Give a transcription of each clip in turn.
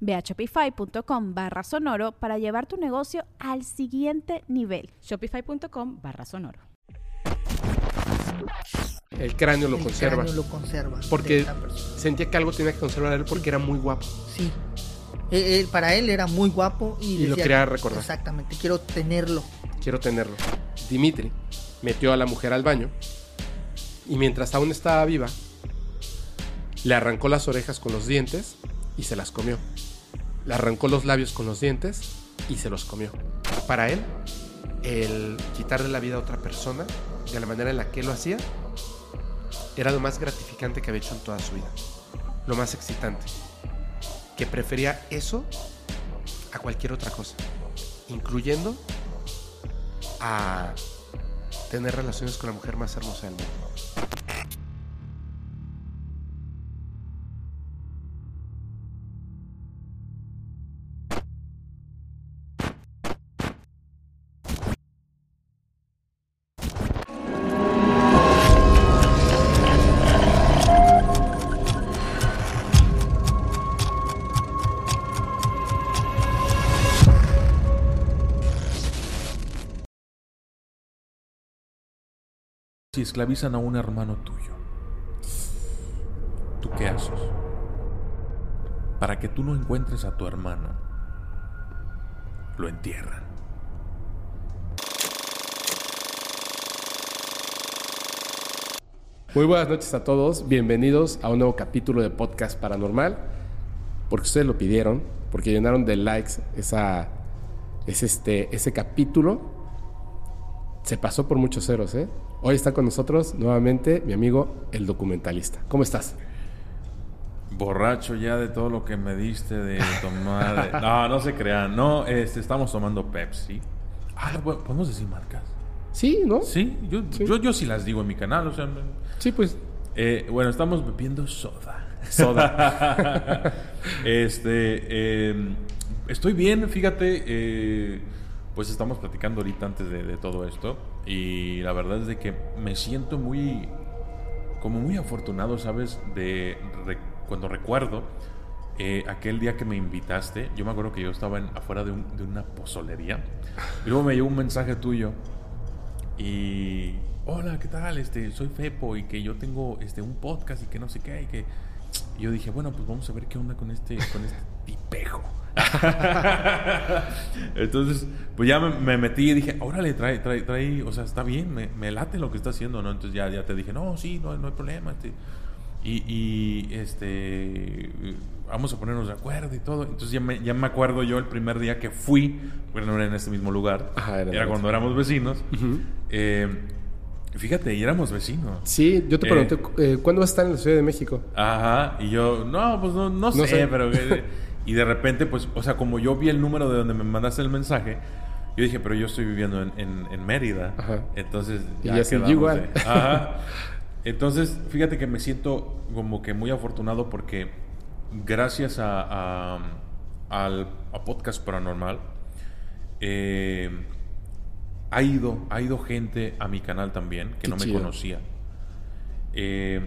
Ve a shopify.com barra sonoro para llevar tu negocio al siguiente nivel. Shopify.com barra sonoro. El cráneo lo El conserva. cráneo lo conserva. de Porque sentía que algo tenía que conservar a él porque era muy guapo. Sí. Él- él- para él era muy guapo y, Y lo quería recordar. Exactamente, quiero tenerlo. Quiero tenerlo. Dimitri metió a la mujer al baño y mientras aún estaba viva, le arrancó las orejas con los dientes y se las comió. Le arrancó los labios con los dientes y se los comió. Para él, el quitarle la vida a otra persona de la manera en la que lo hacía era lo más gratificante que había hecho en toda su vida. Lo más excitante. Que prefería eso a cualquier otra cosa. Incluyendo a tener relaciones con la mujer más hermosa del mundo. Esclavizan a un hermano tuyo, ¿tú qué haces? Para que tú no encuentres a tu hermano, lo entierran. Muy buenas noches a todos, bienvenidos a un nuevo capítulo de Podcast Paranormal. Porque ustedes lo pidieron, porque llenaron de likes esa, es este, ese capítulo. Se pasó por muchos ceros, ¿eh? Hoy está con nosotros nuevamente mi amigo el documentalista. ¿Cómo estás? Borracho ya de todo lo que me diste de tomar. de- No, no se crean. No, este, estamos tomando Pepsi. Ah, ¿po- ¿podemos decir marcas? Sí, ¿no? Sí, yo Sí. Yo, yo sí las digo en mi canal. O sea, Sí, pues eh, bueno, estamos bebiendo soda. soda. Este, eh, estoy bien, fíjate, eh, pues estamos platicando ahorita antes de, de todo esto y la verdad es de que me siento muy, como muy afortunado, ¿sabes? De cuando recuerdo eh, aquel día que me invitaste, yo me acuerdo que yo estaba en- afuera de, un- de una pozolería y luego me llegó un mensaje tuyo y hola, ¿qué tal? Este, soy Fepo y que yo tengo este un podcast y que no sé qué y que yo dije, bueno, pues vamos a ver qué onda con este con este tipejo. Entonces, pues ya me, me metí y dije, órale, trae, trae, trae, o sea, está bien, me, me late lo que está haciendo, ¿no? Entonces ya, ya te dije, no, sí, no, no hay problema, este. Y, y, este vamos a ponernos de acuerdo y todo. Entonces ya me, ya me acuerdo yo el primer día que fui, bueno, no era en este mismo lugar, Ajá, era era cuando éramos vecinos. Eh, fíjate, y éramos vecinos. Sí, yo te Eh. pregunté, eh, ¿cuándo vas a estar en la Ciudad de México? Ajá, y yo, no, pues no, no sé, No sé. pero... y de repente, pues, o sea, como yo vi el número de donde me mandaste el mensaje, yo dije, pero yo estoy viviendo en, en- en Mérida. Ajá. Entonces, Y ya quedamos igual. Ajá. Entonces, fíjate que me siento como que muy afortunado porque gracias a, a- al a Podcast Paranormal, eh, ha ido, ha ido gente a mi canal también que Qué no me chido. conocía. Eh,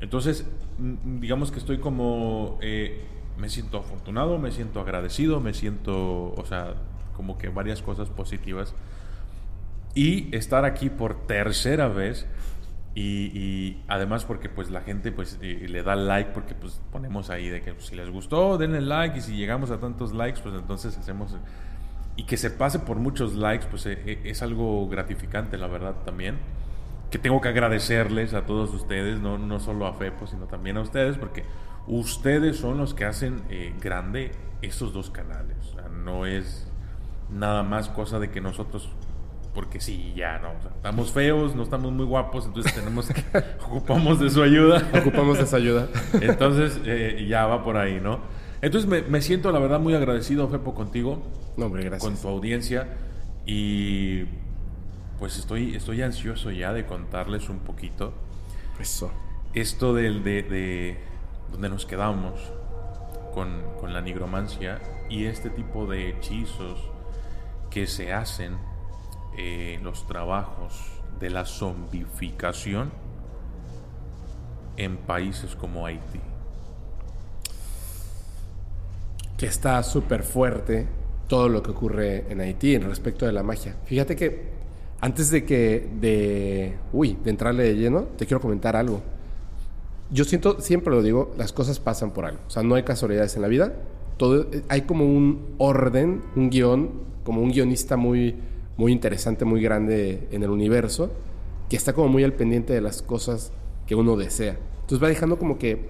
entonces, digamos que estoy como, eh, me siento afortunado, me siento agradecido, me siento, o sea, como que varias cosas positivas. Y estar aquí por tercera vez y, y además porque pues la gente pues le da like porque pues ponemos ahí de que pues, si les gustó denle like y si llegamos a tantos likes pues entonces hacemos y que se pase por muchos likes, pues eh, es algo gratificante, la verdad, también. Que tengo que agradecerles a todos ustedes, no, no solo a Fepo, sino también a ustedes, porque ustedes son los que hacen eh, grande esos dos canales. O sea, no es nada más cosa de que nosotros, porque sí, ya, no. o sea, estamos feos, no estamos muy guapos, entonces tenemos que, ocupamos de su ayuda. Ocupamos esa ayuda. Entonces, eh, ya va por ahí, ¿no? Entonces me, me siento, la verdad, muy agradecido, Fepo, contigo, No, hombre, gracias. con tu audiencia. Y pues estoy, estoy ansioso ya de contarles un poquito Eso. esto del de, de donde nos quedamos con, con la nigromancia y este tipo de hechizos que se hacen eh, los trabajos de la zombificación en países como Haití. que está súper fuerte todo lo que ocurre en Haití en respecto de la magia. Fíjate que antes de que de uy, de entrarle de lleno, te quiero comentar algo. Yo siento, siempre lo digo, las cosas pasan por algo. O sea, no hay casualidades en la vida. Todo hay como un orden, un guion, como un guionista muy muy interesante, muy grande en el universo, que está como muy al pendiente de las cosas que uno desea. Entonces va dejando como que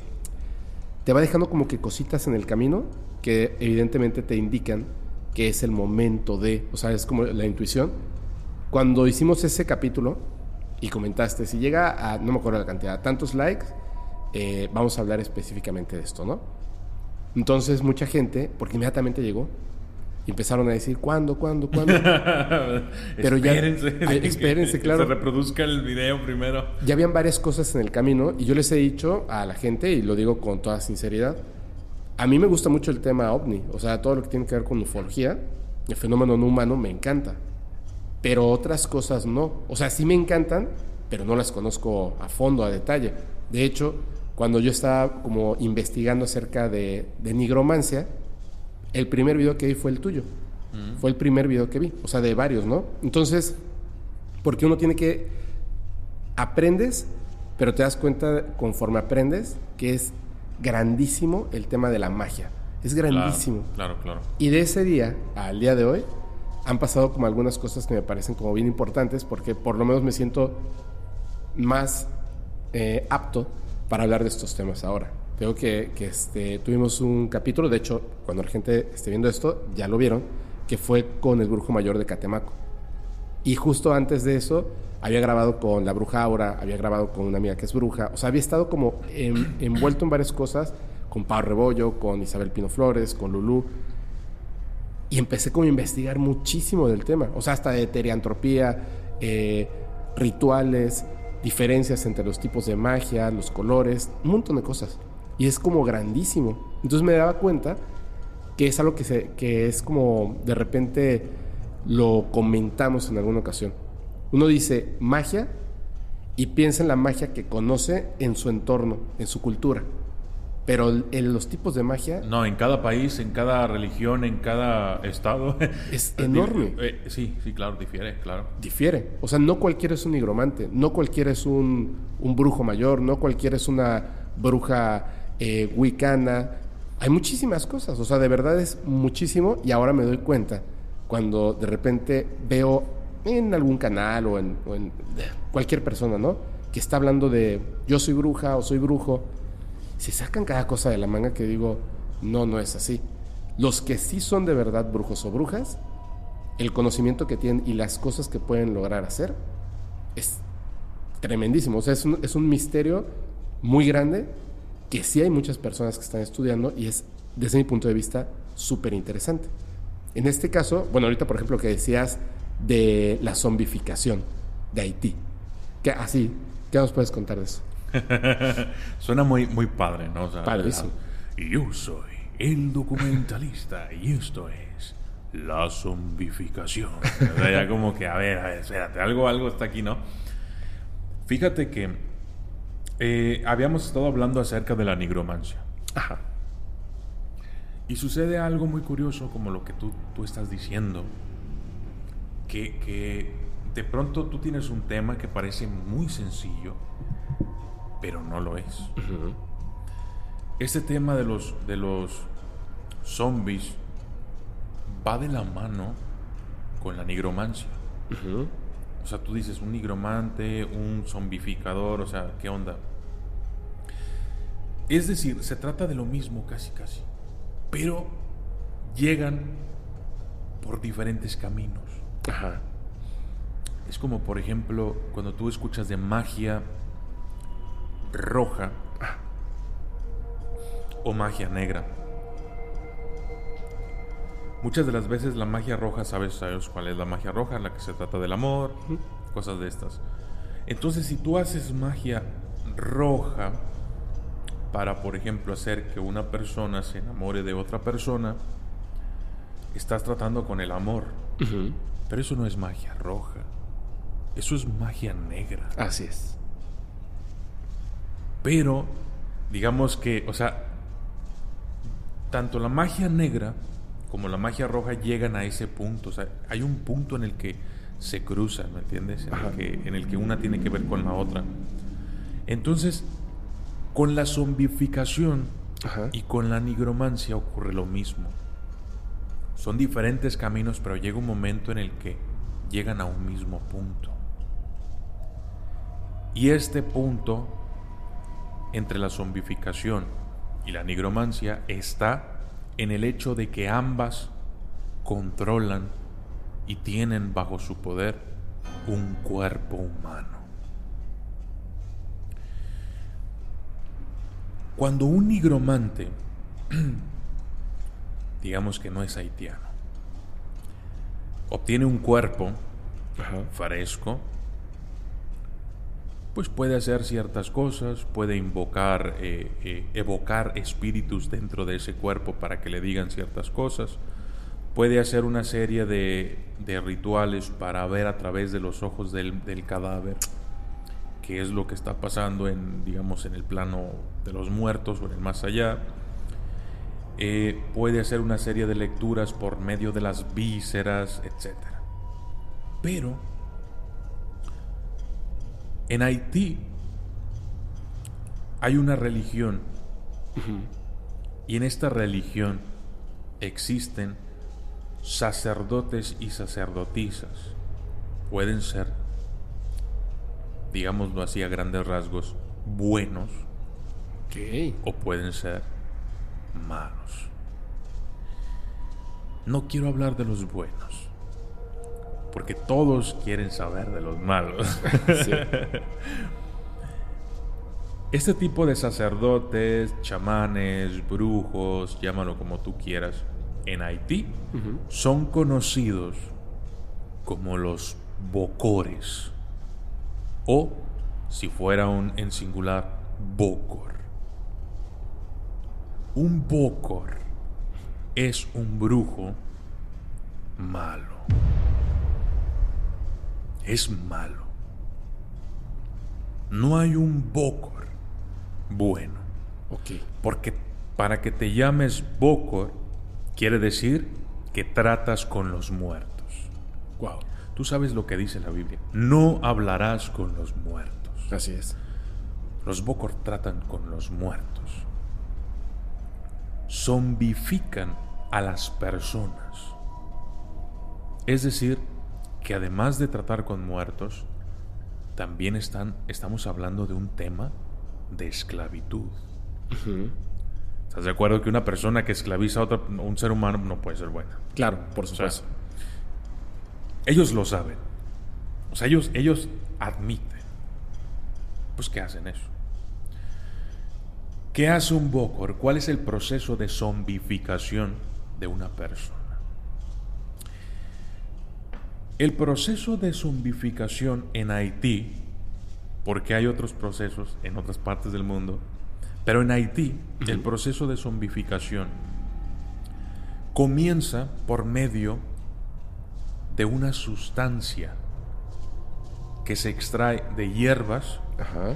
te va dejando como que cositas en el camino que evidentemente te indican que es el momento de, o sea, es como la intuición. Cuando hicimos ese capítulo y comentaste, si llega a, no me acuerdo la cantidad, a tantos likes, eh, vamos a hablar específicamente de esto, ¿no? Entonces mucha gente, porque inmediatamente llegó, y empezaron a decir, ¿cuándo, cuándo, cuándo? Pero ya- espérense, Ay, espérense, que claro. se reproduzca el video primero. ya habían varias cosas en el camino y yo les he dicho a la gente, y lo digo con toda sinceridad, a mí me gusta mucho el tema ovni, o sea, todo lo que tiene que ver con ufología, el fenómeno no humano me encanta, pero otras cosas no, o sea, sí me encantan, pero no las conozco a fondo, a detalle. De hecho, cuando yo estaba como investigando acerca de, de nigromancia, el primer video que vi fue el tuyo. Fue el primer video que vi, o sea, de varios, ¿no? Entonces, porque uno tiene que aprendes, pero te das cuenta conforme aprendes que es grandísimo el tema de la magia. Es grandísimo. Claro, claro. Y de ese día al día de hoy han pasado como algunas cosas que me parecen como bien importantes porque por lo menos me siento más eh, apto para hablar de estos temas ahora. Creo que, este, tuvimos un capítulo, de hecho, cuando la gente esté viendo esto, ya lo vieron, que fue con el brujo mayor de Catemaco. Y justo antes de eso, había grabado con la bruja Aura, había grabado con una amiga que es bruja, o sea, había estado como en- envuelto en varias cosas, con Pau Rebollo, con Isabel Pino Flores, con Lulú, y empecé como a investigar muchísimo del tema, o sea, hasta de teriantropía, eh, rituales, diferencias entre los tipos de magia, los colores, un montón de cosas. Y es como grandísimo. Entonces me daba cuenta que es algo que, se, que es como de repente lo comentamos en alguna ocasión. Uno dice magia y piensa en la magia que conoce en su entorno, en su cultura. Pero el- los tipos de magia No, en cada país, en cada religión, en cada estado. Es enorme. Eh, sí, sí, claro, difiere, claro. difiere. O sea, no cualquiera es un nigromante, no cualquiera es un, un brujo mayor, no cualquiera es una bruja eh, wicana. Hay muchísimas cosas, o sea, de verdad es muchísimo y ahora me doy cuenta cuando de repente veo en algún canal o en, o en cualquier persona, ¿no? Que está hablando de yo soy bruja o soy brujo. Se sacan cada cosa de la manga que digo, no, no es así. Los que sí son de verdad brujos o brujas, el conocimiento que tienen y las cosas que pueden lograr hacer es tremendísimo. O sea, es un, es un misterio muy grande que sí hay muchas personas que están estudiando y es, desde mi punto de vista, súper interesante. En este caso, bueno, ahorita por ejemplo que decías de la zombificación de Haití. Que así, ¿qué nos puedes contar de eso? Suena muy, muy padre, ¿no? O sea, Padrísimo. la- yo soy el documentalista y esto es la zombificación. O sea, ya como que, a ver, a ver, espérate, algo, algo está aquí, ¿no? Fíjate que eh, habíamos estado hablando acerca de la nigromancia. Ajá. Y sucede algo muy curioso como lo que tú, tú estás diciendo, que, que de pronto tú tienes un tema que parece muy sencillo, pero no lo es. Este tema de los, de los zombies va de la mano con la nigromancia. O sea, tú dices un nigromante, un zombificador, o sea, ¿qué onda? Es decir, se trata de lo mismo casi casi, pero llegan por diferentes caminos. Ajá. Es como, por ejemplo, cuando tú escuchas de magia roja o magia negra. Muchas de las veces la magia roja, sabes, sabes cuál es la magia roja, la que se trata del amor, cosas de estas. Entonces, si tú haces magia roja para, por ejemplo, hacer que una persona se enamore de otra persona, estás tratando con el amor. Pero eso no es magia roja. Eso es magia negra. Así es. Pero, digamos que, o sea, tanto la magia negra como la magia roja llegan a ese punto. O sea, hay un punto en el que se cruzan, ¿me entiendes? En el, que, en el que una tiene que ver con la otra. Entonces, con la zombificación Ajá. y con la nigromancia ocurre lo mismo. Son diferentes caminos, pero llega un momento en el que llegan a un mismo punto. Y este punto entre la zombificación y la nigromancia está en el hecho de que ambas controlan y tienen bajo su poder un cuerpo humano. Cuando un nigromante, digamos que no es haitiano, obtiene un cuerpo Ajá. fresco, pues puede hacer ciertas cosas, puede invocar, eh, eh, evocar espíritus dentro de ese cuerpo para que le digan ciertas cosas, puede hacer una serie de, rituales para ver a través de los ojos del, del cadáver qué es lo que está pasando en, digamos, en el plano de los muertos o en el más allá. Eh, puede hacer una serie de lecturas por medio de las vísceras, etc. Pero en Haití hay una religión y en esta religión existen sacerdotes y sacerdotisas. Pueden ser, digámoslo así a grandes rasgos, buenos o pueden ser malos. No quiero hablar de los buenos, porque todos quieren saber de los malos. Sí. Este tipo de sacerdotes, chamanes, brujos, llámalo como tú quieras, en Haití son conocidos como los bocores o, si fuera un en singular, bocor. Un bocor es un brujo malo. Es malo. No hay un bocor bueno. Ok. Porque para que te llames Bokor, quiere decir que tratas con los muertos. Wow. Tú sabes lo que dice la Biblia. No hablarás con los muertos. Así es. Los Bokor tratan con los muertos. Zombifican a las personas. Es decir, que además de tratar con muertos, también están, estamos hablando de un tema de esclavitud. ¿Estás de acuerdo que una persona que esclaviza a, otro, un ser humano no puede ser buena? Claro, por sea, supuesto. Ellos lo saben. O sea, ellos, ellos admiten. Pues que hacen eso. ¿Qué hace un Bokor? ¿Cuál es el proceso de zombificación de una persona? El proceso de zombificación en Haití, porque hay otros procesos en otras partes del mundo, pero en Haití el proceso de zombificación comienza por medio de una sustancia que se extrae de hierbas Ajá.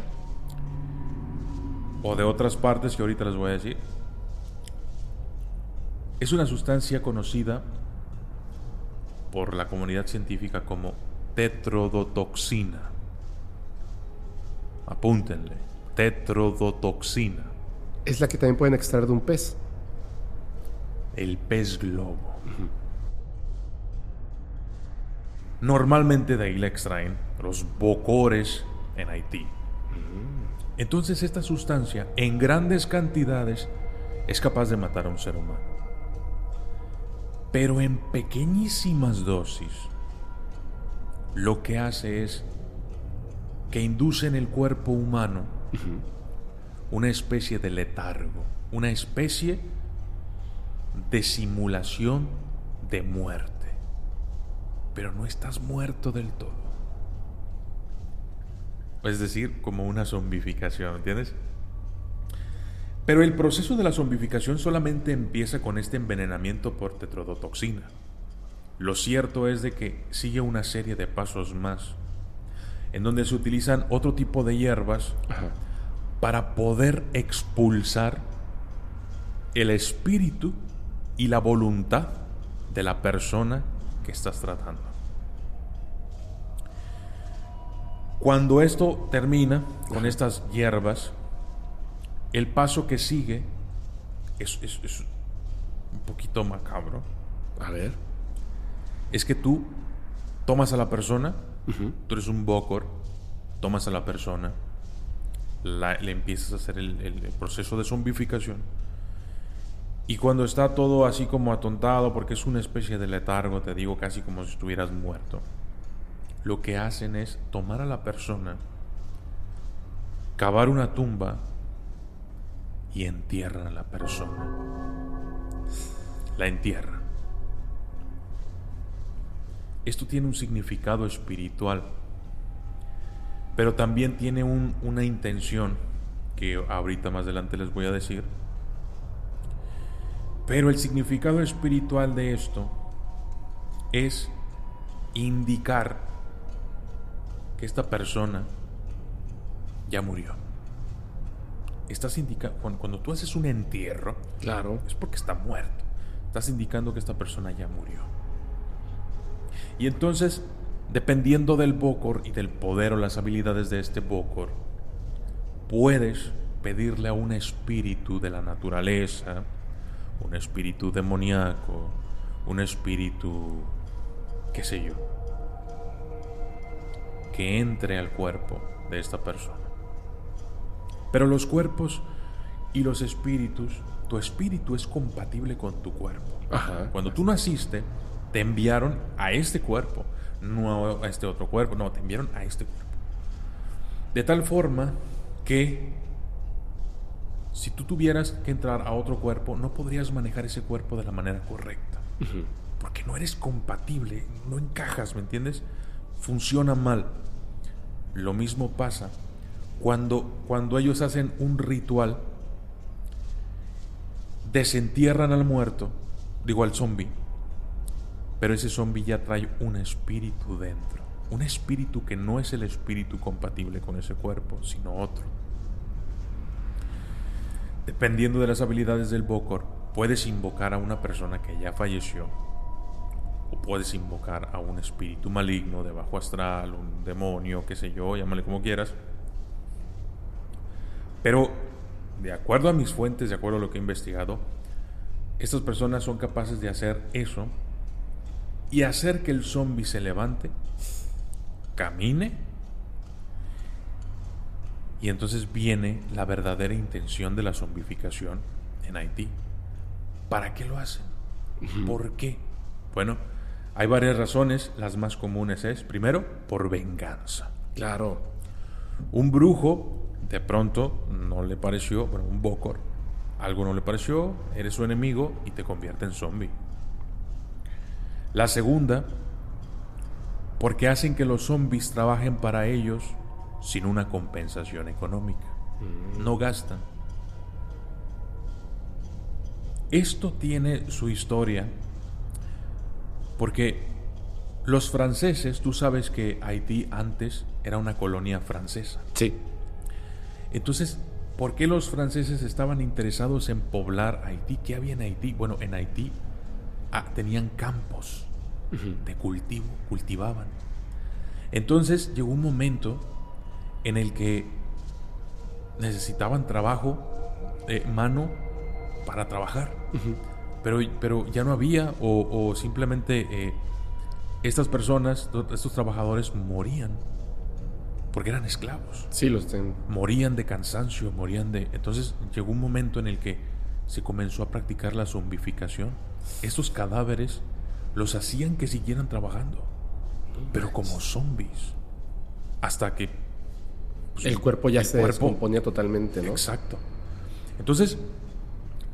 o de otras partes que ahorita les voy a decir. Es una sustancia conocida por la comunidad científica como tetrodotoxina. Apúntenle, tetrodotoxina, Es la que también pueden extraer de un pez. el pez globo. Normalmente de ahí la extraen los bocores en Haití. Entonces esta sustancia en grandes cantidades es capaz de matar a un ser humano. Pero en pequeñísimas dosis lo que hace es que induce en el cuerpo humano una especie de letargo, una especie de simulación de muerte. Pero no estás muerto del todo. Es decir, como una zombificación, ¿entiendes? Pero el proceso de la zombificación solamente empieza con este envenenamiento por tetrodotoxina. Lo cierto es de que sigue una serie de pasos más, en donde se utilizan otro tipo de hierbas para poder expulsar el espíritu y la voluntad de la persona que estás tratando. Cuando esto termina con estas hierbas, el paso que sigue es, un poquito macabro. A ver. Es que tú tomas a la persona, tú eres un bocor, tomas a la persona, le empiezas a hacer el, el proceso de zombificación. Y cuando está todo así como atontado, porque es una especie de letargo, te digo casi como si estuvieras muerto lo que hacen es tomar a la persona, cavar una tumba y entierran a la persona. La entierran. Esto tiene un significado espiritual, pero también tiene una intención que ahorita más adelante les voy a decir. Pero el significado espiritual de esto es indicar que esta persona ya murió. Estás indicando, cuando, tú haces un entierro, claro, es porque está muerto. Estás indicando que esta persona ya murió. Y entonces, dependiendo del Bokor y del poder o las habilidades de este Bokor, puedes pedirle a un espíritu de la naturaleza, un espíritu demoníaco, un espíritu, qué sé yo, que entre al cuerpo de esta persona. Pero los cuerpos y los espíritus, tu espíritu es compatible con tu cuerpo. Cuando tú naciste, te enviaron a este cuerpo, no a este otro cuerpo, no, te enviaron a este cuerpo. De tal forma que si tú tuvieras que entrar a otro cuerpo, no podrías manejar ese cuerpo de la manera correcta. Porque no eres compatible, no encajas, ¿me entiendes? Funciona mal. Lo mismo pasa cuando, cuando ellos hacen un ritual, desentierran al muerto, digo al zombie, pero ese zombie ya trae un espíritu dentro, un espíritu que no es el espíritu compatible con ese cuerpo, sino otro. Dependiendo de las habilidades del Bokor, puedes invocar a una persona que ya falleció o puedes invocar a un espíritu maligno de bajo astral, un demonio, qué sé yo, llámale como quieras. Pero, de acuerdo a mis fuentes, de acuerdo a lo que he investigado, estas personas son capaces de hacer eso y hacer que el zombie se levante, camine, y entonces viene la verdadera intención de la zombificación en Haití. ¿Para qué lo hacen? ¿Por qué? Bueno, hay varias razones, las más comunes es, primero, por venganza. Claro. Un brujo, de pronto, no le pareció, bueno, un bocor, algo no le pareció, eres su enemigo y te convierte en zombie. La segunda, porque hacen que los zombies trabajen para ellos sin una compensación económica. Mm. No gastan. Esto tiene su historia porque los franceses, tú sabes que Haití antes era una colonia francesa. Sí. Entonces, ¿por qué los franceses estaban interesados en poblar Haití? ¿Qué había en Haití? Bueno, en Haití ah, tenían campos de cultivo, cultivaban. Entonces llegó un momento en el que necesitaban trabajo, de mano para trabajar pero, pero ya no había o, simplemente eh, estas personas, to- estos trabajadores morían porque eran esclavos. Sí, los ten... Morían de cansancio, morían de... Entonces llegó un momento en el que se comenzó a practicar la zombificación. Estos cadáveres los hacían que siguieran trabajando, pero como zombies. Hasta que... pues, El cuerpo ya el se cuerpo- descomponía totalmente, ¿no? Exacto. Entonces,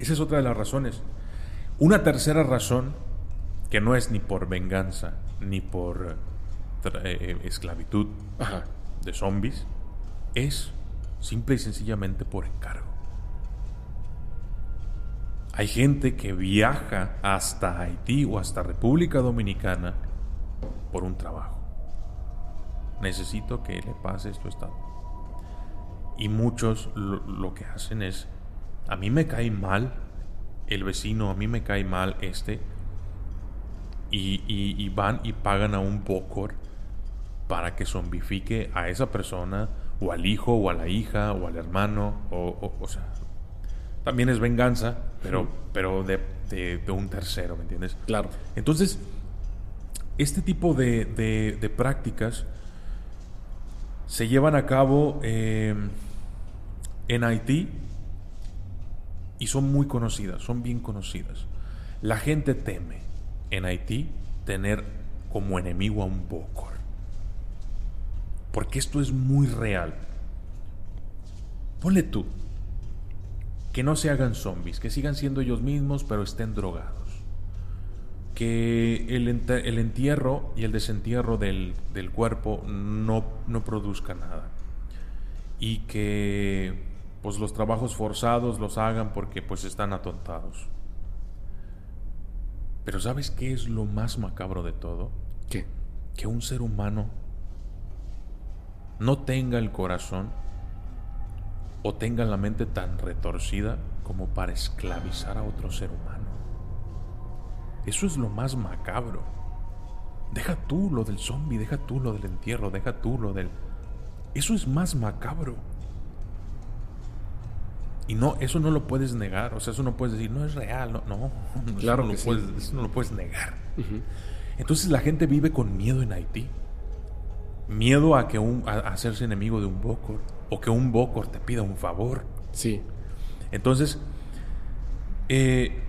esa es otra de las razones. Una tercera razón, que no es ni por venganza, ni por eh, esclavitud Ajá. De zombies, es simple y sencillamente por encargo. Hay gente que viaja hasta Haití o hasta República Dominicana por un trabajo. Necesito que le pase esto a estado. Y muchos lo, que hacen es, a mí me cae mal el vecino, a mí me cae mal este, y, y- y van y pagan a un bocor para que zombifique a esa persona, o al hijo, o a la hija, o al hermano, o, o, o sea, también es venganza, pero, pero de, de- de un tercero, ¿me entiendes? Claro. Entonces, este tipo de, prácticas se llevan a cabo eh, en Haití y son muy conocidas, son bien conocidas. La gente teme en Haití tener como enemigo a un Bokor. Porque esto es muy real. Ponle tú que no se hagan zombies, que sigan siendo ellos mismos, pero estén drogados. Que el, entierro y el desentierro del, del cuerpo no, no produzca nada. Y que pues los trabajos forzados los hagan porque pues están atontados. Pero ¿sabes qué es lo más macabro de todo? ¿Qué? Que un ser humano no tenga el corazón o tenga la mente tan retorcida como para esclavizar a otro ser humano. Eso es lo más macabro. Deja tú lo del zombie, deja tú lo del entierro, deja tú lo del... Eso es más macabro. Y no, eso no lo puedes negar. O sea, eso no puedes decir, no es real. No, no. eso Claro no que lo sí. puedes, eso no lo puedes negar. Entonces la gente vive con miedo en Haití. Miedo a que un, a, hacerse enemigo de un Bokor. O que un Bokor te pida un favor. Sí. Entonces, eh,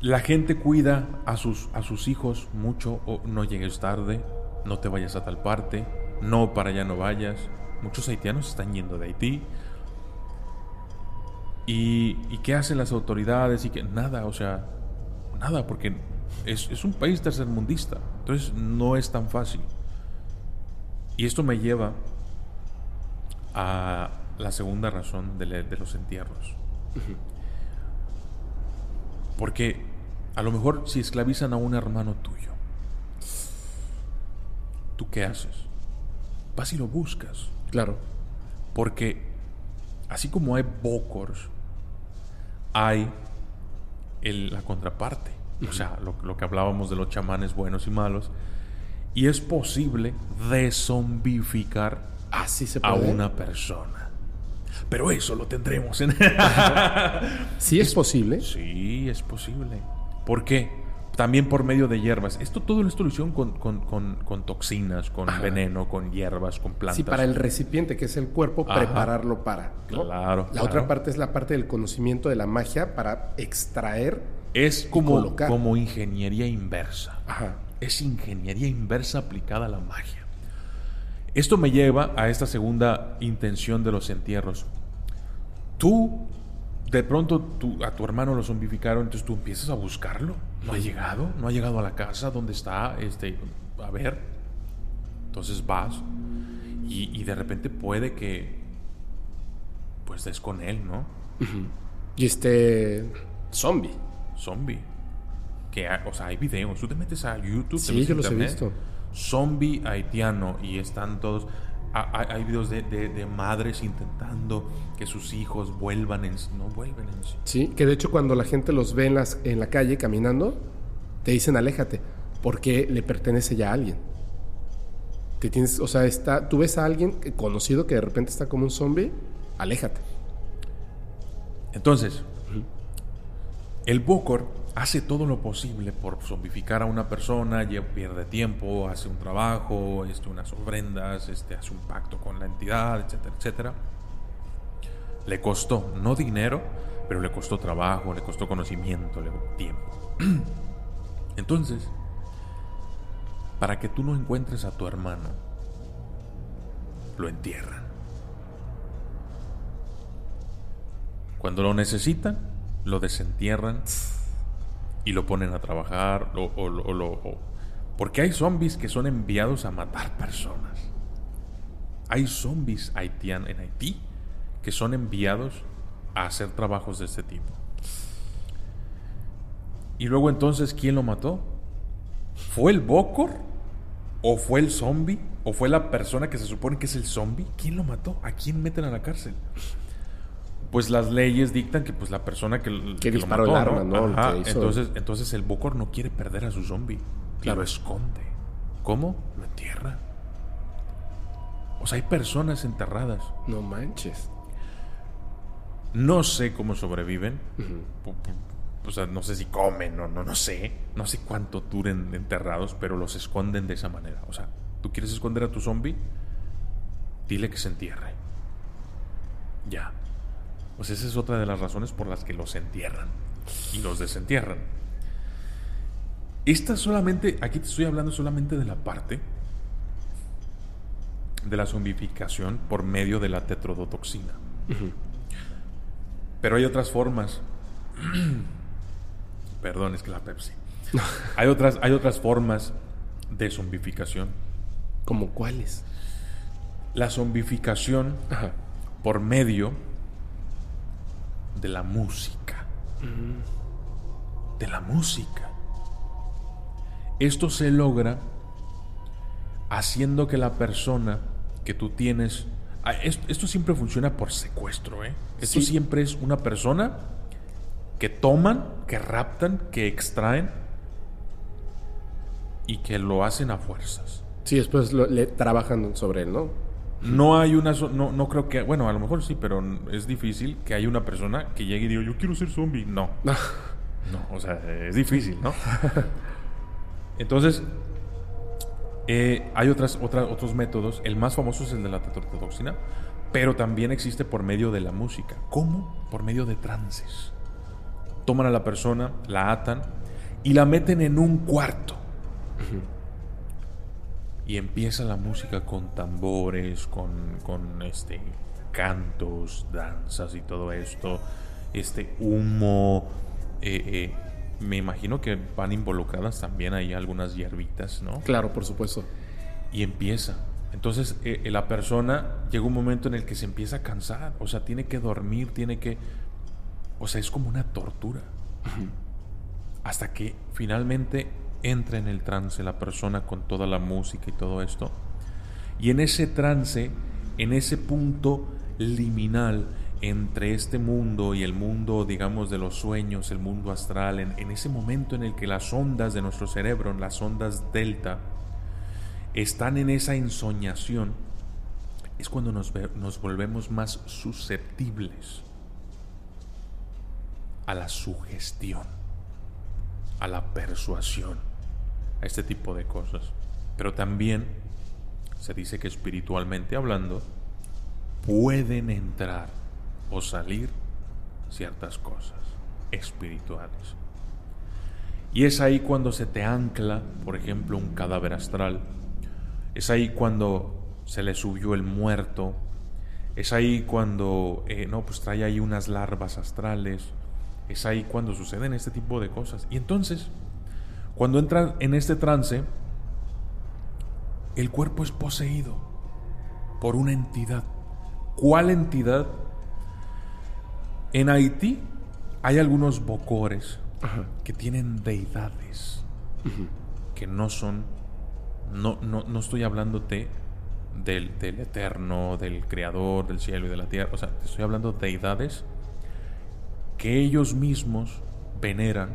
la gente cuida a sus, a sus hijos mucho. O no llegues tarde, no te vayas a tal parte, no para allá no vayas. Muchos haitianos están yendo de Haití. ¿Y, y qué hacen las autoridades? Y que nada, o sea, nada, porque es, es un país tercermundista. Entonces no es tan fácil. Y esto me lleva a la segunda razón de, los entierros. Porque a lo mejor si esclavizan a un hermano tuyo, ¿tú qué haces? Vas y lo buscas. Claro. Porque así como hay bokors, hay el- la contraparte. O sea, lo, lo que hablábamos de los chamanes buenos y malos. Y es posible zombificar Así se a una persona. Pero eso lo tendremos en... Sí es posible. Sí, es posible. ¿Por qué? También por medio de hierbas. Esto todo esto lo hicieron con, con- con- con toxinas, con Ajá. veneno, con hierbas, con plantas. Sí, para el recipiente que es el cuerpo, Ajá. prepararlo para. ¿no? Claro, La claro. otra parte es la parte del conocimiento de la magia para extraer. Es como, como ingeniería inversa. Ajá. Es ingeniería inversa aplicada a la magia. Esto me lleva a esta segunda intención de los entierros. Tú, de pronto, tú- a tu hermano lo zombificaron, entonces tú empiezas a buscarlo. No ha llegado, no ha llegado a la casa, ¿dónde está? Este, a ver. Entonces vas y, y de repente puede que pues des con él, ¿no? Y este. Zombie. Zombie. Que, ha- o sea, hay videos. Tú te metes a YouTube. te Sí, metes yo los he visto. Zombie haitiano. Y están todos. ha- ha- Hay videos de, de- de madres intentando que sus hijos vuelvan en sí. No vuelven en sí. Sí, que de hecho cuando la gente los ve en, las, en la calle caminando, te dicen aléjate, porque le pertenece ya a alguien. Te tienes, o sea, está, tú ves a alguien conocido que de repente está como un zombie, aléjate. Entonces, el Bokor hace todo lo posible por zombificar a una persona, pierde tiempo, hace un trabajo, este, unas ofrendas, este, hace un pacto con la entidad, etcétera, etcétera. Le costó, no dinero, pero le costó trabajo, le costó conocimiento, le costó tiempo. Entonces, para que tú no encuentres a tu hermano, lo entierran. Cuando lo necesitan, lo desentierran y lo ponen a trabajar. o- porque hay zombies que son enviados a matar personas. Hay zombies haitian en Haití que son enviados a hacer trabajos de este tipo. Y luego entonces, ¿quién lo mató? ¿Fue el Bokor? ¿O fue el zombie? ¿O fue la persona que se supone que es el zombie? ¿Quién lo mató? ¿A quién meten a la cárcel? Pues las leyes dictan que pues la persona que, Que lo disparó el arma, ¿no? El Ajá, que hizo- Entonces, entonces el Bokor no quiere perder a su zombie. Claro. lo esconde. ¿Cómo? Lo entierra. O sea, hay personas enterradas. No manches. No sé cómo sobreviven. O sea, no sé si comen, no, no, no sé. No sé cuánto duren enterrados, pero los esconden de esa manera. O sea, ¿tú quieres esconder a tu zombie? Dile que se entierre. Ya. Pues esa es otra de las razones por las que los entierran y los desentierran. Esta solamente, aquí te estoy hablando solamente de la parte de la zombificación por medio de la tetrodotoxina. Pero hay otras formas. Perdón, es que la Pepsi. hay, otras, hay otras formas de zombificación. ¿Como cuáles? La zombificación Ajá. por medio de la música. De la música. Esto se logra haciendo que la persona que tú tienes... Ah, Esto, esto siempre funciona por secuestro, ¿eh? Esto Sí. siempre es una persona que toman, que raptan, que extraen y que lo hacen a fuerzas. Sí, después lo- le trabajan sobre él, ¿no? No hay una, so- no, no creo que, bueno, a lo mejor sí, pero es difícil que haya una persona que llegue y diga, yo quiero ser zombie. No, no, o sea, es difícil, ¿no? Entonces, eh, hay otras, otras, otros métodos. El más famoso es el de la tetrodotoxina, pero también existe por medio de la música. ¿Cómo? Por medio de trances. Toman a la persona, la atan y la meten en un cuarto. Y empieza la música con tambores, con, con este cantos, danzas y todo esto, este humo. eh, eh, me imagino que van involucradas también ahí algunas hierbitas, ¿no? Claro, por supuesto. Y empieza. Entonces eh, la persona llega un momento en el que se empieza a cansar, o sea, tiene que dormir, tiene que... O sea, es como una tortura. Hasta que finalmente entra en el trance la persona con toda la música y todo esto. Y en ese trance, en ese punto liminal entre este mundo y el mundo, digamos, de los sueños, el mundo astral, en, ese momento en el que las ondas de nuestro cerebro, las ondas delta, están en esa ensoñación, es cuando nos, nos volvemos más susceptibles a la sugestión, a la persuasión, a este tipo de cosas. Pero también se dice que espiritualmente hablando, pueden entrar o salir ciertas cosas espirituales. Y es ahí cuando se te ancla, por ejemplo, un cadáver astral. Es ahí cuando se le subió el muerto. Es ahí cuando, eh, no, pues trae ahí unas larvas astrales. Es ahí cuando suceden este tipo de cosas. Y entonces, cuando entran en este trance, el cuerpo es poseído por una entidad. ¿Cuál entidad? En Haití hay algunos bocores que tienen deidades que no son, no, no, no estoy hablándote del, del eterno, del creador del cielo y de la tierra, o sea, te estoy hablando de deidades que ellos mismos veneran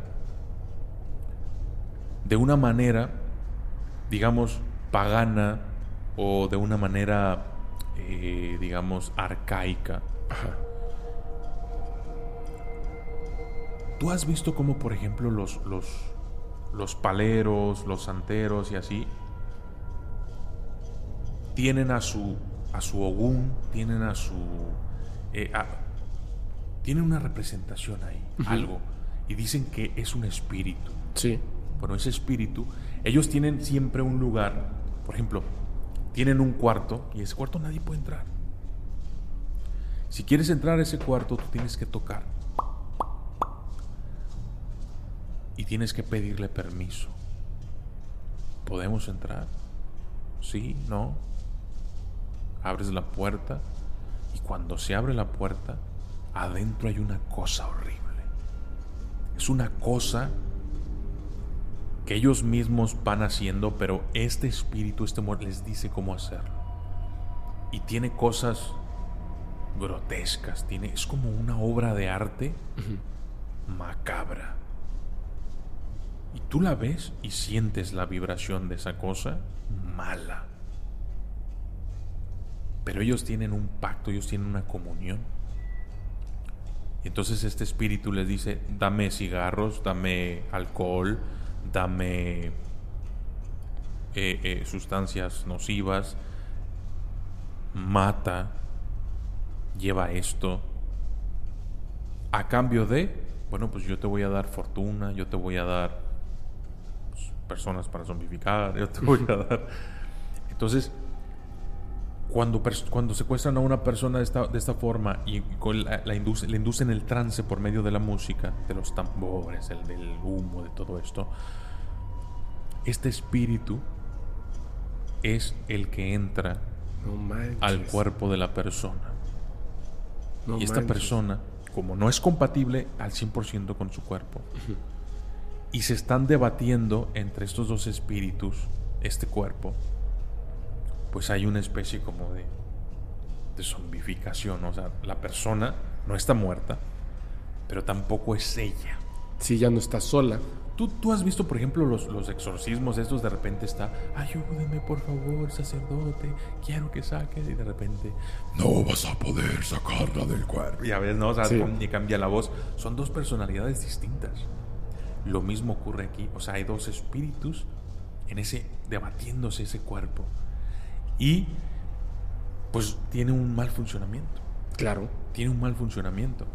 de una manera, digamos, pagana o de una manera, eh, digamos, arcaica. Tú has visto cómo, por ejemplo, los, los, los paleros, los santeros y así, tienen a su, a su ogún, tienen a su... eh, a- tienen una representación ahí, algo, y dicen que es un espíritu. Sí. Bueno, ese espíritu, ellos tienen siempre un lugar, por ejemplo, tienen un cuarto y ese cuarto nadie puede entrar. Si quieres entrar a ese cuarto, tú tienes que tocar. Y tienes que pedirle permiso. ¿Podemos entrar? Sí, no. Abres la puerta y cuando se abre la puerta, adentro hay una cosa horrible. Es una cosa que ellos mismos van haciendo, pero este espíritu, este amor, les dice cómo hacerlo. Y tiene cosas grotescas, tiene, es como una obra de arte macabra. Y tú la ves y sientes la vibración de esa cosa mala. Pero ellos tienen un pacto, ellos tienen una comunión. Y entonces este espíritu les dice, dame cigarros, dame alcohol, dame eh, eh, sustancias nocivas, mata, lleva esto. A cambio de, bueno, pues yo te voy a dar fortuna, yo te voy a dar pues, personas para zombificar, yo te voy a dar... Entonces, cuando, cuando secuestran a una persona de esta, de esta forma y con la, la induce- le inducen el trance por medio de la música, de los tambores, el, del humo, de todo esto, este espíritu es el que entra No al cuerpo de la persona. No y esta manches. persona, como no es compatible al 100% con su cuerpo, y se están debatiendo entre estos dos espíritus, este cuerpo, pues hay una especie como de, de zombificación. O sea, la persona no está muerta, pero tampoco es ella. Sí, ya no está sola. ¿Tú, tú has visto, por ejemplo, los, los exorcismos estos de repente está, ayúdeme por favor, sacerdote, quiero que saque, y de repente, no vas a poder sacarla del cuerpo. Ya ves, ¿no? O sea, Sí. y cambia la voz. Son dos personalidades distintas. Lo mismo ocurre aquí. O sea, hay dos espíritus en ese, debatiéndose ese cuerpo. Y, pues, tiene un mal funcionamiento Claro. tiene un mal funcionamiento.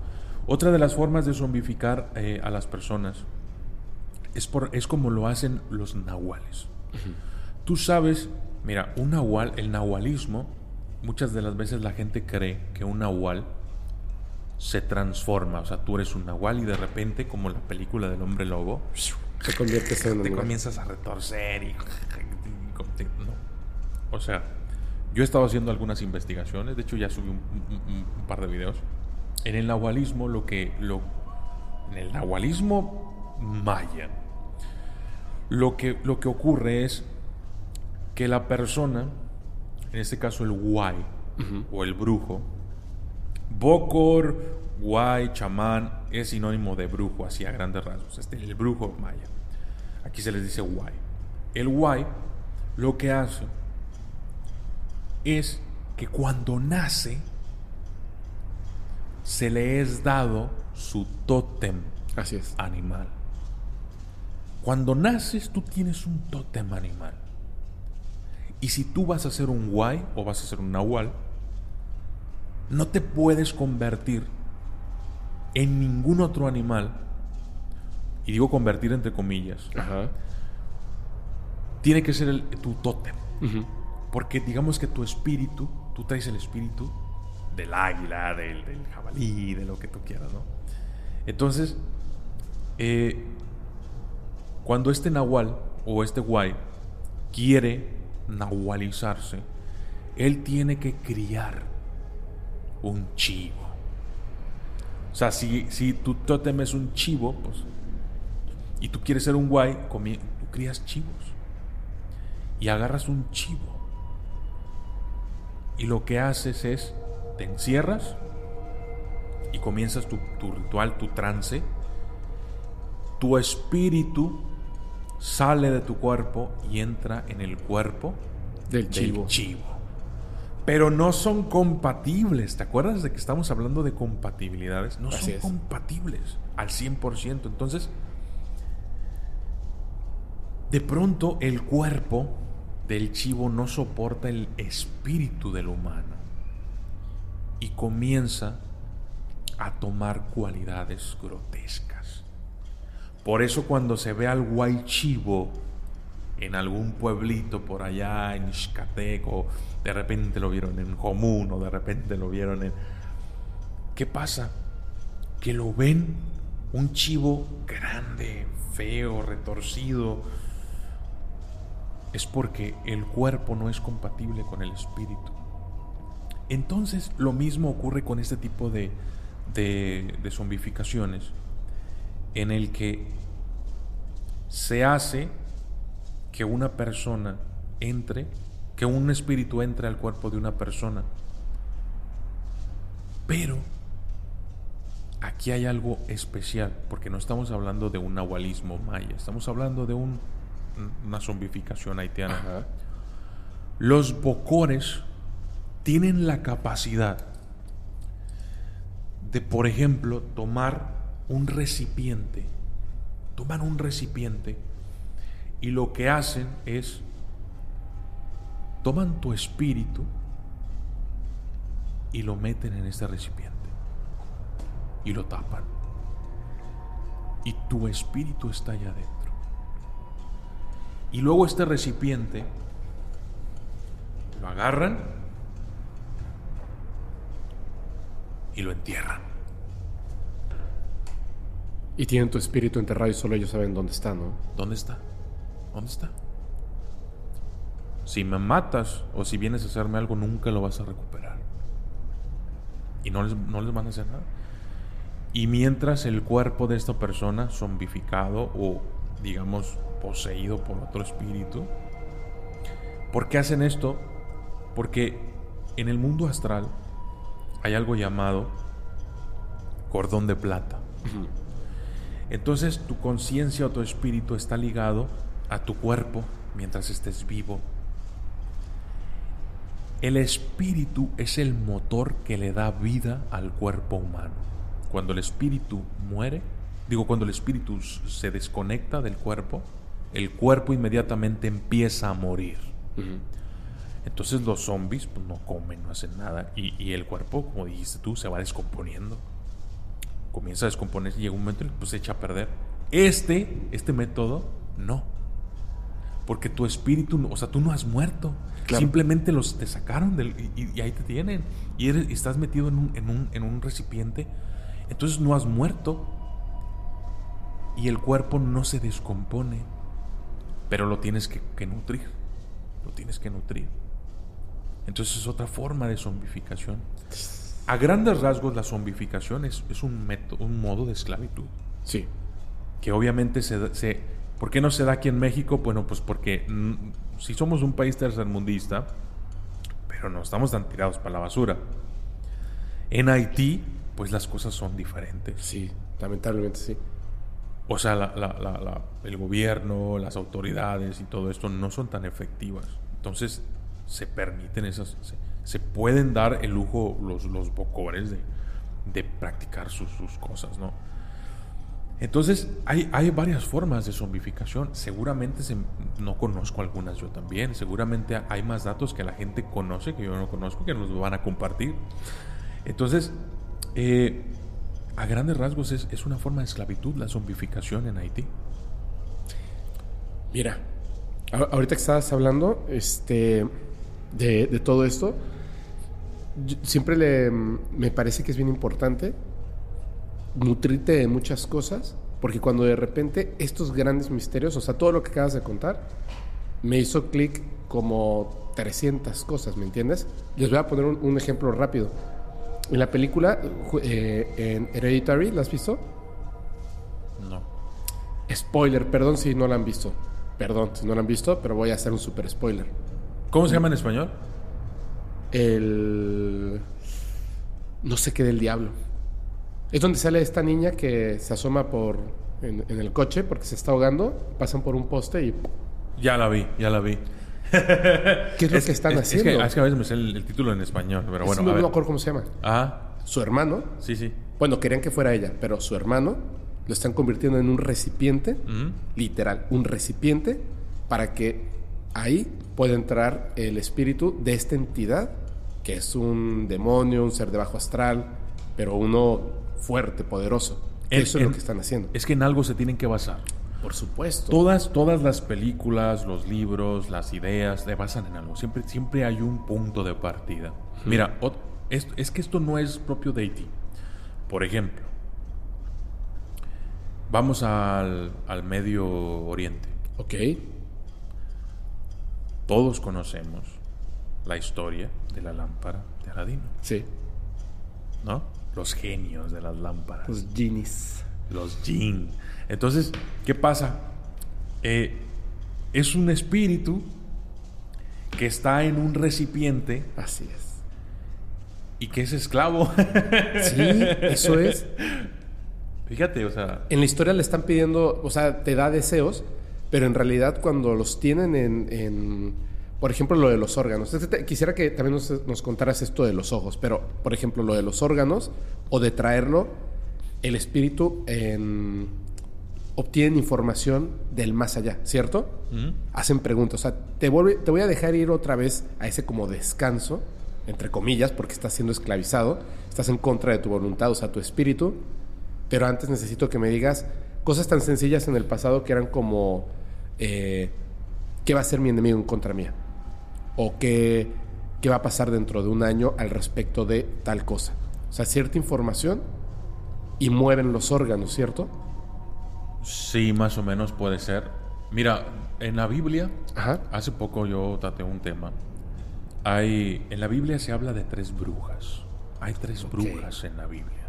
Otra de las formas de zombificar eh, a las personas es, por, es como lo hacen los nahuales. Tú sabes, mira, un nahual, el nahualismo, muchas de las veces la gente cree que un nahual se transforma. O sea, tú eres un nahual y de repente, como la película del hombre lobo, Te conviertes en te comienzas a retorcer y... no. O sea, yo he estado haciendo algunas investigaciones, de hecho ya subí un, un- un- un par de videos. En el nahualismo lo que... Lo, en el nahualismo maya, lo que, lo que ocurre es que la persona, en este caso el guay o el brujo, Bokor, guay, chamán, es sinónimo de brujo, así a grandes rasgos. Este, el brujo maya. Aquí se les dice guay. El guay lo que hace es que cuando nace se le es dado su tótem Así es. animal. Cuando naces tú tienes un tótem animal. Y si tú vas a ser un guay o vas a ser un nahual, no te puedes convertir en ningún otro animal. Y digo convertir entre comillas. Ajá. Tiene que ser el- tu tótem. Porque digamos que tu espíritu, tú traes el espíritu del águila, del, del jabalí, de lo que tú quieras, ¿no? Entonces, eh, cuando este nahual o este guay quiere nahualizarse, él tiene que criar un chivo. O sea, si, si tu tótem es un chivo, pues, y tú quieres ser un guay, tú crías chivos. Y agarras un chivo. Y lo que haces es, te encierras y comienzas tu, tu ritual, tu trance. Tu espíritu sale de tu cuerpo y entra en el cuerpo Del chivo. chivo. pero no son compatibles. ¿Te acuerdas de que estamos hablando de compatibilidades? No Así son es. compatibles al 100%. Entonces, de pronto el cuerpo del chivo no soporta el espíritu del humano y comienza a tomar cualidades grotescas. Por eso cuando se ve al guay chivo en algún pueblito por allá en Xcatec o de repente lo vieron en Jomún o de repente lo vieron en... ¿Qué pasa? Que lo ven un chivo grande, feo, retorcido. Es porque el cuerpo no es compatible con el espíritu. Entonces lo mismo ocurre con este tipo de, de, de zombificaciones en el que se hace que una persona entre, que un espíritu entre al cuerpo de una persona. Pero aquí hay algo especial, porque no estamos hablando de un nahualismo maya, estamos hablando de un- una zombificación haitiana. Ajá. Los bocores tienen la capacidad de, por ejemplo, tomar un recipiente, toman un recipiente y lo que hacen es, toman tu espíritu y lo meten en este recipiente y lo tapan. Y tu espíritu está allá adentro. Y luego este recipiente lo agarran y lo entierran. Y tienen tu espíritu enterrado y solo ellos saben dónde está, ¿no? ¿Dónde está? ¿Dónde está? Si me matas o si vienes a hacerme algo, nunca lo vas a recuperar. Y no les, no les van a hacer nada. Y mientras el cuerpo de esta persona, zombificado o, digamos, poseído por otro espíritu, ¿por qué hacen esto? Porque en el mundo astral hay algo llamado cordón de plata. Entonces tu conciencia o tu espíritu está ligado a tu cuerpo mientras estés vivo. El espíritu es el motor que le da vida al cuerpo humano. Cuando el espíritu muere, digo, cuando el espíritu se desconecta del cuerpo, el cuerpo inmediatamente empieza a morir. Entonces los zombies pues, no comen, no hacen nada. Y, y el cuerpo, como dijiste tú, se va descomponiendo. Comienza a descomponerse y llega un momento en el que pues, se echa a perder. Este, este método, no. Porque tu espíritu, o sea, tú no has muerto. Claro. Simplemente los te sacaron del, y, ahí te tienen. Y eres- y estás metido en un, en, un, en un recipiente. Entonces no has muerto. Y el cuerpo no se descompone. Pero lo tienes que, que nutrir. Lo tienes que nutrir. Entonces es otra forma de zombificación. A grandes rasgos la zombificación es, es un, método, un modo de esclavitud. Sí. Que obviamente se, se... ¿Por qué no se da aquí en México? Bueno, pues porque mm, si somos un país tercermundista, pero no estamos tan tirados para la basura. En Haití, pues las cosas son diferentes. Sí, lamentablemente sí. O sea, la- la- la- el gobierno, las autoridades y todo esto no son tan efectivas. Entonces, se permiten esas. Se, se pueden dar el lujo los, los bocores de, de practicar sus, sus cosas, ¿no? Entonces, hay, hay varias formas de zombificación. Seguramente se- no conozco algunas yo también. Seguramente hay más datos que la gente conoce que yo no conozco que nos van a compartir. Entonces, eh, a grandes rasgos es, es una forma de esclavitud la zombificación en Haití. Mira, ahorita que estabas hablando este, de, de todo esto, yo- siempre le, me parece que es bien importante nutrirte de muchas cosas, porque cuando de repente estos grandes misterios, o sea, todo lo que acabas de contar, me hizo clic como 300 cosas, ¿me entiendes? Les voy a poner un, un ejemplo rápido. En la película, eh, en Hereditary, ¿la has visto? No. Spoiler, perdón si no la han visto. Perdón si no la han visto, pero voy a hacer un super spoiler. ¿Cómo se llama en español? El. No sé qué del diablo. Es donde sale esta niña que se asoma por. En, en el coche porque se está ahogando. Pasan por un poste y. Ya la vi, ya la vi. ¿Qué es lo que están es, haciendo? Es que, es que a veces me sé el, el título en español, pero bueno, no me acuerdo cómo se llama. Ah, Su hermano, sí, sí. bueno, querían que fuera ella, pero su hermano lo están convirtiendo en un recipiente, literal, un recipiente, para que ahí pueda entrar el espíritu de esta entidad, que es un demonio, un ser de bajo astral, pero uno fuerte, poderoso. Eso es en- lo que están haciendo. Es que en algo se tienen que basar. Por supuesto. Todas, todas las películas, los libros, las ideas se basan en algo. Siempre, siempre hay un punto de partida. Mira, es, es que esto no es propio de Haití. Por ejemplo, vamos al, al Medio Oriente. Ok. Todos conocemos la historia de la lámpara de Aladino, Sí. ¿no? Los genios de las lámparas. Los genies. los jinn. Entonces, ¿qué pasa? Eh, es un espíritu que está en un recipiente Así es. y que es esclavo. Sí, eso es. Fíjate, o sea, En la historia le están pidiendo, o sea, te da deseos, pero en realidad cuando los tienen en, en- por ejemplo, lo de los órganos. Quisiera que también nos, nos contaras esto de los ojos, pero, por ejemplo, lo de los órganos o de traerlo, el espíritu en- obtienen información del más allá, ¿cierto? Hacen preguntas, o sea, te, vuelve- te voy a dejar ir otra vez a ese como descanso, entre comillas, porque estás siendo esclavizado, estás en contra de tu voluntad, o sea, tu espíritu, pero antes necesito que me digas cosas tan sencillas en el pasado que eran como, eh, ¿qué va a ser mi enemigo en contra mía? O qué, qué va a pasar dentro de un año al respecto de tal cosa. O sea, cierta información y mueven los órganos, ¿cierto? sí, más o menos puede ser. Mira, en la Biblia, Ajá. hace poco yo traté un tema. Hay, en la Biblia se habla de tres brujas. Hay tres brujas en la Biblia.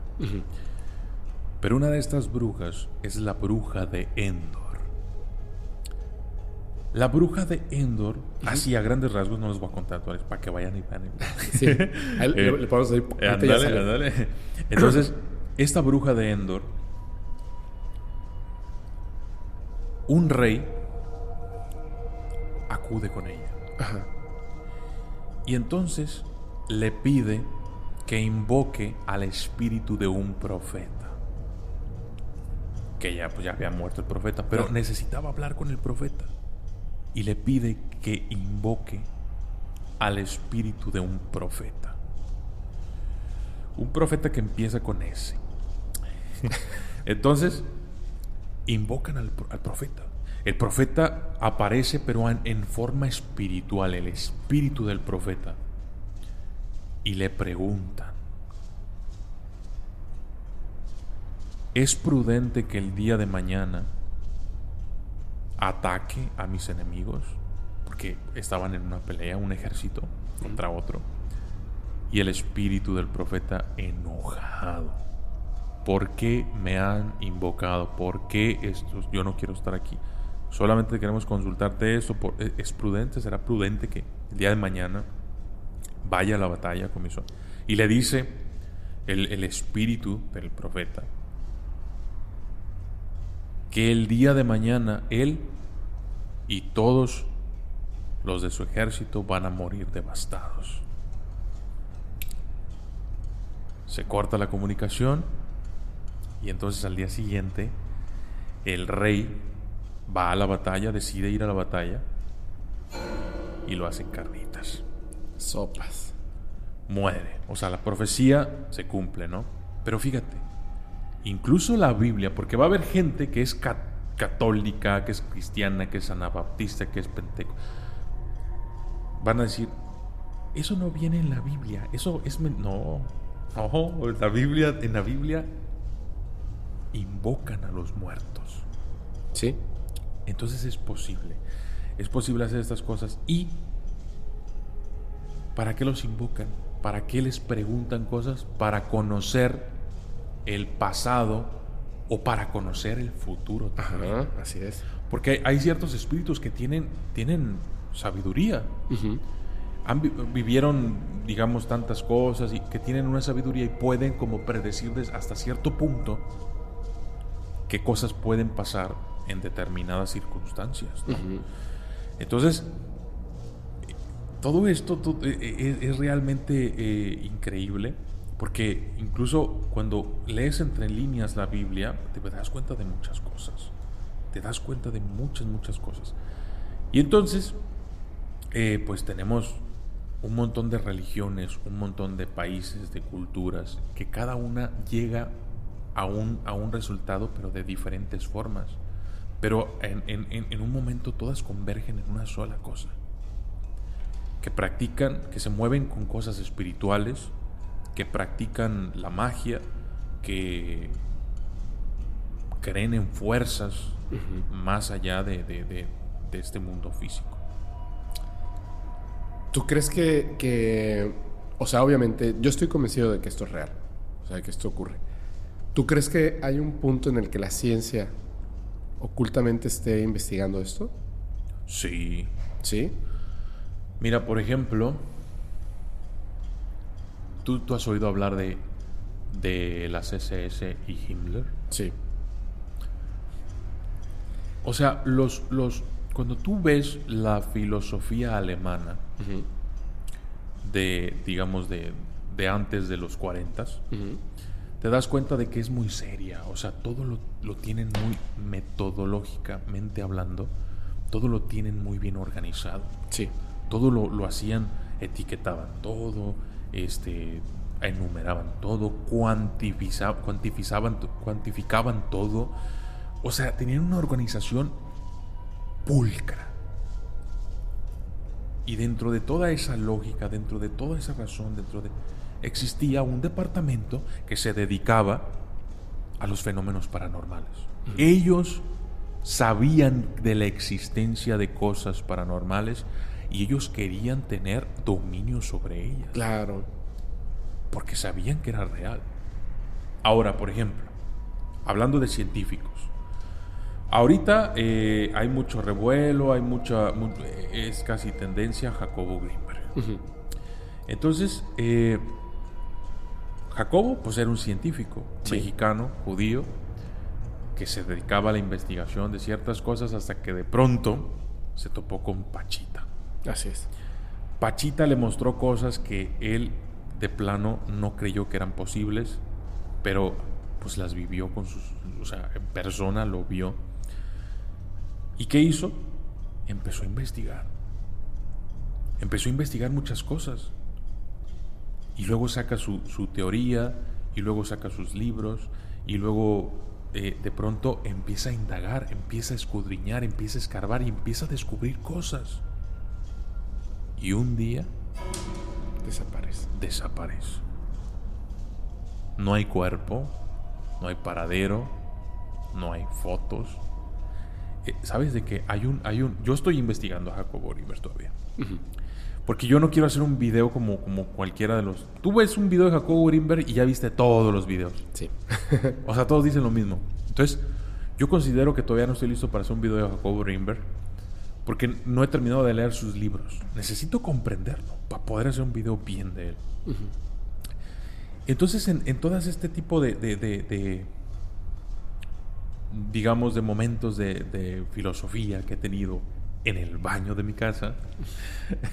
Pero una de estas brujas es la bruja de Endor. La bruja de Endor, así a grandes rasgos, no les voy a contar, para que vayan y vean. Sí. Le, Eh, le podemos decir, Eh. Entonces, esta bruja de Endor, un rey acude con ella. Ajá. Y entonces le pide que invoque al espíritu de un profeta. Que ya, pues, ya había muerto el profeta, pero Claro. necesitaba hablar con el profeta. Y le pide que invoque al espíritu de un profeta. Un profeta que empieza con S. Entonces, invocan al, pro- al profeta. El profeta aparece, pero en, en forma espiritual, el espíritu del profeta. Y le preguntan, ¿es prudente que el día de mañana ataque a mis enemigos? Porque estaban en una pelea, un ejército contra otro. Y el espíritu del profeta enojado. ¿Por qué me han invocado? ¿Por qué estos? Yo no quiero estar aquí. Solamente queremos consultarte eso. por- ¿e-, ¿Es prudente? ¿Será prudente que el día de mañana vaya a la batalla con mis Y le dice el, el espíritu del profeta que el día de mañana él y todos los de su ejército van a morir devastados. Se corta la comunicación y entonces al día siguiente el rey va a la batalla, decide ir a la batalla y lo hacen carnitas. Sopas. Muere. O sea, la profecía se cumple, ¿no? Pero fíjate, incluso la Biblia, porque va a haber gente que es ca- católica, que es cristiana, que es anabaptista, que es penteco, van a decir, eso no viene en la Biblia, eso es... men-". No, no, la Biblia, en la Biblia invocan a los muertos. Sí. Entonces es posible. Es posible hacer estas cosas. ¿Y para qué los invocan? ¿Para qué les preguntan cosas? Para conocer el pasado o para conocer el futuro también. Ajá, así es. Porque hay, ciertos espíritus que tienen, tienen sabiduría. Han vi- vivieron, digamos, tantas cosas y que tienen una sabiduría y pueden como predecirles hasta cierto punto qué cosas pueden pasar en determinadas circunstancias. Entonces, todo esto to- eh, eh, es, realmente eh, increíble porque incluso cuando lees entre líneas la Biblia te das cuenta de muchas cosas. Te das cuenta de muchas, muchas cosas. Y entonces, eh, pues tenemos un montón de religiones, un montón de países, de culturas, que cada una llega a un, a un resultado, pero de diferentes formas. Pero en, en- en- un momento todas convergen en una sola cosa. Que practican, que se mueven con cosas espirituales, que practican la magia, que creen en fuerzas más allá de, de- de- de este mundo físico. ¿Tú crees que, que, o sea, obviamente, yo estoy convencido de que esto es real, o sea, de que esto ocurre. ¿Tú crees que hay un punto en el que la ciencia ocultamente esté investigando esto? Sí. ¿Sí? Mira, por ejemplo, ¿tú, tú has oído hablar de, de las SS y Himmler? Sí. O sea, los, los, cuando tú ves la filosofía alemana de, digamos, de, de antes de los 40, te das cuenta de que es muy seria. O sea, todo lo, lo tienen muy metodológicamente hablando, todo lo tienen muy bien organizado. Sí. Todo lo, lo hacían, etiquetaban todo, este, enumeraban todo, cuantificaban, cuantificaban todo. O sea, tenían una organización pulcra. Y dentro de toda esa lógica, dentro de toda esa razón, dentro de existía un departamento que se dedicaba a los fenómenos paranormales. Ellos sabían de la existencia de cosas paranormales y ellos querían tener dominio sobre ellas Claro. porque sabían que era real. Ahora, por ejemplo, hablando de científicos, ahorita eh, hay mucho revuelo, hay mucha, mu- es casi tendencia a Jacobo Greenberg. Entonces, eh, Jacobo, pues era un científico Sí. mexicano, judío, que se dedicaba a la investigación de ciertas cosas hasta que de pronto se topó con Pachita. Así es. Pachita le mostró cosas que él de plano no creyó que eran posibles, pero pues las vivió con sus, o sea, en persona lo vio. ¿Y qué hizo? Empezó a investigar. Empezó a investigar muchas cosas. Y luego saca su, su teoría, y luego saca sus libros, y luego eh, de pronto empieza a indagar, empieza a escudriñar, empieza a escarbar y empieza a descubrir cosas. Y un día Desaparece. desaparece. No hay cuerpo, no hay paradero, no hay fotos. Eh, ¿Sabes de qué? Hay un, hay un. Yo estoy investigando a Jacobo Oliver todavía. Porque yo no quiero hacer un video como, como cualquiera de los. Tú ves un video de Jacobo Greenberg y ya viste todos los videos. Sí. O sea, todos dicen lo mismo. Entonces, yo considero que todavía no estoy listo para hacer un video de Jacobo Greenberg. Porque no he terminado de leer sus libros. Necesito comprenderlo para poder hacer un video bien de él. Entonces, en, en todas este tipo de, de- de- de, digamos, de momentos de, de filosofía que he tenido en el baño de mi casa,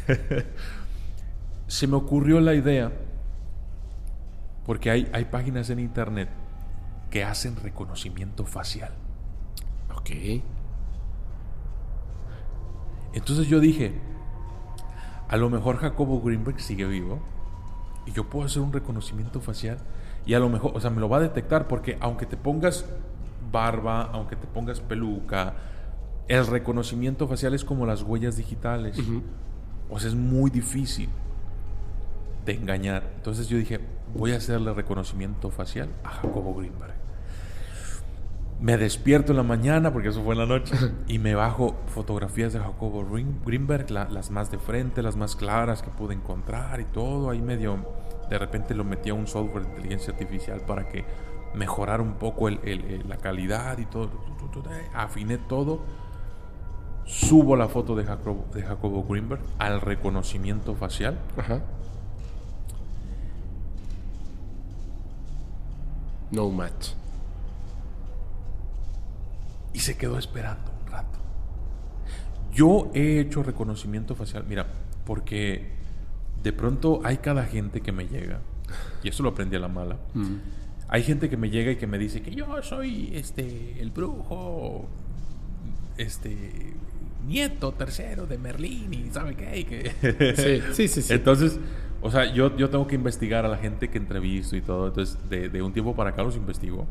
se me ocurrió la idea, porque hay, hay páginas en internet que hacen reconocimiento facial. Ok. Entonces yo dije, a lo mejor Jacobo Greenberg sigue vivo y yo puedo hacer un reconocimiento facial y a lo mejor, o sea, me lo va a detectar porque aunque te pongas barba, aunque te pongas peluca, el reconocimiento facial es como las huellas digitales. O sea, es muy difícil de engañar. Entonces yo dije, voy a hacerle reconocimiento facial a Jacobo Greenberg. Me despierto en la mañana, porque eso fue en la noche, y me bajo fotografías de Jacobo Green- Greenberg, la- las más de frente, las más claras que pude encontrar y todo. Ahí medio, de repente lo metí a un software de inteligencia artificial para que mejorara un poco el- la calidad y todo. Afiné todo. Subo la foto de Jacobo, de Jacobo Greenberg al reconocimiento facial. No match. Y se quedó esperando un rato. Yo he hecho reconocimiento facial. Mira, Porque de pronto hay cada gente que me llega, y eso lo aprendí a la mala. Mm. Hay gente que me llega y que me dice que yo soy este el brujo, este nieto tercero de Merlín y sabe qué. Y que... Sí, sí, sí, sí. Entonces, o sea, yo, yo tengo que investigar a la gente que entrevisto y todo. Entonces, de, de un tiempo para acá los investigo.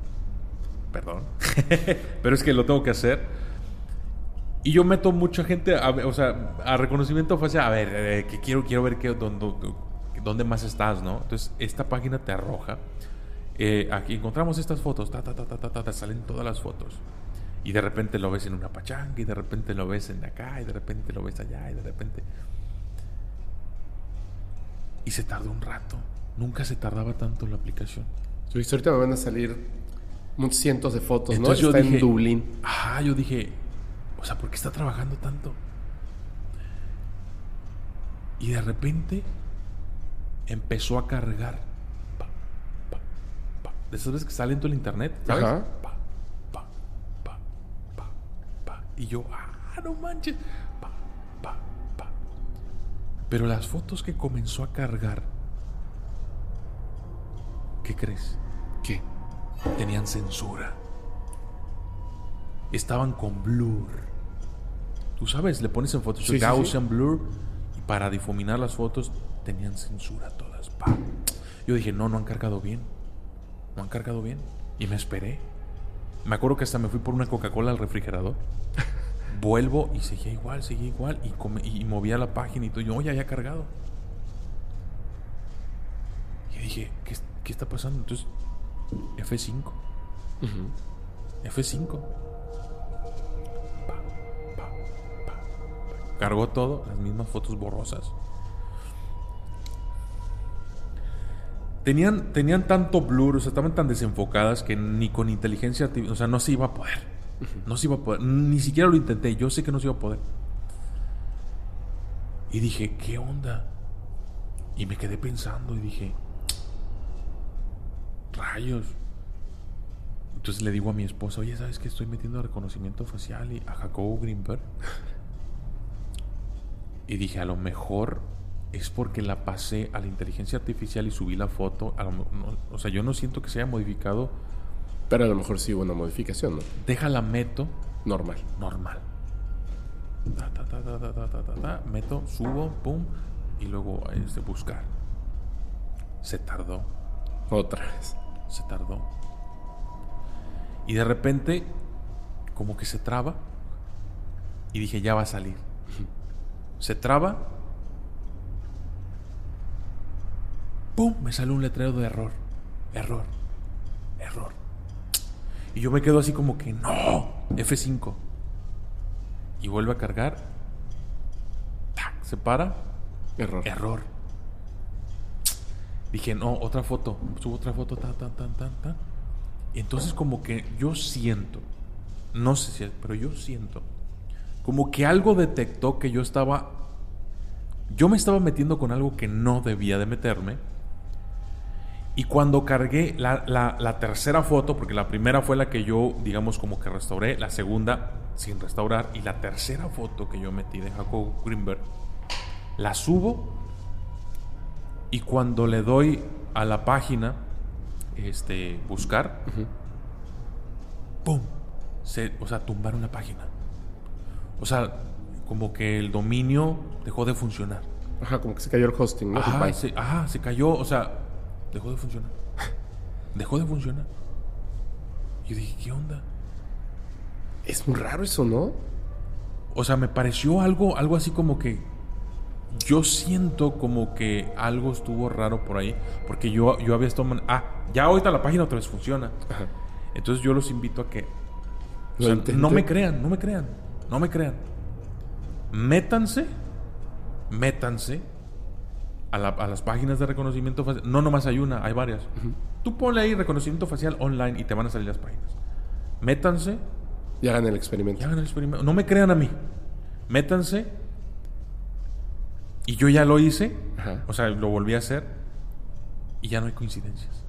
Perdón. Pero es que lo tengo que hacer. Y yo meto mucha gente, a, o sea, a reconocimiento facial. A ver, eh, que quiero, quiero ver qué, dónde, dónde más estás, ¿no? Entonces, esta página te arroja. eh, aquí encontramos estas fotos, ta, ta, ta, ta, ta, ta, salen todas las fotos. Y de repente lo ves en una pachanga, y de repente lo ves en acá, y de repente lo ves allá, y de repente. Y se tardó un rato. Nunca se tardaba tanto la aplicación. Ahorita me van a salir muchos cientos de fotos, Entonces ¿no? yo Está dije, en Dublín. Ajá, yo dije, o sea, ¿por qué está trabajando tanto? Y de repente empezó a cargar. Pa, pa, pa. De esas veces que está lento el internet, ¿sabes? Ajá. Y yo, ah, no manches. Pero las fotos que comenzó a cargar, ¿qué crees? Tenían censura. Estaban con blur. Tú sabes, le pones en Photoshop Sí, sí, Gaussian blur y para difuminar las fotos tenían censura todas. Pa. Yo dije, no, no han cargado bien. No han cargado bien. Y me esperé. Me acuerdo que hasta me fui por una Coca-Cola al refrigerador. Vuelvo y seguía igual, seguía igual. Y, come- y movía la página y todo. Yo, ya había cargado. Y dije, ¿qué, qué está pasando? Entonces, F5. F5. Pa, pa, pa, pa. Cargó todo, las mismas fotos borrosas. Tenían, tenían tanto blur, o sea, estaban tan desenfocadas que ni con inteligencia o sea, no se iba a poder. No se iba a poder. Ni siquiera lo intenté, yo sé que no se iba a poder. Y dije, ¿qué onda? Y me quedé pensando y dije, rayos. Entonces le digo a mi esposa, oye, ¿sabes que estoy metiendo reconocimiento facial y a Jacobo Greenberg? y dije, a lo mejor es porque la pasé a la inteligencia artificial y subí la foto. A lo, no, o sea, yo no siento que se haya modificado. Pero a lo mejor sí hubo una modificación, ¿no? Déjala, meto. Normal. Normal. Ta, ta, ta, meto, subo, pum, y luego este, buscar. Se tardó. Otra vez se tardó. Y de repente, como que se traba. Y dije, ya va a salir. Se traba. ¡Pum! Me sale un letrero de error. Error. Error. Y yo me quedo así como que, no. F5. Y vuelve a cargar. ¡Tac! Se para. Error. Error. Dije, no, otra foto. Subo otra foto, tan, tan, tan, tan, tan. Entonces como que yo siento, no sé si es, pero yo siento, como que algo detectó que yo estaba, yo me estaba metiendo con algo que no debía de meterme. Y cuando cargué la, la- la tercera foto, porque la primera fue la que yo, digamos, como que restauré, la segunda sin restaurar, y la tercera foto que yo metí de Jacob Greenberg, la subo y cuando le doy a la página, este, buscar, ¡pum! Se, o sea, tumbaron la página. O sea, como que el dominio dejó de funcionar. Ajá, como que se cayó el hosting, ¿no? Ajá, se, ajá, se cayó, o sea, dejó de funcionar. Dejó de funcionar. Yo dije, ¿qué onda? Es muy raro eso, ¿no? O sea, me pareció algo, algo así como que. Yo siento como que algo estuvo raro por ahí. Porque yo, yo había estado. man- Ah, ya ahorita la página otra vez funciona. Ajá. Entonces yo los invito a que. o sea, no me crean, no me crean. No me crean. Métanse. Métanse. A, la- a las páginas de reconocimiento facial. No nomás hay una, hay varias. Tú ponle ahí reconocimiento facial online y te van a salir las páginas. Métanse Y hagan el experimento. y hagan el experimento. No me crean a mí. Métanse. Y yo ya lo hice. Ajá. O sea, lo volví a hacer. Y ya no hay coincidencias.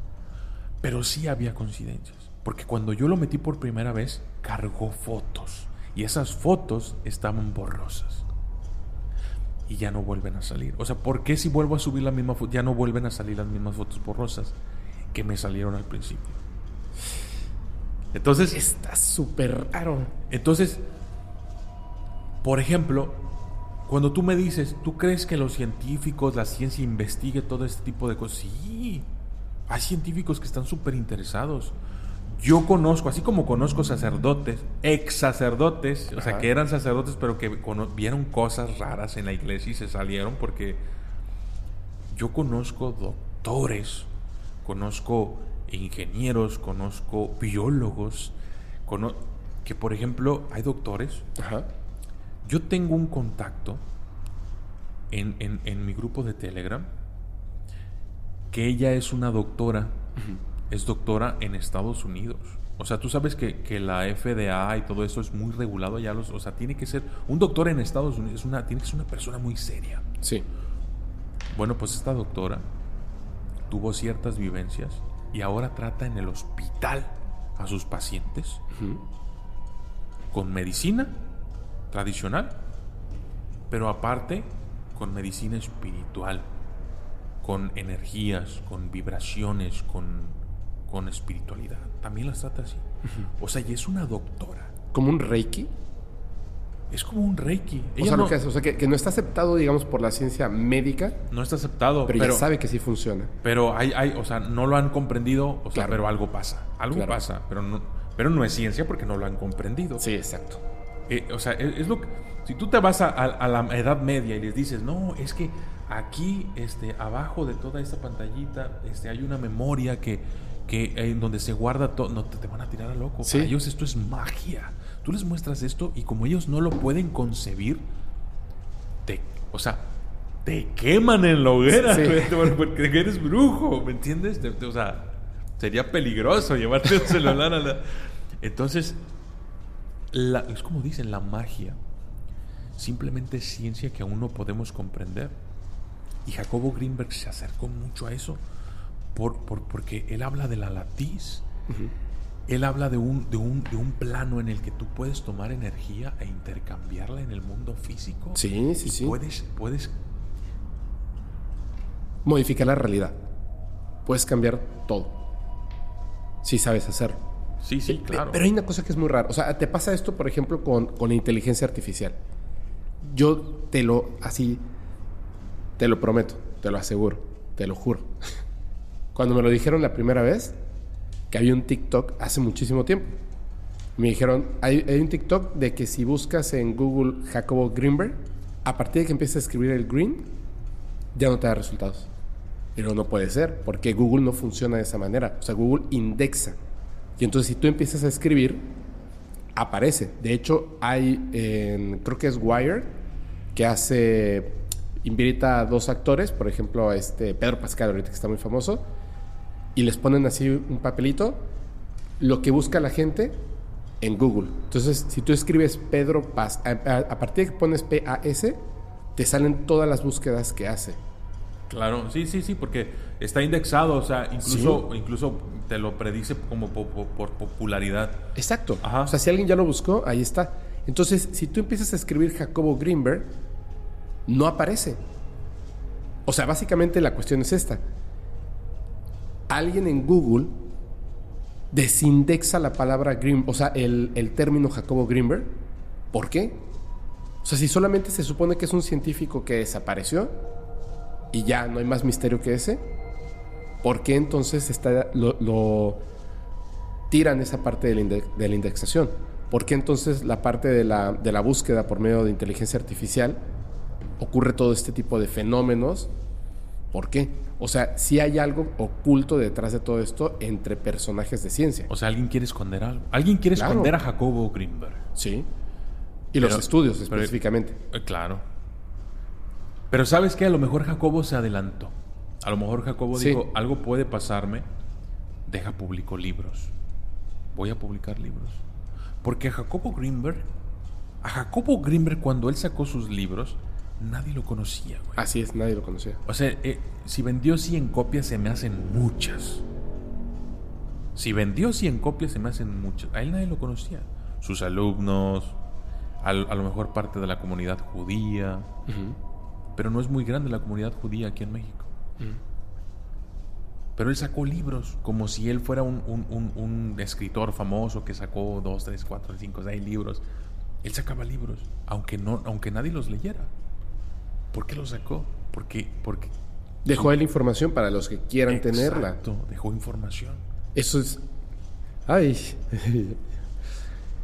Pero sí había coincidencias. Porque cuando yo lo metí por primera vez, cargó fotos. Y esas fotos estaban borrosas. y ya no vuelven a salir? O sea, ¿por qué si vuelvo a subir la misma foto ya no vuelven a salir las mismas fotos borrosas que me salieron al principio? Entonces, Está súper raro. entonces, por ejemplo, cuando tú me dices, ¿tú crees que los científicos, la ciencia investigue todo este tipo de cosas? Sí, hay científicos que están súper interesados. Yo conozco, así como conozco sacerdotes, ex sacerdotes, o sea, Ajá. que eran sacerdotes, pero que vieron cosas raras en la iglesia y se salieron porque yo conozco doctores, conozco ingenieros, conozco biólogos, cono- que por ejemplo hay doctores Ajá. Yo tengo un contacto en, en- en mi grupo de Telegram que ella es una doctora, es doctora en Estados Unidos. O sea, tú sabes que, que la FDA y todo eso es muy regulado ya los, o sea, tiene que ser un doctor en Estados Unidos, es una, tiene que ser una persona muy seria. Sí. Bueno, pues esta doctora tuvo ciertas vivencias y ahora trata en el hospital a sus pacientes con medicina tradicional, pero aparte con medicina espiritual, con energías, con vibraciones, con, con espiritualidad. También las trata así. O sea, y es una doctora. Como un reiki. Es como un reiki. O sea, no, que hace, o sea que, que no está aceptado, digamos, por la ciencia médica, no está aceptado, pero, pero, ya sabe que sí funciona. Pero hay, hay, o sea, no lo han comprendido, o sea, Claro. pero algo pasa. Algo Claro. pasa, pero no, pero no es ciencia porque no lo han comprendido. Sí, exacto. Eh, o sea, es, es lo que. Si tú te vas a, a- a la Edad Media y les dices, no, es que aquí, este, abajo de toda esta pantallita, este, hay una memoria que, que en donde se guarda todo, no te, te van a tirar a loco. Sí. Para ellos esto es magia. Tú les muestras esto y como ellos no lo pueden concebir, te, o sea, te queman en la hoguera, Sí. porque eres brujo, ¿me entiendes? Te- te- o sea, sería peligroso llevarte un celular a la... Entonces, la- es como dicen, la magia simplemente es ciencia que aún no podemos comprender. Y Jacobo Greenberg se acercó mucho a eso por, por- porque él habla de la latiz. Él habla de un, de, un, de un plano en el que tú puedes tomar energía e intercambiarla en el mundo físico. Sí, sí, sí. Puedes, puedes Modificar la realidad. Puedes cambiar todo. Si sabes hacerlo. Sí, sí, claro. Pero hay una cosa que es muy rara. O sea, te pasa esto, por ejemplo, con, con la inteligencia artificial. Yo te lo, así, te lo prometo, te lo aseguro, te lo juro. Cuando me lo dijeron la primera vez, que había un TikTok hace muchísimo tiempo. Me dijeron, hay, hay un TikTok de que si buscas en Google Jacobo Greenberg, a partir de que empieces a escribir el green, ya no te da resultados. Pero no puede ser, porque Google no funciona de esa manera. O sea, Google indexa. Y entonces si tú empiezas a escribir, aparece. De hecho, hay, en- creo que es Wired, que hace, invita a dos actores, por ejemplo, este Pedro Pascal, ahorita que está muy famoso, y les ponen así un papelito, lo que busca la gente en Google. Entonces, si tú escribes Pedro Paz, a, a- a partir de que pones P-A-S, te salen todas las búsquedas que hace. Claro, sí, sí, sí, porque está indexado, o sea, incluso, incluso te lo predice como po- po- por, popularidad. Exacto. Ajá. O sea, si alguien ya lo buscó, ahí está. Entonces, si tú empiezas a escribir Jacobo Greenberg, no aparece. O sea, básicamente la cuestión es esta. Alguien en Google desindexa la palabra Green, o sea, el, el término Jacobo Greenberg. ¿Por qué? O sea, si solamente se supone que es un científico que desapareció y ya no hay más misterio que ese, ¿por qué entonces está, lo- lo tiran esa parte de la, inde- de la indexación. ¿Por qué entonces la parte de la, de la búsqueda por medio de inteligencia artificial ocurre todo este tipo de fenómenos? ¿Por qué? O sea, si hay algo oculto detrás de todo esto entre personajes de ciencia. O sea, alguien quiere esconder algo. Alguien quiere Claro. esconder a Jacobo Greenberg. Sí. Y los estudios específicamente. Eh, claro. Pero sabes que a lo mejor Jacobo se adelantó. A lo mejor Jacobo Sí. dijo, algo puede pasarme, deja publico libros. Voy a publicar libros. Porque a Jacobo Greenberg, a Jacobo Greenberg cuando él sacó sus libros, nadie lo conocía, güey. Así es, nadie lo conocía. O sea, eh, si vendió 100 copias, se me hacen muchas. Si vendió 100 copias, se me hacen muchas. A él nadie lo conocía. Sus alumnos, al- a, lo mejor parte de la comunidad judía. Pero no es muy grande la comunidad judía aquí en México. Pero él sacó libros como si él fuera un, un- un- un escritor famoso que sacó dos, tres, cuatro, cinco, seis libros. Él sacaba libros, aunque, no, aunque nadie los leyera. ¿Por qué los sacó? Porque, porque Dejó él información para los que quieran tenerla. Exacto, dejó información. Eso es. Ay.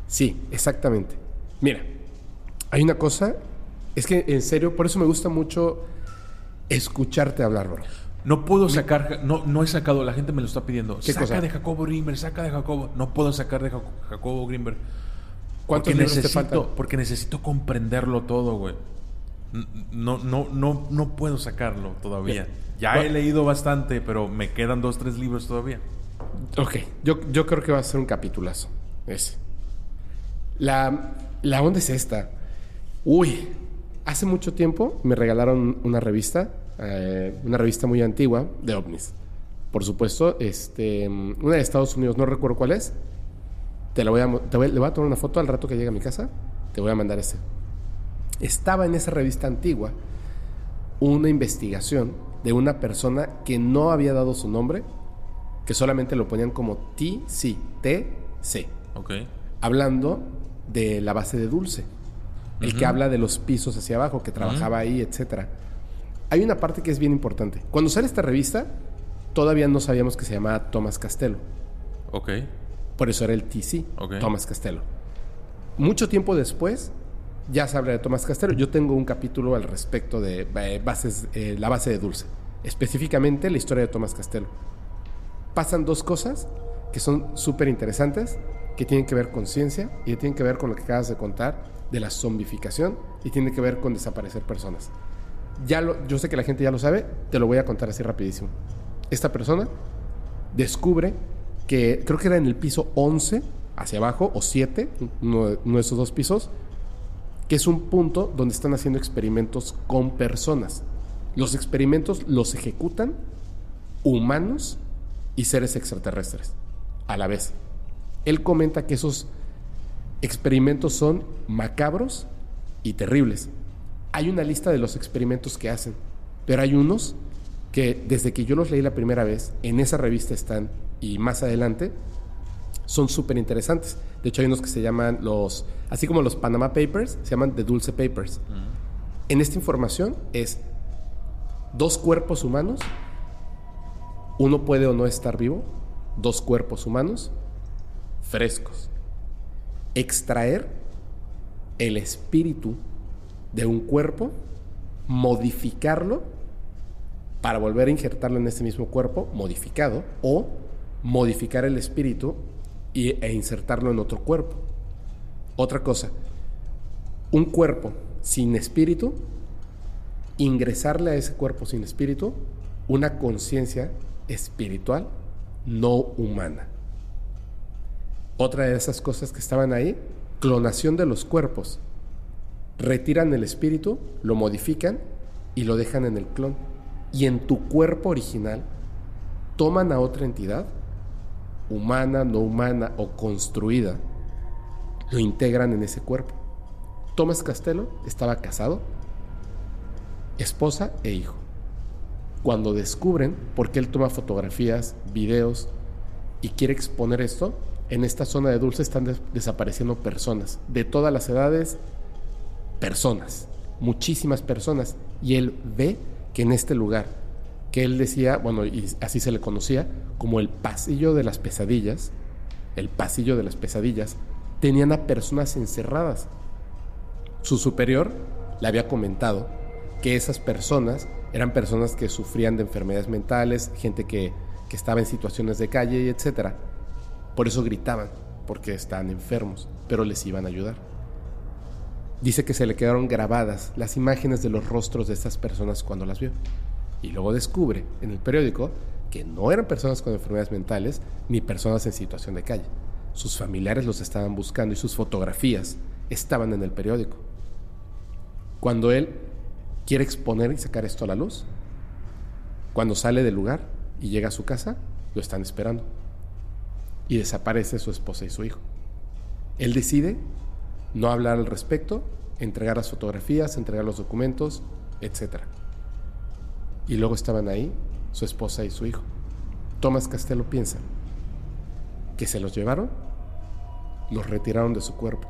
Sí, exactamente. Mira, hay una cosa. Es que en serio, por eso me gusta mucho escucharte hablar, bro. No puedo sacar, no, no he sacado, la gente me lo está pidiendo. ¿Qué saca cosa? de Jacobo Greenberg, saca de Jacobo. No puedo sacar de Jaco- Jacobo Greenberg. ¿Cuántos Porque te necesito, faltan? porque necesito comprenderlo todo, güey. No, no, no, no puedo sacarlo todavía. Bien. Ya Bueno. he leído bastante, pero me quedan dos, tres libros todavía. Ok, yo, yo creo que va a ser un capitulazo. Ese. La, la onda es esta. Uy, hace mucho tiempo me regalaron una revista, eh, una revista muy antigua de ovnis. Por supuesto, este, una de Estados Unidos, no recuerdo cuál es. Te la voy a, te voy- le voy a tomar una foto al rato que llegue a mi casa. Te voy a mandar ese. Estaba en esa revista antigua una investigación de una persona que no había dado su nombre, que solamente lo ponían como TC, TC, Ok. hablando de la base de Dulce, el que habla de los pisos hacia abajo, que trabajaba ahí, etcétera. Hay una parte que es bien importante. Cuando sale esta revista, todavía no sabíamos que se llamaba Thomas Castello. Ok. Por eso era el TC, Ok. Thomas Castello. Mucho tiempo después, ya se habla de Thomas Castello. Yo tengo un capítulo al respecto de eh, bases, eh, la base de Dulce. Específicamente la historia de Thomas Castello. Pasan dos cosas que son súper interesantes, que tienen que ver con ciencia y que tienen que ver con lo que acabas de contar de la zombificación y tienen que ver con desaparecer personas. Ya lo, yo sé que la gente ya lo sabe, te lo voy a contar así rapidísimo. Esta persona descubre que creo que era en el piso 11 hacia abajo o 7, uno uno de esos dos pisos, que es un punto donde están haciendo experimentos con personas. Los experimentos los ejecutan humanos y seres extraterrestres a la vez. Él comenta que esos experimentos son macabros y terribles. Hay una lista de los experimentos que hacen, pero hay unos que desde que yo los leí la primera vez, en esa revista están y más adelante, son súper interesantes. De hecho, hay unos que se llaman los, así como los Panama Papers, se llaman The Dulce Papers. En esta información es dos cuerpos humanos, uno puede o no estar vivo, dos cuerpos humanos frescos. Extraer el espíritu de un cuerpo, modificarlo para volver a injertarlo en ese mismo cuerpo modificado o modificar el espíritu y- e insertarlo en otro cuerpo. Otra cosa, un cuerpo sin espíritu, ingresarle a ese cuerpo sin espíritu una conciencia espiritual no humana. Otra de esas cosas que estaban ahí, clonación de los cuerpos. Retiran el espíritu, lo modifican y lo dejan en el clon. Y en tu cuerpo original toman a otra entidad, humana, no humana o construida, lo integran en ese cuerpo. Thomas Castello estaba casado, esposa e hijo. Cuando descubren por qué él toma fotografías, videos y quiere exponer esto, en esta zona de Dulce están des- desapareciendo personas de todas las edades, personas, muchísimas personas. Y él ve que en este lugar, que él decía, bueno, y así se le conocía, como el pasillo de las pesadillas, el pasillo de las pesadillas, tenían a personas encerradas. Su superior le había comentado que esas personas eran personas que sufrían de enfermedades mentales, gente que, que estaba en situaciones de calle etcétera. Por eso gritaban, porque estaban enfermos, pero les iban a ayudar. Dice que se le quedaron grabadas las imágenes de los rostros de estas personas cuando las vio. Y luego descubre en el periódico que no eran personas con enfermedades mentales ni personas en situación de calle. Sus familiares los estaban buscando y sus fotografías estaban en el periódico. Cuando él quiere exponer y sacar esto a la luz, cuando sale del lugar y llega a su casa, lo están esperando. Y desaparece su esposa y su hijo. Él decide no hablar al respecto, entregar las fotografías, entregar los documentos etc. Y luego estaban ahí su esposa y su hijo. Tomás Castelo piensa que se los llevaron, los retiraron de su cuerpo,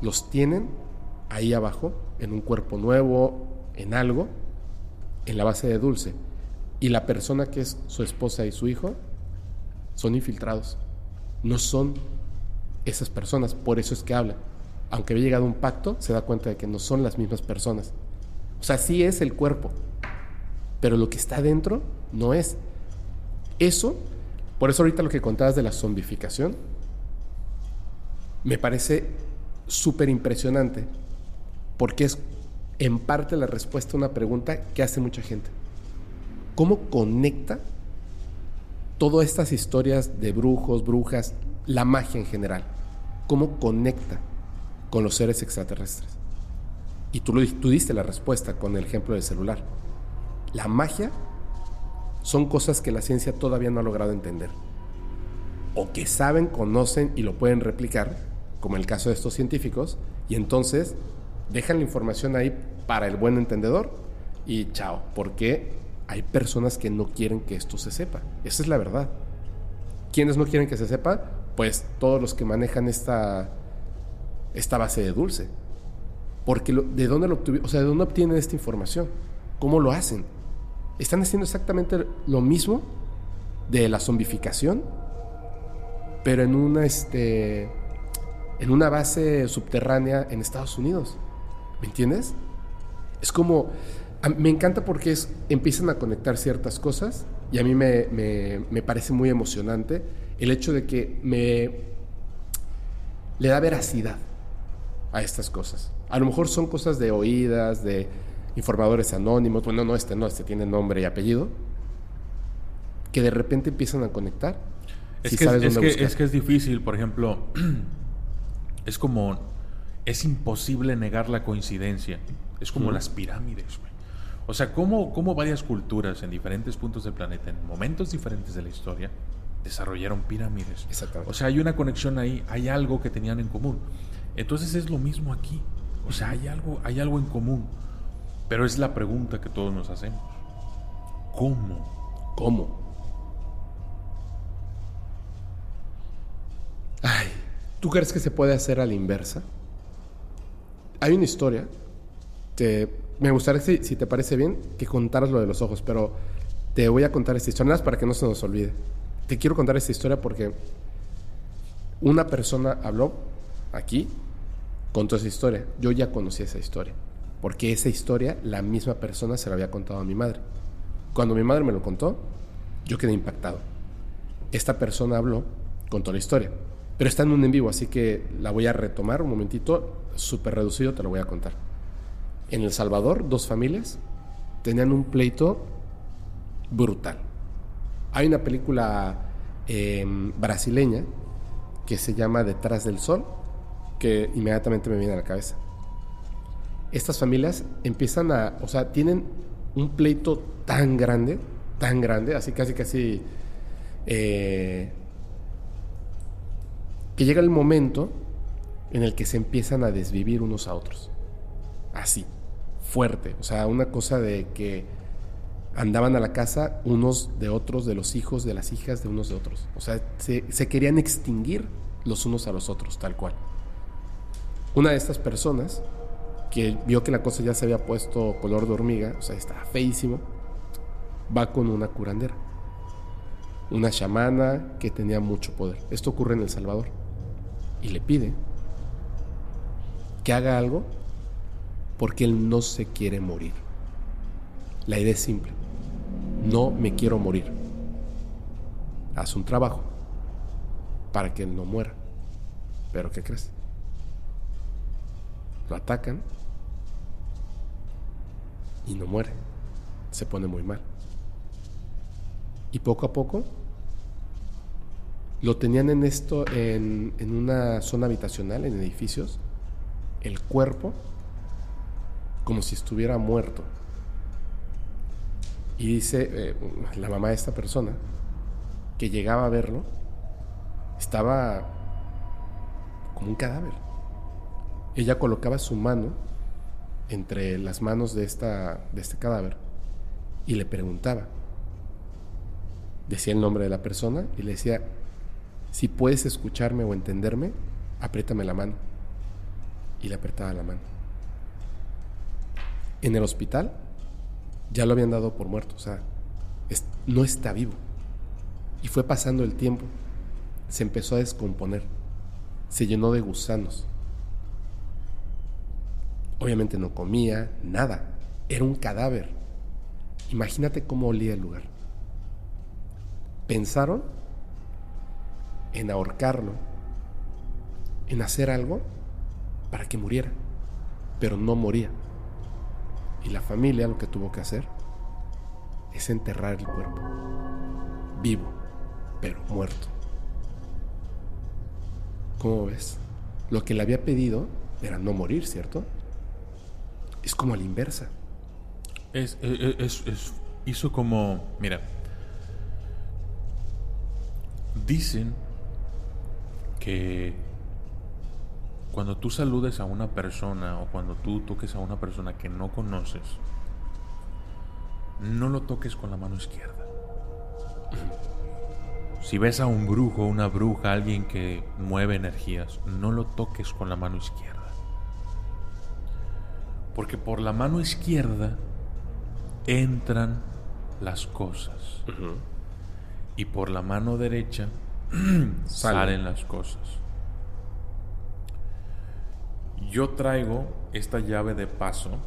los tienen ahí abajo, en un cuerpo nuevo, en algo, en la base de dulce. Y la persona que es su esposa y su hijo son infiltrados. No son esas personas, por eso es que habla. Aunque había llegado a un pacto, se da cuenta de que no son las mismas personas. O sea, sí es el cuerpo, pero lo que está dentro no es. Eso, por eso ahorita lo que contabas de la zombificación, me parece súper impresionante, porque es en parte la respuesta a una pregunta que hace mucha gente. ¿Cómo conecta todas estas historias de brujos, brujas, la magia en general? ¿Cómo conecta con los seres extraterrestres? Y tú, tú diste la respuesta con el ejemplo del celular. La magia son cosas que la ciencia todavía no ha logrado entender. O que saben, conocen y lo pueden replicar, como el caso de estos científicos, y entonces dejan la información ahí para el buen entendedor y chao, porque hay personas que no quieren que esto se sepa. Esa es la verdad. ¿Quiénes no quieren que se sepa? Pues todos los que manejan esta, esta base de dulce. Porque ¿de dónde lo? O sea, ¿de dónde obtienen esta información? ¿Cómo lo hacen? Están haciendo exactamente lo mismo de la zombificación, pero en una, este, en una base subterránea en Estados Unidos. ¿Me entiendes? Es como, me encanta porque es, empiezan a conectar ciertas cosas y a mí me, me, parece muy emocionante el hecho de que me le da veracidad a estas cosas. A lo mejor son cosas de oídas, de informadores anónimos, bueno, no, este no, este tiene nombre y apellido, que de repente empiezan a conectar. Es, que, es, que, es que es difícil, por ejemplo, es como, es imposible negar la coincidencia, es como las pirámides, O sea, ¿cómo, cómo varias culturas en diferentes puntos del planeta, en momentos diferentes de la historia, desarrollaron pirámides. Exactamente. O sea, hay una conexión ahí, hay algo que tenían en común. Entonces es lo mismo aquí. O sea, hay algo, hay algo en común. Pero es la pregunta que todos nos hacemos. ¿Cómo? ¿Cómo? Ay, ¿tú crees que se puede hacer a la inversa? Hay una historia. Me gustaría, si, te parece bien, que contaras lo de los ojos, pero te voy a contar esta historia para que no se nos olvide. Te quiero contar esta historia porque una persona habló aquí, contó esa historia. Yo ya conocí esa historia porque esa historia la misma persona se la había contado a mi madre. Cuando mi madre me lo contó, yo quedé impactado. Esta persona habló, contó la historia, pero está en un en vivo, así que la voy a retomar un momentito, súper reducido, te lo voy a contar. En El Salvador, dos familias tenían un pleito brutal. Hay una película em, brasileña que se llama Detrás del Sol, que inmediatamente me viene a la cabeza estas familias empiezan a, o sea, tienen un pleito tan grande, tan grande, así casi, casi, eh, que llega el momento en el que se empiezan a desvivir unos a otros. Así, fuerte. O sea, una cosa de que andaban a la casa unos de otros, de los hijos, de las hijas de unos de otros. O sea, se, querían extinguir los unos a los otros, tal cual. Una de estas personas que vio que la cosa ya se había puesto color de hormiga, o sea, estaba feísimo, va con una curandera, una chamana que tenía mucho poder. Esto ocurre en El Salvador. Y le pide que haga algo porque él no se quiere morir. La idea es simple. No me quiero morir. Haz un trabajo para que él no muera. Pero ¿qué crees? Lo atacan y no muere. Se pone muy mal. Y poco a poco lo tenían en esto, en, una zona habitacional, en edificios, el cuerpo como si estuviera muerto. Y dice eh, la mamá de esta persona que llegaba a verlo, estaba como un cadáver. Ella colocaba su mano entre las manos de, esta, de este cadáver y le preguntaba. Decía el nombre de la persona y le decía, si puedes escucharme o entenderme, apriétame la mano. Y le apretaba la mano. En el hospital ya lo habían dado por muerto, o sea, no está vivo. Y fue pasando el tiempo, se empezó a descomponer, se llenó de gusanos. Obviamente no comía, nada, era un cadáver. Imagínate cómo olía el lugar. Pensaron en ahorcarlo, en hacer algo para que muriera, pero no moría. Y la familia lo que tuvo que hacer es enterrar el cuerpo, vivo, pero muerto. ¿Cómo ves? Lo que le había pedido era no morir, ¿cierto? Es como a la inversa. Es, es, hizo como, mira, dicen que cuando tú saludes a una persona o cuando tú toques a una persona que no conoces, no lo toques con la mano izquierda. Si ves a un brujo, una bruja, alguien que mueve energías, no lo toques con la mano izquierda. Porque por la mano izquierda entran las cosas. Y por la mano derecha salen las cosas. Yo traigo esta llave de paso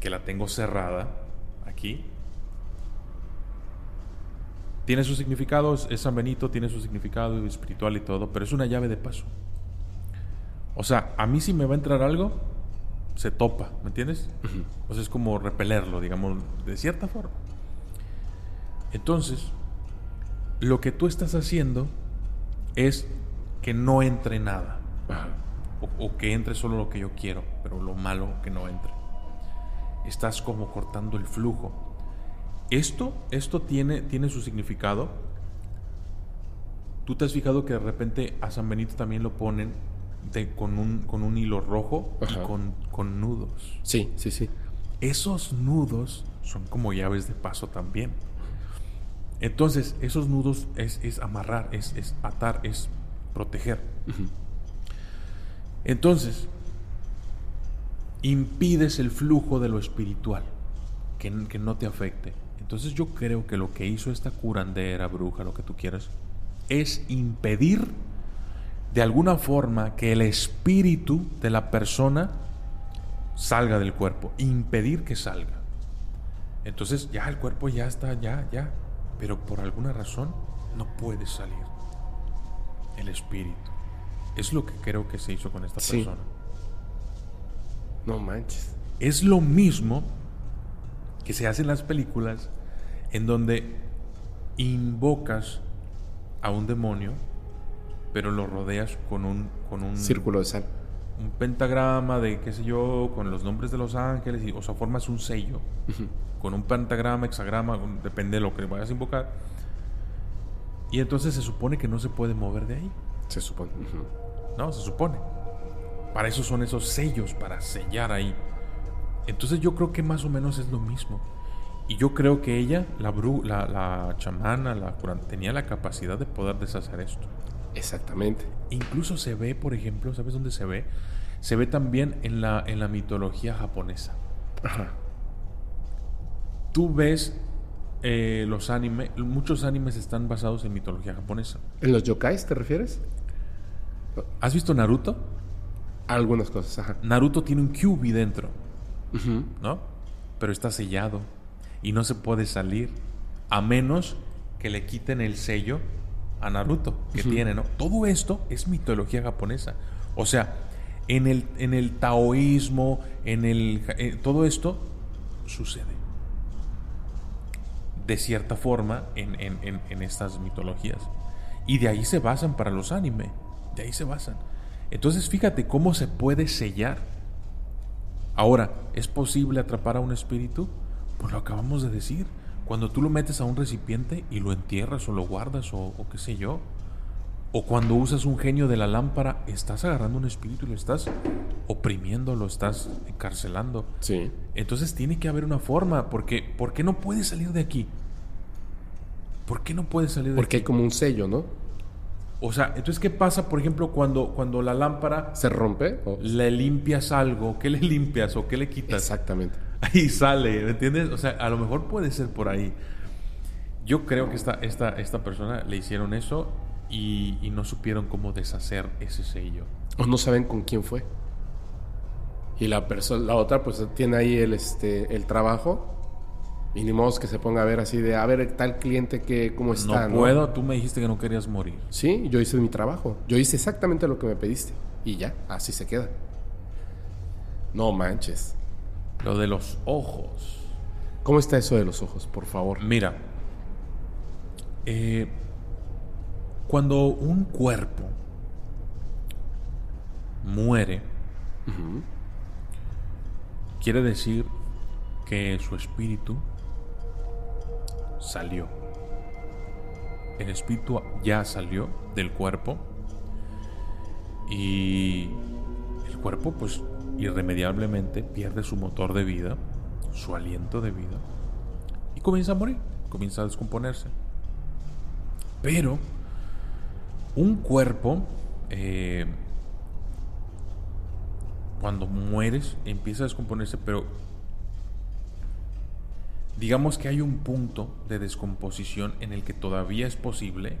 que la tengo cerrada aquí. Tiene su significado, es San Benito, tiene su significado espiritual y todo, pero es una llave de paso. O sea, a mí si me va a entrar algo, se topa, ¿me entiendes? O sea, es como repelerlo, digamos, de cierta forma. Entonces, lo que tú estás haciendo es que no entre nada. O, o, que entre solo lo que yo quiero, pero lo malo que no entre. Estás como cortando el flujo. Esto, esto tiene, tiene su significado. Tú te has fijado que de repente a San Benito también lo ponen de, con, un, con un hilo rojo y con, con nudos. Sí, sí, sí. Esos nudos son como llaves de paso también. Entonces, esos nudos es, es amarrar, es, es, atar, es proteger. Entonces, impides el flujo de lo espiritual, que, que, no te afecte. Entonces yo creo que lo que hizo esta curandera, bruja, lo que tú quieras, es impedir de alguna forma que el espíritu de la persona salga del cuerpo, impedir que salga. Entonces ya el cuerpo ya está, ya, ya, pero por alguna razón no puede salir el espíritu. Es lo que creo que se hizo con esta persona. No manches. Es lo mismo que se hace en las películas en donde invocas a un demonio, pero lo rodeas con un, con un círculo de sal. Un pentagrama de qué sé yo, con los nombres de los ángeles, y, o sea, formas un sello con un pentagrama, hexagrama, depende de lo que vayas a invocar. Y entonces se supone que no se puede mover de ahí. Se supone. No, se supone. Para eso son esos sellos, para sellar ahí. Entonces yo creo que más o menos es lo mismo. Y yo creo que ella, la, bru la, la chamana, la tenía la capacidad de poder deshacer esto. Exactamente. Incluso se ve, por ejemplo, ¿sabes dónde se ve? Se ve también en la, en la mitología japonesa. Ajá tú ves eh, los animes, muchos animes están basados en mitología japonesa. ¿En los yokais te refieres? ¿Has visto Naruto? Algunas cosas, ajá. Naruto tiene un Kyubi dentro, ¿no? Pero está sellado y no se puede salir a menos que le quiten el sello a Naruto que tiene, ¿no? Todo esto es mitología japonesa. O sea, en el, en el taoísmo, en el... Eh, todo esto sucede de cierta forma en, en, estas mitologías. Y de ahí se basan para los anime. De ahí se basan. Entonces fíjate cómo se puede sellar. Ahora, ¿es posible atrapar a un espíritu? Pues lo acabamos de decir. Cuando tú lo metes a un recipiente y lo entierras o lo guardas o, qué sé yo, O cuando usas un genio de la lámpara, estás agarrando un espíritu y lo estás oprimiendo, lo estás encarcelando. Sí. Entonces tiene que haber una forma, porque ¿por qué no puedes salir de aquí? ¿Por qué no puedes salir de Porque hay aquí? como un sello, ¿no? O sea, entonces ¿qué pasa, por ejemplo, cuando, cuando la lámpara ¿Se rompe? o- le limpias algo? ¿Qué le limpias o qué le quitas? Exactamente. Ahí sale, ¿me entiendes? O sea, a lo mejor puede ser por ahí. Yo creo que esta, esta, esta persona le hicieron eso y, y no supieron cómo deshacer ese sello. O no saben con quién fue. Y la persona, la otra, pues tiene ahí el, este, el trabajo. Y ni modo que se ponga a ver así de, a ver, tal cliente que, cómo está. no puedo, tú me dijiste que no querías morir. Sí, yo hice mi trabajo. Yo hice exactamente lo que me pediste. Y ya, así se queda. No manches. Lo de los ojos. ¿Cómo está eso de los ojos, por favor? Mira, eh, cuando un cuerpo muere, quiere decir que su espíritu salió. El espíritu ya salió del cuerpo y el cuerpo pues irremediablemente pierde su motor de vida, su aliento de vida y comienza a morir, comienza a descomponerse. Pero un cuerpo, eh, cuando mueres, empieza a descomponerse, pero digamos que hay un punto de descomposición en el que todavía es posible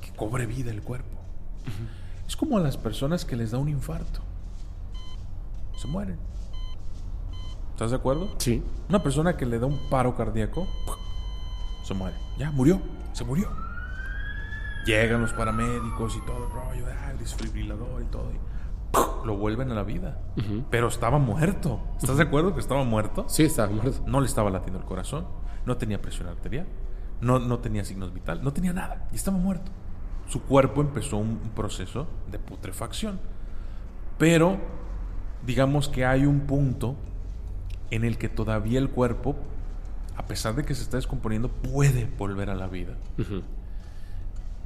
que cobre vida el cuerpo. Es como a las personas que les da un infarto. Se mueren. ¿Estás de acuerdo? Sí. Una persona que le da un paro cardíaco se muere. Ya, murió. Se murió. Llegan los paramédicos y todo el rollo, ah, el desfibrilador y todo. y lo vuelven a la vida. Pero estaba muerto. ¿Estás de acuerdo que estaba muerto? Sí, está muerto. No le estaba latiendo el corazón. No tenía presión arterial. No, no tenía signos vitales. No tenía nada. Y estaba muerto. Su cuerpo empezó un, un proceso de putrefacción. Pero digamos que hay un punto en el que todavía el cuerpo, a pesar de que se está descomponiendo, puede volver a la vida.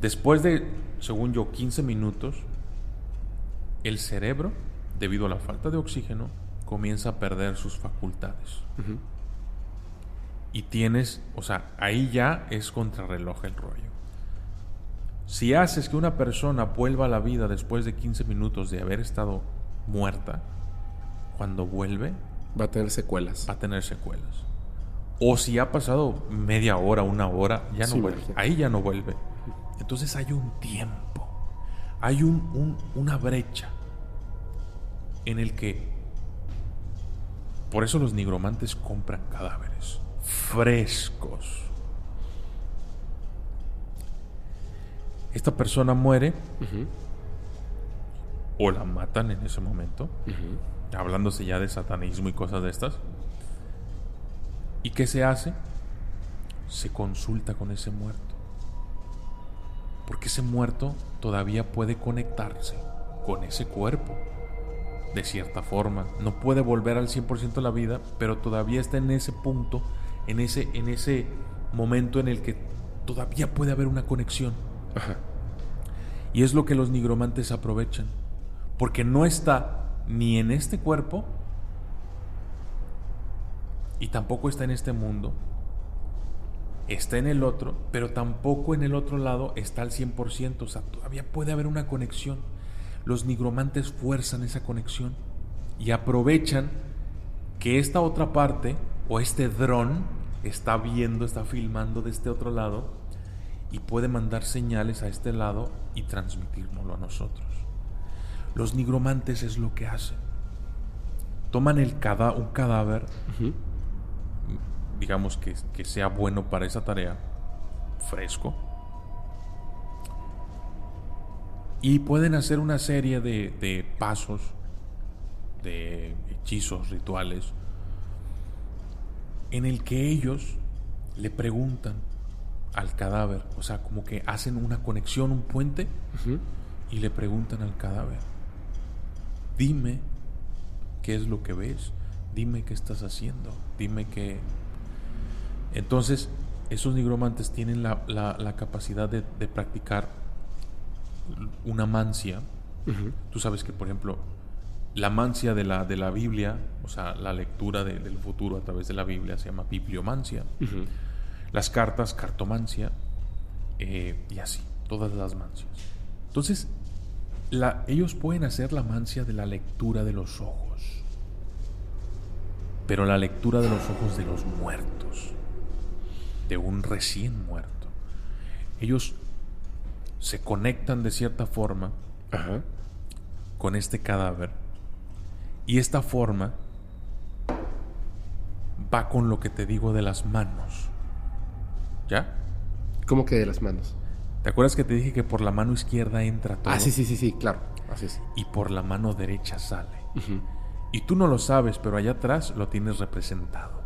Después de, según yo, 15 minutos, el cerebro, debido a la falta de oxígeno, comienza a perder sus facultades. Y tienes, o sea, ahí ya es contrarreloj el rollo. Si haces que una persona vuelva a la vida después de 15 minutos de haber estado muerta, cuando vuelve, Va a tener secuelas. va a tener secuelas. O si ha pasado media hora, una hora, ya no Sí, vuelve. imagínate. Ahí ya no vuelve. Entonces hay un tiempo, hay un, un- una brecha en el que, por eso los nigromantes compran cadáveres frescos. Esta persona muere o la matan en ese momento hablándose ya de satanismo y cosas de estas. ¿Y qué se hace? Se consulta con ese muerto. Porque ese muerto todavía puede conectarse con ese cuerpo. De cierta forma. No puede volver al 100% a la vida, pero todavía está en ese punto, en ese, en ese momento en el que todavía puede haber una conexión. Ajá. Y es lo que los nigromantes aprovechan. Porque no está ni en este cuerpo y tampoco está en este mundo. Está en el otro, pero tampoco en el otro lado está al 100%. O sea, todavía puede haber una conexión. Los nigromantes fuerzan esa conexión y aprovechan que esta otra parte o este dron está viendo, está filmando de este otro lado y puede mandar señales a este lado y transmitírnoslo a nosotros. Los nigromantes es lo que hacen. Toman el cada, un cadáver, digamos que, que sea bueno para esa tarea, fresco, y pueden hacer una serie de, de pasos, de hechizos, rituales, en el que ellos le preguntan al cadáver, o sea, como que hacen una conexión, un puente, y le preguntan al cadáver, dime qué es lo que ves, dime qué estás haciendo, dime qué... Entonces, esos nigromantes tienen la, la- la capacidad de, de practicar una mancia. Tú sabes que, por ejemplo, la mancia de la, de la Biblia, o sea, la lectura de- del futuro a través de la Biblia se llama bibliomancia. Las cartas, cartomancia, eh, y así, todas las mancias. Entonces, la- ellos pueden hacer la mancia de la lectura de los ojos, pero la lectura de los ojos de los muertos, de un recién muerto. Ellos se conectan de cierta forma Ajá. con este cadáver y esta forma va con lo que te digo de las manos. ¿Ya? ¿Cómo que de las manos? ¿Te acuerdas que te dije que por la mano izquierda entra todo Ah, sí, sí, sí, sí, claro. Así es. y por la mano derecha sale? Y tú no lo sabes, pero allá atrás lo tienes representado.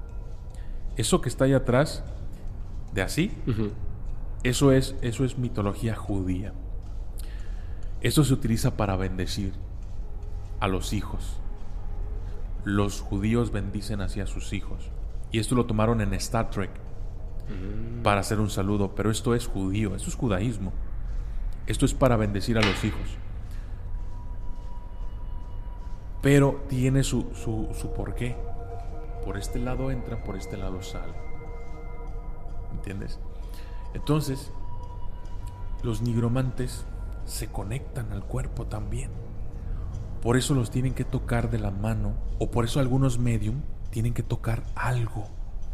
Eso que está allá atrás, de así, eso es, eso es mitología judía. Esto se utiliza para bendecir a los hijos. Los judíos bendicen hacia sus hijos. Y esto lo tomaron en Star Trek para hacer un saludo. Pero esto es judío, esto es judaísmo. Esto es para bendecir a los hijos. Pero tiene su, su, su porqué. Por este lado entra, por este lado sale. ¿Entiendes? Entonces, los nigromantes se conectan al cuerpo también. Por eso los tienen que tocar de la mano, o por eso algunos medium tienen que tocar algo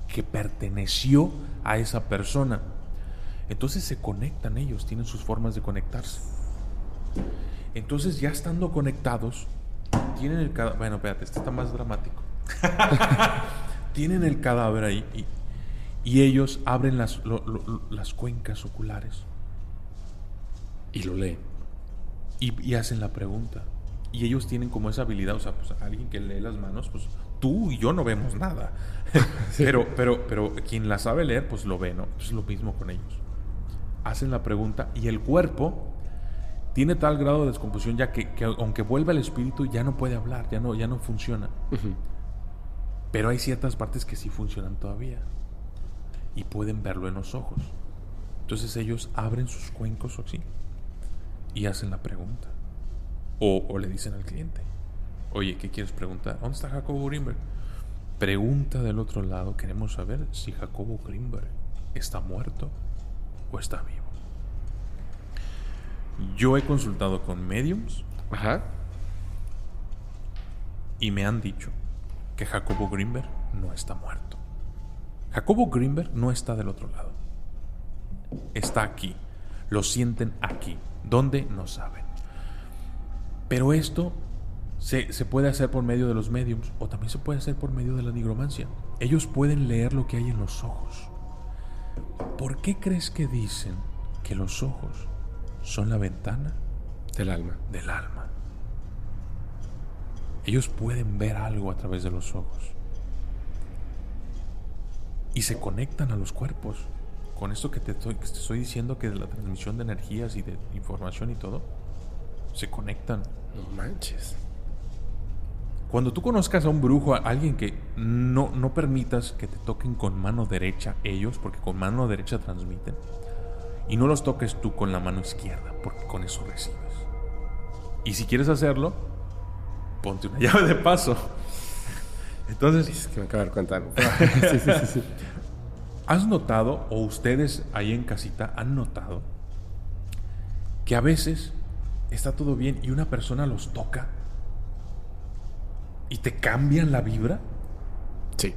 que perteneció a esa persona. Entonces se conectan ellos, tienen sus formas de conectarse. Entonces ya estando conectados, tienen el cadáver... Bueno, espérate, este está más dramático. tienen el cadáver ahí y, ellos abren las, lo- lo- las cuencas oculares Y lo lee. y, y hacen la pregunta. Y ellos tienen como esa habilidad, o sea, pues alguien que lee las manos, pues tú y yo no vemos nada. pero, pero, pero quien la sabe leer, pues lo ve, ¿no? Es lo mismo con ellos. Hacen la pregunta y el cuerpo tiene tal grado de descomposición ya que, que aunque vuelva el espíritu ya no puede hablar, ya no, ya no funciona. Pero hay ciertas partes que sí funcionan todavía. Y pueden verlo en los ojos. Entonces ellos abren sus cuencos así. Y hacen la pregunta. O, o le dicen al cliente. Oye, ¿qué quieres preguntar? ¿Dónde está Jacobo Greenberg? Pregunta del otro lado. Queremos saber si Jacobo Greenberg está muerto o está vivo. Yo he consultado con mediums Ajá. y me han dicho que Jacobo Greenberg no está muerto. Jacobo Greenberg no está del otro lado. Está aquí. Lo sienten aquí. ¿Dónde? No saben. Pero esto se, se puede hacer por medio de los mediums o también se puede hacer por medio de la nigromancia. Ellos pueden leer lo que hay en los ojos. ¿Por qué crees que dicen que los ojos son la ventana Del alma. del alma. Ellos pueden ver algo a través de los ojos. Y se conectan a los cuerpos. Con esto que te estoy, que te estoy diciendo que de la transmisión de energías y de información y todo, se conectan. No manches. Cuando tú conozcas a un brujo, a alguien que no, no permitas que te toquen con mano derecha ellos, porque con mano derecha transmiten, y no los toques tú con la mano izquierda, porque con eso recibes. Y si quieres hacerlo, ponte una llave de paso. Entonces, Es que me acabo de dar cuenta. sí, sí, sí, sí. ¿has notado, o ustedes ahí en casita han notado, que a veces está todo bien y una persona los toca y te cambian la vibra? Sí.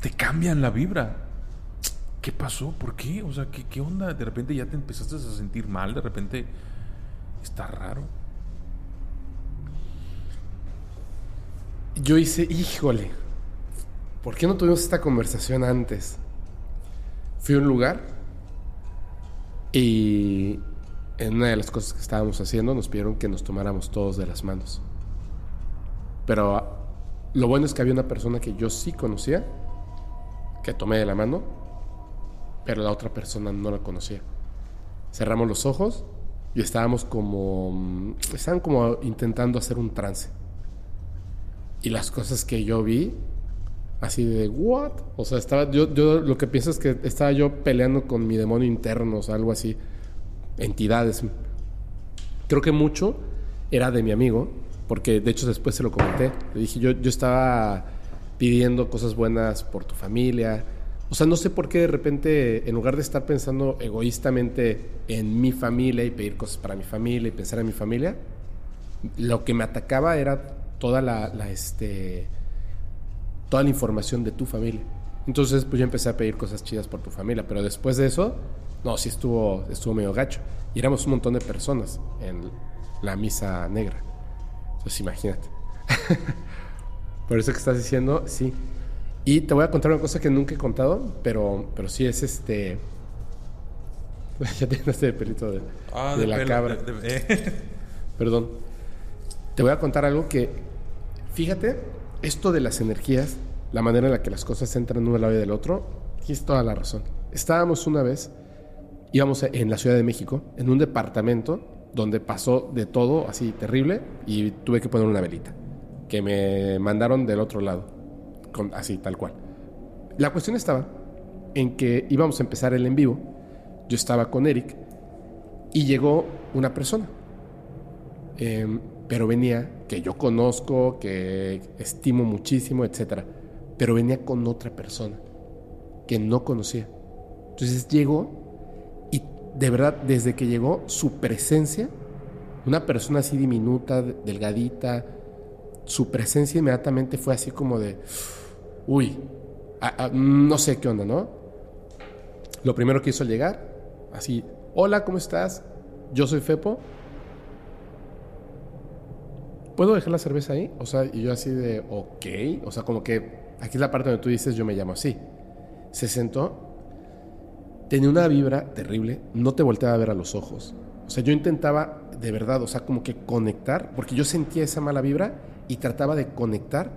te cambian la vibra. ¿Qué pasó? ¿Por qué? O sea, ¿qué, qué onda? De repente ya te empezaste a sentir mal, de repente está raro. Yo hice, híjole, ¿por qué no tuvimos esta conversación antes? Fui a un lugar y en una de las cosas que estábamos haciendo nos pidieron que nos tomáramos todos de las manos. Pero ah, lo bueno es que había una persona que yo sí conocía, que tomé de la mano, pero la otra persona no la conocía. Cerramos los ojos y estábamos como, mm, estaban como intentando hacer un trance. Y las cosas que yo vi, así de, ¿what? O sea, estaba, yo, yo lo que pienso es que estaba yo peleando con mi demonio interno, o sea, algo así. entidades. Creo que mucho era de mi amigo, porque de hecho después se lo comenté. Le dije, yo, yo estaba pidiendo cosas buenas por tu familia. O sea, no sé por qué de repente, en lugar de estar pensando egoístamente en mi familia y pedir cosas para mi familia y pensar en mi familia, lo que me atacaba era toda la, la, este, toda la información de tu familia. Entonces, pues yo empecé a pedir cosas chidas por tu familia, pero después de eso, no, sí estuvo, estuvo medio gacho. Y éramos un montón de personas en la misa negra. Entonces, imagínate. por eso que estás diciendo, sí. Y te voy a contar una cosa que nunca he contado, pero, pero sí es este. ya tienes este pelito de, Ah, de la pelo, cabra. de- eh. Perdón. Te voy a contar algo que, fíjate, esto de las energías, la manera en la que las cosas entran de un lado y del otro, tienes toda la razón. Estábamos una vez, íbamos en la Ciudad de México, en un departamento donde pasó de todo así terrible y tuve que poner una velita, que me mandaron del otro lado, con, así tal cual. La cuestión estaba en que íbamos a empezar el en vivo, yo estaba con Eric y llegó una persona. Em, pero venía, que yo conozco, que estimo muchísimo, etcétera. Pero venía con otra persona que no conocía. Entonces llegó y de verdad, desde que llegó, su presencia, una persona así diminuta, de- delgadita, su presencia inmediatamente fue así como de, uy, no sé qué onda, ¿no? Lo primero que hizo llegar, así, hola, ¿cómo estás? Yo soy Fepo. ¿Puedo dejar la cerveza ahí? O sea, y yo así de, ok. O sea, como que aquí es la parte donde tú dices, yo me llamo así. Se sentó, tenía una vibra terrible, no te volteaba a ver a los ojos. O sea, yo intentaba de verdad, o sea, como que conectar, porque yo sentía esa mala vibra y trataba de conectar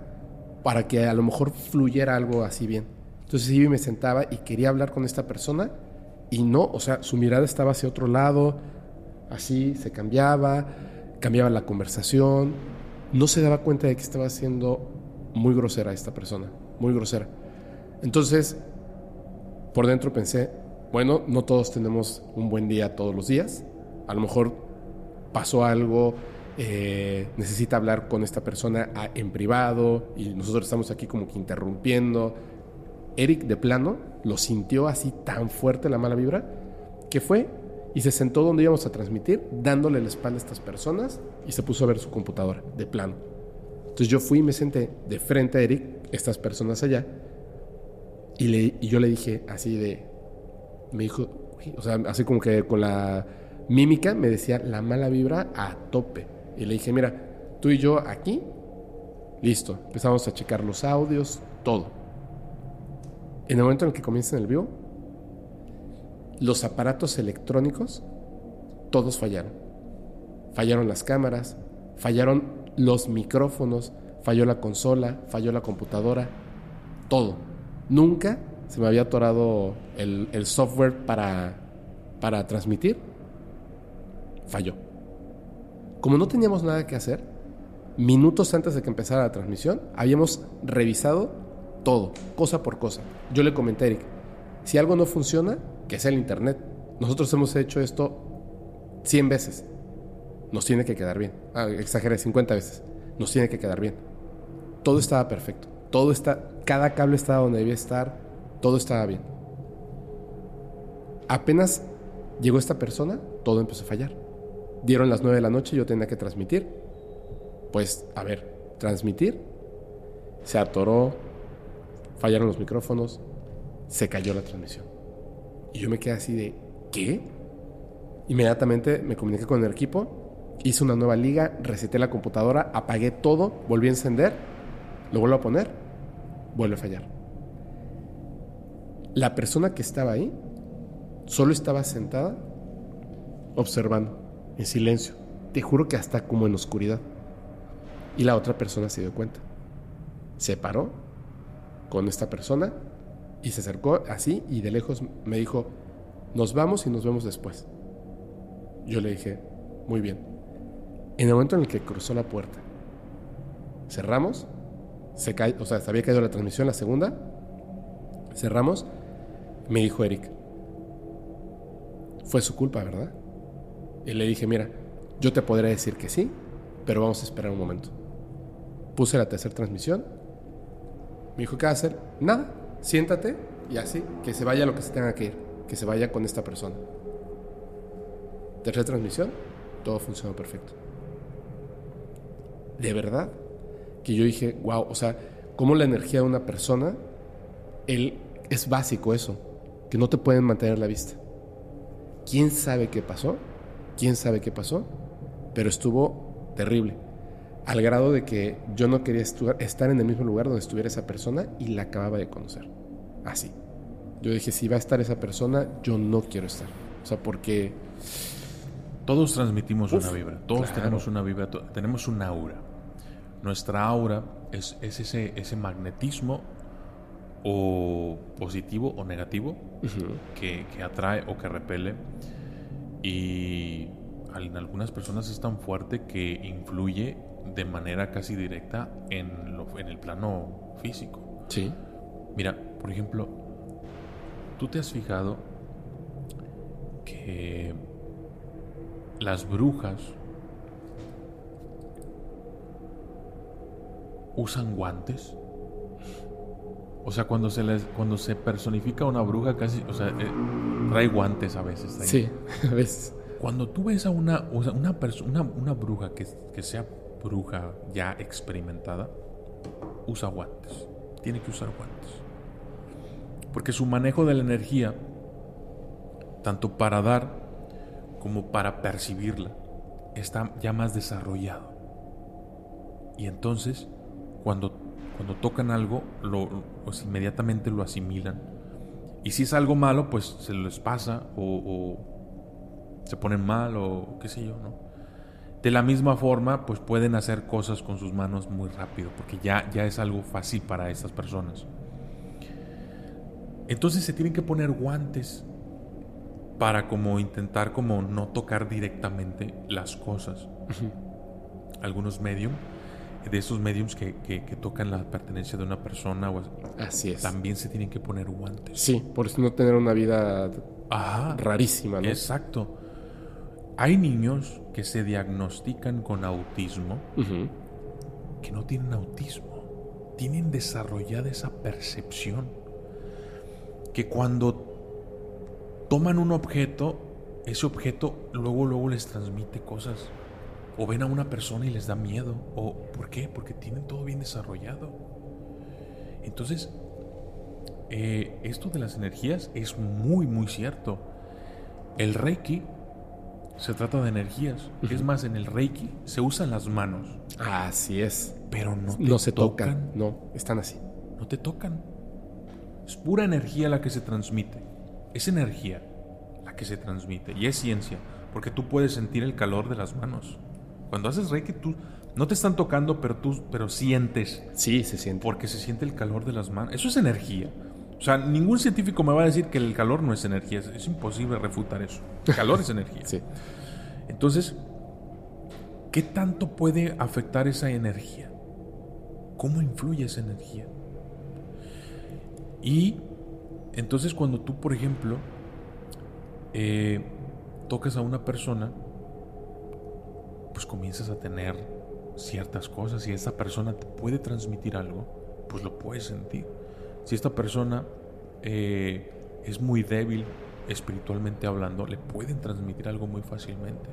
para que a lo mejor fluyera algo así bien. Entonces y me sentaba y quería hablar con esta persona y no, o sea, su mirada estaba hacia otro lado, así se cambiaba, cambiaba la conversación, no se daba cuenta de que estaba siendo muy grosera esta persona, muy grosera. Entonces, por dentro pensé, bueno, no todos tenemos un buen día todos los días, a lo mejor pasó algo, eh, necesita hablar con esta persona a- en privado y nosotros estamos aquí como que interrumpiendo. Eric de plano lo sintió así tan fuerte la mala vibra que fue y se sentó donde íbamos a transmitir dándole la espalda a estas personas y se puso a ver su computadora de plano. Entonces yo fui y me senté de frente a Eric, estas personas allá, y, yo le dije así de, me dijo, o sea, así como que con la mímica me decía la mala vibra a tope. Y le dije, mira, tú y yo aquí, listo. Empezamos a checar los audios, todo. En el momento en el que comienza el vivo, los aparatos electrónicos, todos fallaron. Fallaron las cámaras, fallaron los micrófonos, falló la consola, falló la computadora, todo. Nunca se me había atorado el, software para, para transmitir. Falló. Como no teníamos nada que hacer, minutos antes de que empezara la transmisión, habíamos revisado todo, cosa por cosa. Yo le comenté a Eric, si algo no funciona, que sea el internet. Nosotros hemos hecho esto 100 veces. Nos tiene que quedar bien. Ah, exageré, 50 veces. Nos tiene que quedar bien. Todo estaba perfecto. Todo está, cada cable estaba donde debía estar. Todo estaba bien. Apenas llegó esta persona, todo empezó a fallar. Dieron las 9 de la noche, yo tenía que transmitir. Pues, a ver, transmitir. Se atoró, fallaron los micrófonos, se cayó la transmisión. Y yo me quedé así de, ¿qué? Inmediatamente me comuniqué con el equipo, hice una nueva liga, reseté la computadora, apagué todo, volví a encender, lo vuelvo a poner, vuelve a fallar. La persona que estaba ahí solo estaba sentada observando, en silencio. Te juro que hasta como en oscuridad. Y la otra persona se dio cuenta. Se paró con esta persona y se acercó así y de lejos me dijo, nos vamos y nos vemos después. Yo le dije, muy bien. En el momento en el que cruzó la puerta, cerramos, se o sea, se había caído la transmisión, la segunda, cerramos, me dijo Eric, fue su culpa, ¿verdad? Y le dije, mira, yo te podría decir que sí, pero vamos a esperar un momento. Puse la tercera transmisión. Me dijo, ¿qué va a hacer? Nada, siéntate y así, que se vaya lo que se tenga que ir, que se vaya con esta persona. Tercera transmisión, todo funcionó perfecto. De verdad, que yo dije, wow, o sea, cómo la energía de una persona, él, es básico eso, que no te pueden mantener la vista. ¿Quién sabe qué pasó? ¿Quién sabe qué pasó? Pero estuvo terrible. Al grado de que yo no quería estar en el mismo lugar donde estuviera esa persona y la acababa de conocer. Así. Yo dije, si va a estar esa persona, yo no quiero estar. O sea, porque... Todos transmitimos Uf, una vibra, todos claro. tenemos una vibra, tenemos un aura. Nuestra aura es, es ese, ese magnetismo o positivo o negativo que, que atrae o que repele. Y en algunas personas es tan fuerte que influye de manera casi directa en, lo- en el plano físico. Sí. Mira, por ejemplo, ¿tú te has fijado que las brujas usan guantes? O sea, cuando se les, cuando se personifica una bruja casi, o sea, eh, trae guantes a veces. Sí, a veces. Cuando tú ves a una, o sea, una, perso- una, una bruja que, que sea bruja ya experimentada, usa guantes. Tiene que usar guantes. Porque su manejo de la energía, tanto para dar como para percibirla, está ya más desarrollado. Y entonces, cuando, cuando tocan algo, lo, pues inmediatamente lo asimilan. Y si es algo malo, pues se les pasa o, o se ponen mal o qué sé yo, ¿no? De la misma forma, pues pueden hacer cosas con sus manos muy rápido, porque ya, ya es algo fácil para estas personas. Entonces se tienen que poner guantes para como intentar como no tocar directamente las cosas. Algunos medium, de esos mediums que, que- que tocan la pertenencia de una persona, o así, es. también se tienen que poner guantes. Sí, por no tener una vida Ajá. rarísima, ¿no? Exacto. Hay niños que se diagnostican con autismo que no tienen autismo. Tienen desarrollada esa percepción. Que cuando toman un objeto, ese objeto luego, luego les transmite cosas. O ven a una persona y les da miedo. O ¿por qué? Porque tienen todo bien desarrollado. Entonces, eh, esto de las energías es muy, muy cierto. El Reiki se trata de energías. Es más, en el Reiki se usan las manos, Así es. pero no, te No se tocan. No, están así. No te tocan. Es pura energía la que se transmite. Es energía la que se transmite. Y es ciencia, porque tú puedes sentir el calor de las manos. Cuando haces Reiki, tú no te están tocando, pero tú pero sientes Sí, se siente. porque se siente el calor de las manos. Eso es energía. O sea, ningún científico me va a decir que el calor no es energía. Es, es imposible refutar eso. El calor es energía. Sí. Entonces, ¿qué tanto puede afectar esa energía? ¿Cómo influye esa energía? Y entonces cuando tú, por ejemplo, eh, tocas a una persona, pues comienzas a tener ciertas cosas y esa persona te puede transmitir algo, pues lo puedes sentir. Si esta persona eh, es muy débil espiritualmente hablando, le pueden transmitir algo muy fácilmente.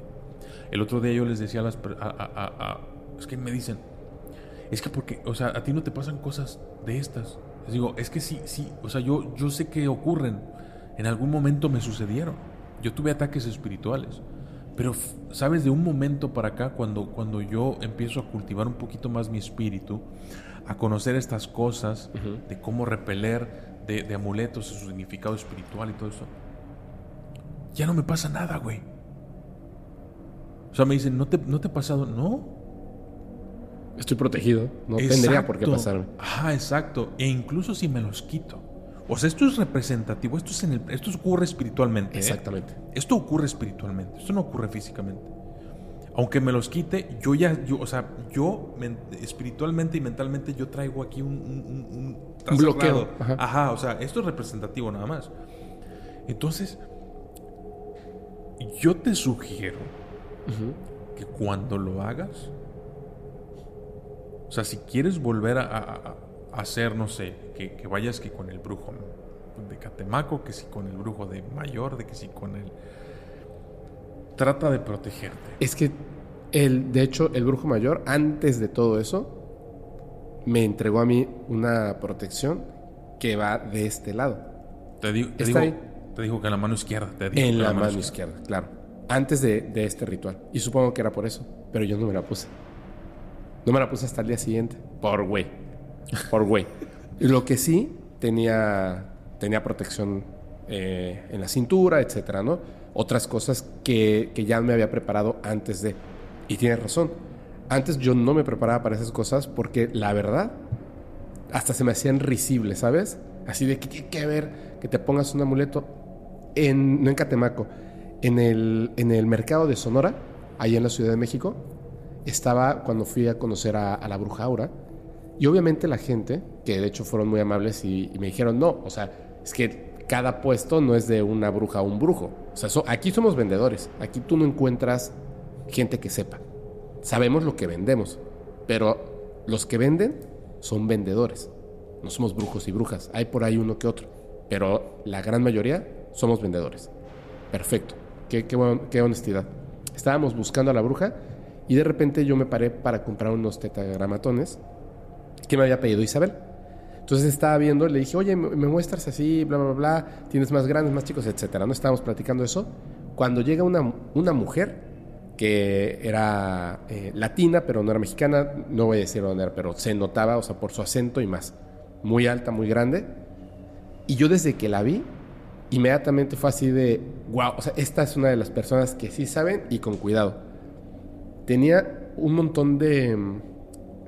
El otro día yo les decía a las a- a- a- es que me dicen, es que porque, o sea, a ti no te pasan cosas de estas. Les digo, es que sí, sí, o sea, yo, yo sé que ocurren. En algún momento me sucedieron. Yo tuve ataques espirituales. Pero, ¿sabes? De un momento para acá, cuando, cuando yo empiezo a cultivar un poquito más mi espíritu, a conocer estas cosas, de cómo repeler, de, de amuletos, su significado espiritual y todo eso, ya no me pasa nada, güey. O sea, me dicen, ¿no te, no te ha pasado? No, Estoy protegido. No tendría por qué pasarme. Ajá, exacto. E incluso si me los quito. O sea, esto es representativo, esto, es en el, esto ocurre espiritualmente. ¿eh? Exactamente. Esto ocurre espiritualmente, esto no ocurre físicamente. Aunque me los quite, yo ya, yo, o sea, yo men- espiritualmente y mentalmente yo traigo aquí un, un, bloqueo, ajá. Ajá, o sea, esto es representativo nada más. Entonces, Yo te sugiero que cuando lo hagas, o sea, si quieres volver a, a- a hacer, no sé, que, que vayas que con el brujo de Catemaco, que si con el brujo de Mayor, de que si con el... Trata de protegerte. Es que, el, de hecho, el brujo mayor, antes de todo eso, me entregó a mí una protección que va de este lado. Te, digo, te dijo que en la mano izquierda. Te dijo En la mano izquierda, claro. Antes de, de este ritual. Y supongo que era por eso. Pero yo no me la puse. No me la puse hasta el día siguiente. Por güey. Por güey. Lo que sí tenía, tenía protección eh, en la cintura, etcétera, ¿no? Otras cosas que, que ya me había preparado antes de. Y tienes razón. Antes yo no me preparaba para esas cosas porque la verdad hasta se me hacían risibles, ¿sabes? Así de que tiene que ver que te pongas un amuleto en, no en Catemaco, en el, en el mercado de Sonora, ahí en la Ciudad de México, estaba cuando fui a conocer a, la bruja Aura, y obviamente la gente, que de hecho fueron muy amables y, y me dijeron, no, o sea, es que cada puesto no es de una bruja a un brujo. O sea, aquí somos vendedores, aquí tú no encuentras gente que sepa. Sabemos lo que vendemos, pero los que venden son vendedores. No somos brujos y brujas. Hay por ahí uno que otro. Pero la gran mayoría somos vendedores. Perfecto. Qué, qué, qué honestidad. Estábamos buscando a la bruja y de repente yo me paré para comprar unos tetagramatones que me había pedido Isabel. Entonces estaba viendo, le dije, oye, me muestras así, bla, bla, bla, tienes más grandes, más chicos, etcétera. No estábamos platicando eso. Cuando llega una, una mujer que era eh, latina, pero no era mexicana, no voy a decir dónde era, pero se notaba, o sea, por su acento y más. Muy alta, muy grande. Y yo desde que la vi, inmediatamente fue así de, wow, o sea, esta es una de las personas que sí saben y con cuidado. Tenía un montón de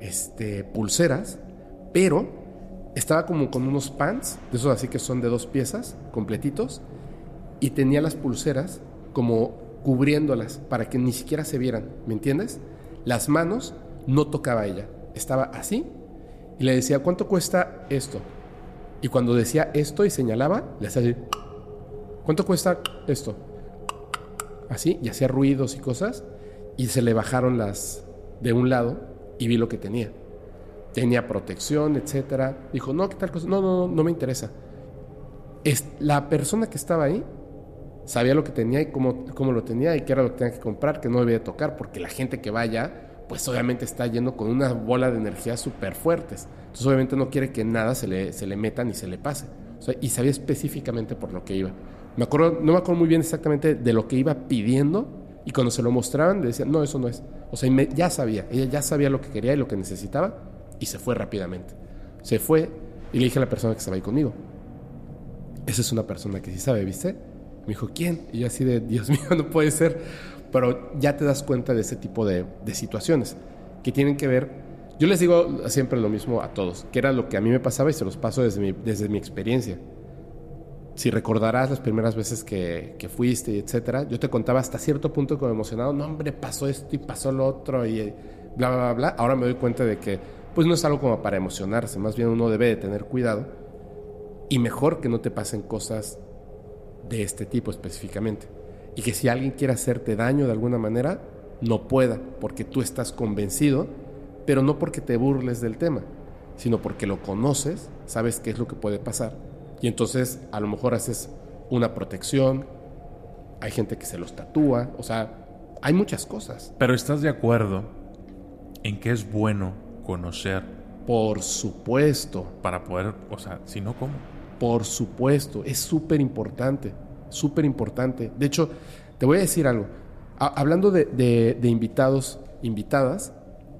este, pulseras, pero estaba como con unos pants, de esos así que son de dos piezas, completitos, y tenía las pulseras como cubriéndolas para que ni siquiera se vieran, ¿me entiendes? Las manos no tocaba ella, estaba así y le decía, ¿cuánto cuesta esto? Y cuando decía esto y señalaba, le hacía así, ¿cuánto cuesta esto? Así, y hacía ruidos y cosas, y se le bajaron las de un lado y vi lo que tenía. Tenía protección, etcétera. Dijo, no, ¿qué tal cosa? No, no, no, no me interesa. Es, la persona que estaba ahí sabía lo que tenía y cómo, cómo lo tenía y qué era lo que tenía que comprar, que no debía de tocar, porque la gente que vaya, pues obviamente está yendo con una bola de energía súper fuertes. Entonces obviamente no quiere que nada se le, se le meta ni se le pase. O sea, y sabía específicamente por lo que iba. Me acuerdo, no me acuerdo muy bien exactamente de lo que iba pidiendo y cuando se lo mostraban le decían, no, eso no es. O sea, ya sabía, ella ya sabía lo que quería y lo que necesitaba y se fue rápidamente. Se fue y le dije a la persona que estaba ahí conmigo, esa es una persona que sí sabe, ¿viste? Me dijo, ¿quién? Y yo así de, Dios mío, no puede ser. Pero ya te das cuenta de ese tipo de, de situaciones que tienen que ver. Yo les digo siempre lo mismo a todos, que era lo que a mí me pasaba y se los paso desde mi, desde mi experiencia. Si recordarás las primeras veces que, que fuiste, etcétera, yo te contaba hasta cierto punto como emocionado, no hombre, pasó esto y pasó lo otro y bla, bla, bla, bla. Ahora me doy cuenta de que pues no es algo como para emocionarse, más bien uno debe de tener cuidado y mejor que no te pasen cosas de este tipo específicamente. Y que si alguien quiere hacerte daño de alguna manera, no pueda, porque tú estás convencido, pero no porque te burles del tema, sino porque lo conoces, sabes qué es lo que puede pasar. Y entonces a lo mejor haces una protección, hay gente que se los tatúa, o sea, hay muchas cosas. Pero estás de acuerdo en que es bueno conocer Por supuesto, para poder, o sea, si no, ¿cómo? Por supuesto, es súper importante, súper importante. De hecho, te voy a decir algo. Ha- hablando de, de- de invitados, invitadas,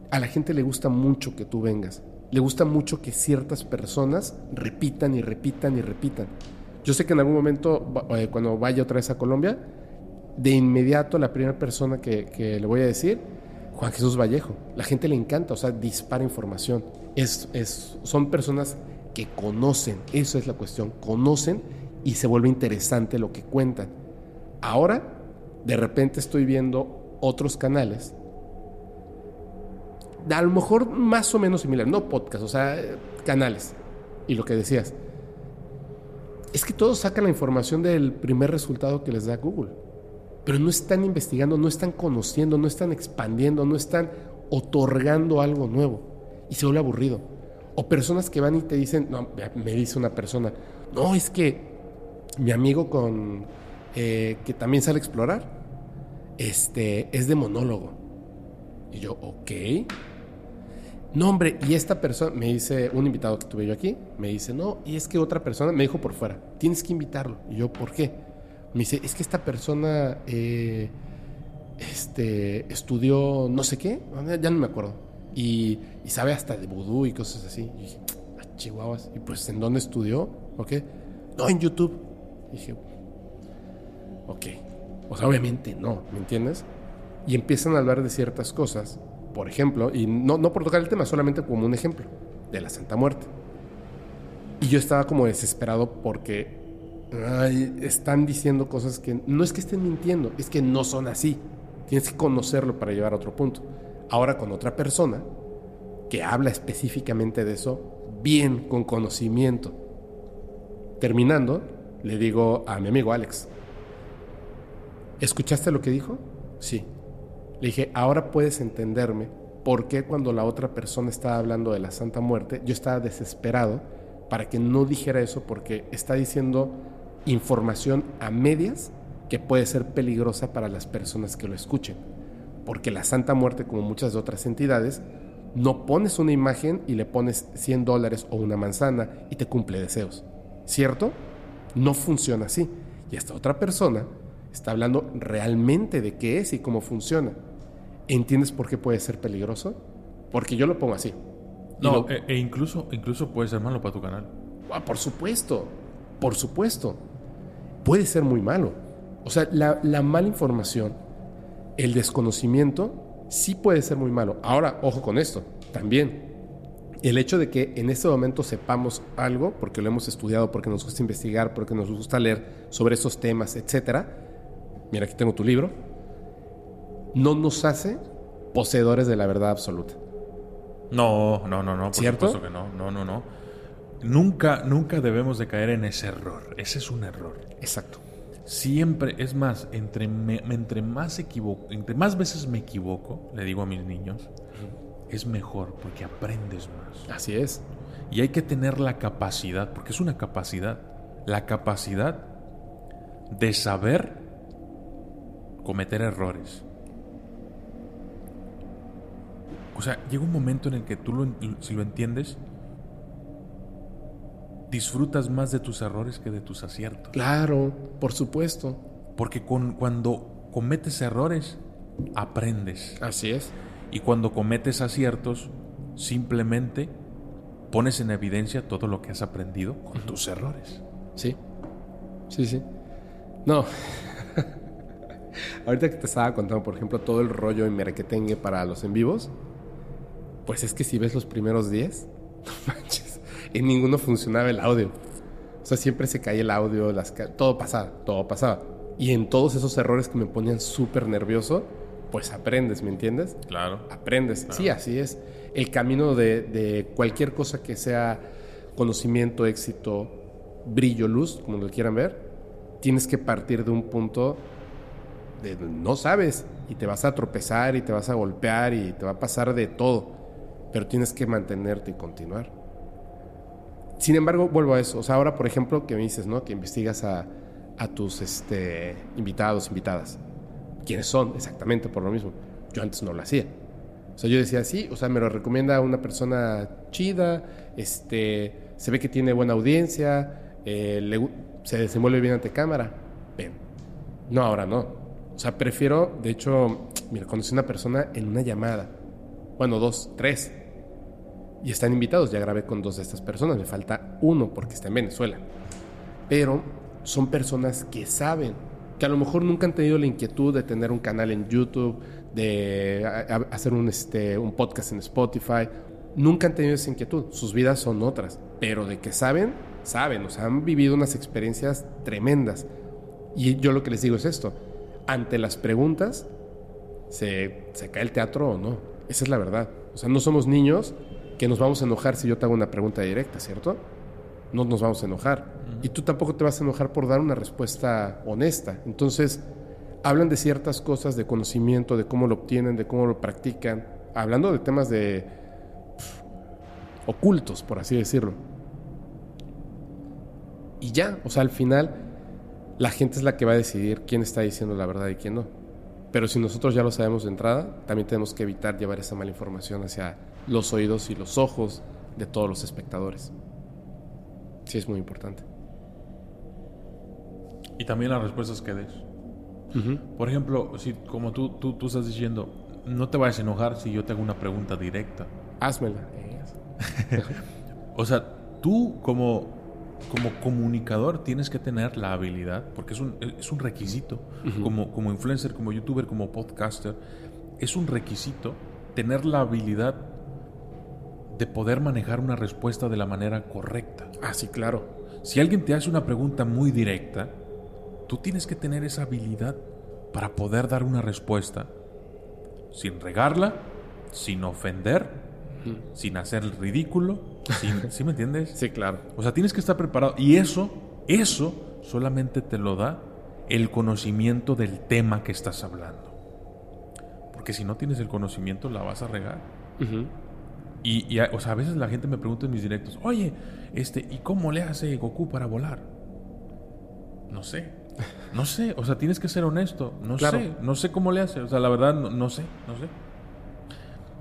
a la gente le gusta mucho que tú vengas. Le gusta mucho que ciertas personas repitan y repitan y repitan. Yo sé que en algún momento, eh, cuando vaya otra vez a Colombia, de inmediato la primera persona que, que le voy a decir, Juan Jesús Vallejo. La gente le encanta, o sea, dispara información. Es, es, son personas que conocen, eso es la cuestión, conocen y se vuelve interesante lo que cuentan. Ahora, de repente estoy viendo otros canales, a lo mejor más o menos similar, no podcast, o sea, canales. Y lo que decías, es que todos sacan la información del primer resultado que les da Google. Pero no están investigando, no están conociendo, no están expandiendo, no están otorgando algo nuevo. Y se vuelve aburrido. O personas que van y te dicen, no, me dice una persona, no, es que mi amigo con eh, que también sale a explorar, este, es de monólogo. Y yo, ok. No, hombre, y esta persona, me dice, un invitado que tuve yo aquí, me dice, no, y es que otra persona me dijo por fuera, tienes que invitarlo. Y yo, ¿por qué? Me dice, es que esta persona eh, este, estudió no sé qué, ya no me acuerdo. Y, sabe hasta de vudú y cosas así. Y dije, ah, chihuahuas. ¿Y pues en dónde estudió? ¿Ok? No, en YouTube. Y dije, ok. O sea, obviamente no, ¿me entiendes? Y empiezan a hablar de ciertas cosas, por ejemplo, y no, no por tocar el tema, solamente como un ejemplo, de la Santa Muerte. Y yo estaba como desesperado porque están diciendo cosas que no es que estén mintiendo, es que no son así. Tienes que conocerlo para llegar a otro punto. Ahora con otra persona que habla específicamente de eso, bien, con conocimiento. Terminando, le digo a mi amigo Alex, ¿escuchaste lo que dijo? Sí. Le dije, ahora puedes entenderme por qué cuando la otra persona estaba hablando de la Santa Muerte, yo estaba desesperado para que no dijera eso porque está diciendo información a medias que puede ser peligrosa para las personas que lo escuchen. Porque la Santa Muerte, como muchas de otras entidades, no pones una imagen y le pones 100 dólares o una manzana y te cumple deseos. ¿Cierto? No funciona así. Y esta otra persona está hablando realmente de qué es y cómo funciona. ¿Entiendes por qué puede ser peligroso? Porque yo lo pongo así. No, e, e, incluso, incluso puede ser malo para tu canal. Ah, por supuesto, por supuesto puede ser muy malo. O sea, la, mala información, el desconocimiento, sí puede ser muy malo. Ahora, ojo con esto, también. El hecho de que en este momento sepamos algo, porque lo hemos estudiado, porque nos gusta investigar, porque nos gusta leer sobre esos temas, etcétera. Mira, aquí tengo tu libro. No nos hace poseedores de la verdad absoluta. No, no, no, no. Por ¿Cierto? que no. No, no, no. Nunca, nunca debemos de caer en ese error. Ese es un error. Exacto. Siempre, es más, entre, entre, más equivoco, entre más veces me equivoco, le digo a mis niños, es mejor porque aprendes más. Así es. Y hay que tener la capacidad, porque es una capacidad, la capacidad de saber cometer errores. O sea, llega un momento en el que tú, lo, si lo entiendes, disfrutas más de tus errores que de tus aciertos. Claro, por supuesto. Porque con, cuando cometes errores, aprendes. Así es. Y cuando cometes aciertos, simplemente pones en evidencia todo lo que has aprendido con tus errores. Sí, sí, sí. No. Ahorita que te estaba contando, por ejemplo, todo el rollo en merquetengue para los en vivos, pues es que si ves los primeros 10, no manches en ninguno funcionaba el audio. O sea, siempre se caía el audio, las todo pasaba, todo pasaba. Y en todos esos errores que me ponían súper nervioso, pues aprendes, ¿me entiendes? Claro. Aprendes. Sí, así es. El camino de, de, cualquier cosa que sea conocimiento, éxito, brillo, luz, como lo quieran ver, tienes que partir de un punto de no sabes y te vas a tropezar y te vas a golpear y te va a pasar de todo, pero tienes que mantenerte y continuar. Sin embargo, vuelvo a eso. O sea, ahora, por ejemplo, que me dices, ¿no? Que investigas a, tus este, invitados, invitadas. ¿Quiénes son? Exactamente, por lo mismo. Yo antes no lo hacía. O sea, yo decía, sí, o sea, me lo recomienda una persona chida, este, se ve que tiene buena audiencia, eh, se desenvuelve bien ante cámara. Ven. No, ahora no. O sea, prefiero, de hecho, mira, conocí a una persona en una llamada. Bueno, dos, tres y están invitados. Ya grabé con dos de estas personas, me falta uno porque está en Venezuela. Pero son personas que saben, que a lo mejor nunca han tenido la inquietud de tener un canal en YouTube, de hacer un, este, un podcast en Spotify. Nunca han tenido esa inquietud. Sus vidas son otras. Pero de que saben, saben. O sea, han vivido unas experiencias tremendas. Y yo lo que les digo es esto. Ante las preguntas, ¿se, se cae el teatro o no? Esa es la verdad. O sea, no somos niños que nos vamos a enojar si yo te hago una pregunta directa, ¿cierto? No nos vamos a enojar. Y tú tampoco te vas a enojar por dar una respuesta honesta. Entonces, hablan de ciertas cosas de conocimiento, de cómo lo obtienen, de cómo lo practican, hablando de temas de ocultos, por así decirlo. Y ya, o sea, al final la gente es la que va a decidir quién está diciendo la verdad y quién no. Pero si nosotros ya lo sabemos de entrada, también tenemos que evitar llevar esa mala información hacia los oídos y los ojos de todos los espectadores. Sí, es muy importante. Y también las respuestas que des. Por ejemplo, si como tú, tú, tú estás diciendo, no te vayas a enojar si yo te hago una pregunta directa. Házmela. O sea, tú como, como comunicador tienes que tener la habilidad, porque es un, es un requisito, como, como influencer, como youtuber, como podcaster, es un requisito tener la habilidad de poder manejar una respuesta de la manera correcta. Ah, sí, claro. Si alguien te hace una pregunta muy directa, tú tienes que tener esa habilidad para poder dar una respuesta sin regarla, sin ofender, sin hacer el ridículo, sin, ¿sí me entiendes? Sí, claro. O sea, tienes que estar preparado. Y eso, eso solamente te lo da el conocimiento del tema que estás hablando. Porque si no tienes el conocimiento, la vas a regar. Y, y a, o sea, a veces la gente me pregunta en mis directos, oye, este, ¿y cómo le hace Goku para volar? No sé. No sé. O sea, tienes que ser honesto. No Claro. sé. No sé cómo le hace. O sea, la verdad, no, no sé. No sé.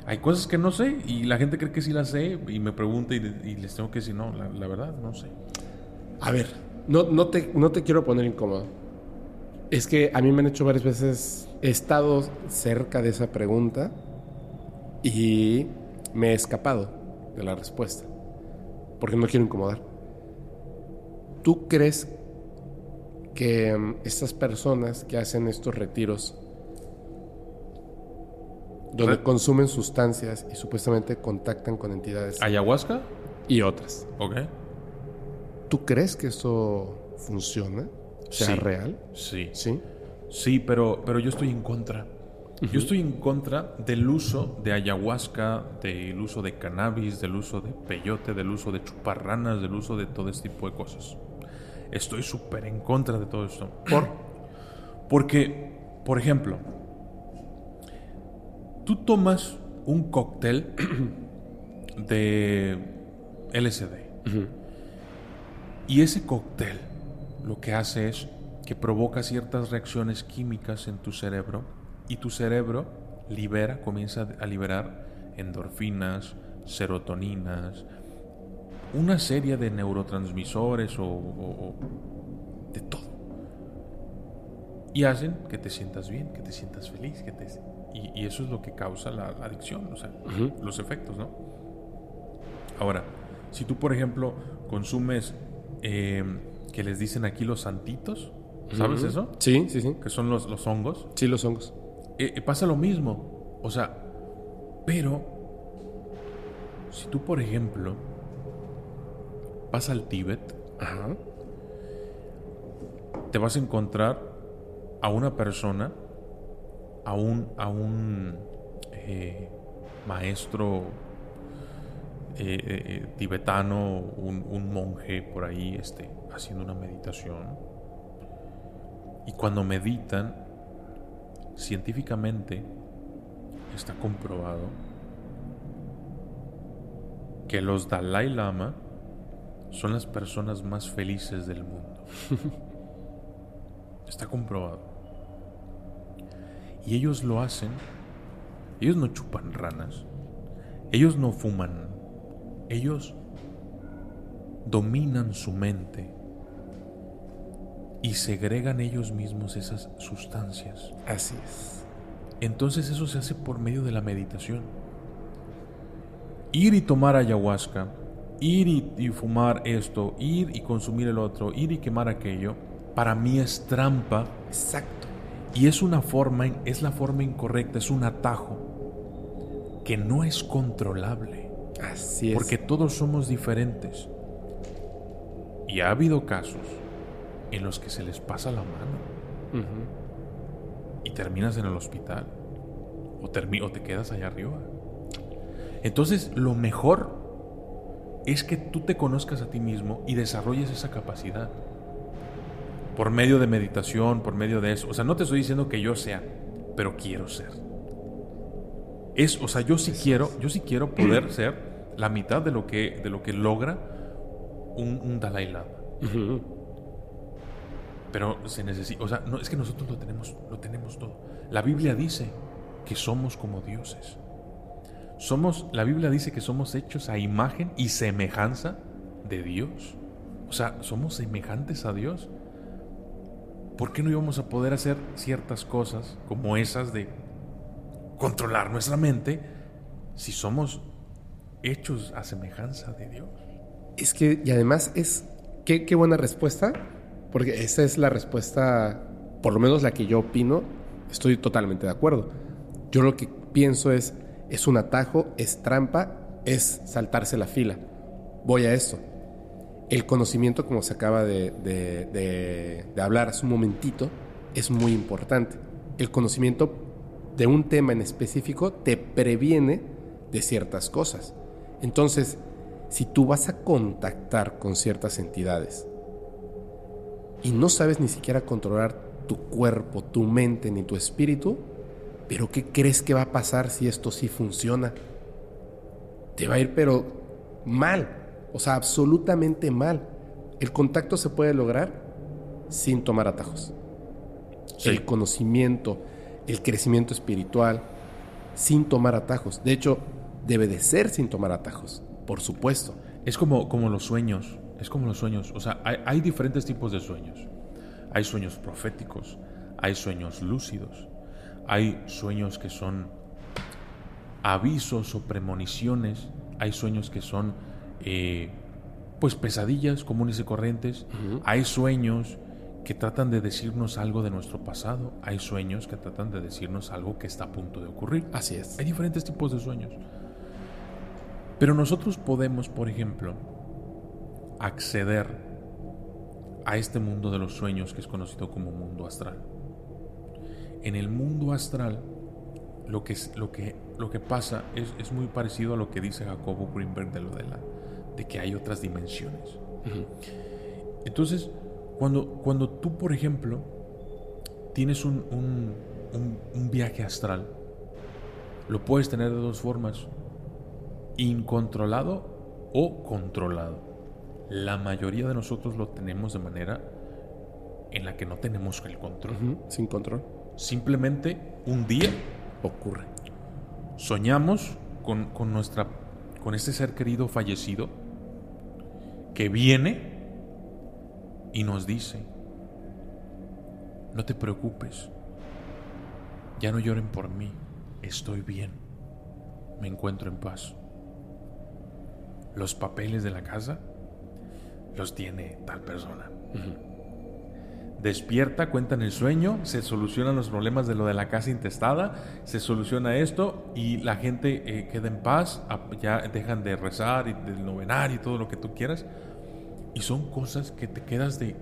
Hay cosas que no sé y la gente cree que sí las sé y me pregunta y, y les tengo que decir, no, la, la verdad, no sé. A ver, no, no, te, no te quiero poner incómodo. Es que a mí me han hecho varias veces, he estado cerca de esa pregunta y me he escapado de la respuesta. Porque no quiero incomodar. ¿Tú crees que mm, estas personas que hacen estos retiros, donde Re- consumen sustancias y supuestamente contactan con entidades ¿Ayahuasca? y otras, Ok. ¿tú crees que eso funciona? ¿Sea Sí. real? Sí. Sí. Sí, pero, pero yo estoy en contra. Yo estoy en contra del uso de ayahuasca, del uso de cannabis, del uso de peyote, del uso de chuparranas, del uso de todo este tipo de cosas. Estoy súper en contra de todo esto. ¿Por? Porque, por ejemplo, tú tomas un cóctel de LSD y ese cóctel lo que hace es que provoca ciertas reacciones químicas en tu cerebro y tu cerebro libera, comienza a liberar endorfinas, serotoninas, una serie de neurotransmisores o, o- o de todo. Y hacen que te sientas bien, que te sientas feliz, que te... Y, y eso es lo que causa la, la adicción, o sea, los efectos, ¿no? Ahora, si tú, por ejemplo, consumes, eh, que les dicen aquí los santitos, ¿sabes eso? Sí, sí, sí. Que son los, los hongos. Sí, los hongos. Eh, eh, pasa lo mismo. O sea, pero si tú, por ejemplo, vas al Tíbet, Ajá. te vas a encontrar a una persona, a un, a un eh, maestro eh, tibetano, un, un monje por ahí este, haciendo una meditación. Y cuando meditan, científicamente está comprobado que los Dalai Lama son las personas más felices del mundo. Está comprobado. Y ellos lo hacen. Ellos no chupan ranas. Ellos no fuman. Ellos dominan su mente y segregan ellos mismos esas sustancias. Así es. Entonces eso se hace por medio de la meditación. Ir y tomar ayahuasca, ir y, y fumar esto, ir y consumir el otro, ir y quemar aquello, para mí es trampa Exacto. y es una forma, es la forma incorrecta, es un atajo que no es controlable, Así es. porque todos somos diferentes. Y ha habido casos en los que se les pasa la mano y terminas en el hospital o, o te quedas allá arriba. Entonces, lo mejor es que tú te conozcas a ti mismo y desarrolles esa capacidad. por medio de meditación, por medio de eso. O sea, no te estoy diciendo que yo sea, pero quiero ser. Es, o sea, yo sí quiero, yo sí quiero poder ser la mitad de lo que, de lo que logra un, un Dalai Lama. Pero se necesita, o sea, no, es que nosotros lo tenemos, lo tenemos todo. La Biblia dice que somos como dioses. Somos, la Biblia dice que somos hechos a imagen y semejanza de Dios. O sea, somos semejantes a Dios. ¿Por qué no íbamos a poder hacer ciertas cosas como esas de controlar nuestra mente si somos hechos a semejanza de Dios? Es que, y además es, qué, qué buena respuesta, porque esa es la respuesta, por lo menos la que yo opino, estoy totalmente de acuerdo. Yo lo que pienso es, es un atajo, es trampa, es saltarse la fila. Voy a eso. El conocimiento, como se acaba de, hablar hace un momentito, es muy importante. El conocimiento de un tema en específico te previene de ciertas cosas. Entonces, si tú vas a contactar con ciertas entidades y no sabes ni siquiera controlar tu cuerpo, tu mente ni tu espíritu, pero ¿qué crees que va a pasar si esto sí funciona? Te va a ir pero mal, o sea, absolutamente mal. El contacto se puede lograr sin tomar atajos. Sí. El conocimiento, el crecimiento espiritual, sin tomar atajos. De hecho, debe de ser sin tomar atajos, por supuesto. Es como, como los sueños, es como los sueños. O sea, hay, hay diferentes tipos de sueños. Hay sueños proféticos, hay sueños lúcidos, hay sueños que son avisos o premoniciones, hay sueños que son eh, pues pesadillas comunes y corrientes, hay sueños que tratan de decirnos algo de nuestro pasado, hay sueños que tratan de decirnos algo que está a punto de ocurrir. Así es. Hay diferentes tipos de sueños. Pero nosotros podemos, por ejemplo, acceder a este mundo de los sueños que es conocido como mundo astral. En el mundo astral, lo que, lo que, lo que pasa es, es muy parecido a lo que dice Jacobo Greenberg de lo de la de que hay otras dimensiones. Entonces, cuando, cuando tú, por ejemplo, tienes un, un- un- un viaje astral, lo puedes tener de dos formas, incontrolado o controlado. La mayoría de nosotros lo tenemos de manera en la que no tenemos el control. Sin control. Simplemente un día Ocurre. soñamos con, con nuestra con este ser querido fallecido que viene y nos dice no te preocupes ya no lloren por mí estoy bien me encuentro en paz los papeles de la casa los tiene tal persona Despierta, cuentan el sueño, se solucionan los problemas de lo de la casa intestada, se soluciona esto y la gente eh, queda en paz, ya dejan de rezar y del novenar y todo lo que tú quieras. Y son cosas que te quedas de...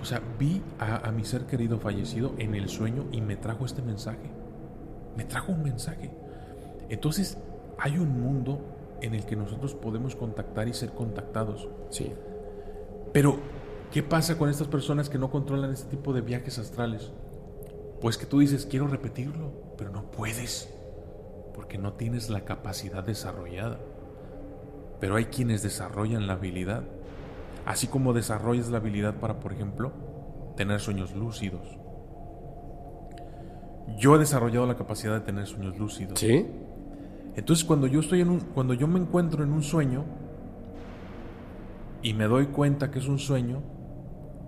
O sea, vi a, a mi ser querido fallecido en el sueño y me trajo este mensaje. Me trajo un mensaje. Entonces, hay un mundo en el que nosotros podemos contactar y ser contactados. Sí. Pero, ¿qué pasa con estas personas que no controlan este tipo de viajes astrales? Pues que tú dices, quiero repetirlo, pero no puedes, porque no tienes la capacidad desarrollada. Pero hay quienes desarrollan la habilidad, así como desarrollas la habilidad para, por ejemplo, tener sueños lúcidos. Yo he desarrollado la capacidad de tener sueños lúcidos. ¿Sí? Entonces cuando yo estoy en un, cuando yo me encuentro en un sueño y me doy cuenta que es un sueño,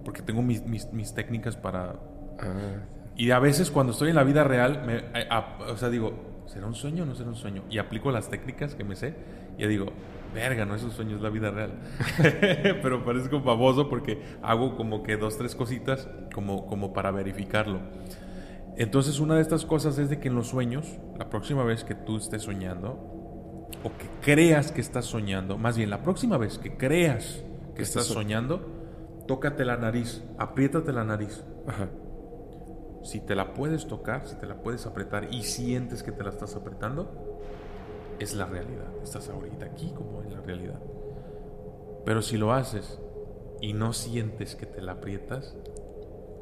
porque tengo mis, mis- mis técnicas para... Ah, Y a veces cuando estoy en la vida real, me, a- a- o sea, digo, ¿será un sueño o no será un sueño? Y aplico las técnicas que me sé y digo, verga, no es un sueño, es la vida real. Pero parezco baboso porque hago como que dos, tres cositas como, como para verificarlo. Entonces una de estas cosas es de que en los sueños, la próxima vez que tú estés soñando, o que creas que estás soñando, más bien la próxima vez que creas que estás estás so- soñando, tócate la nariz, apriétate la nariz. ajá. Si te la puedes tocar, si te la puedes apretar y sientes que te la estás apretando, es la realidad. Estás ahorita aquí como en la realidad. Pero si lo haces y no sientes que te la aprietas,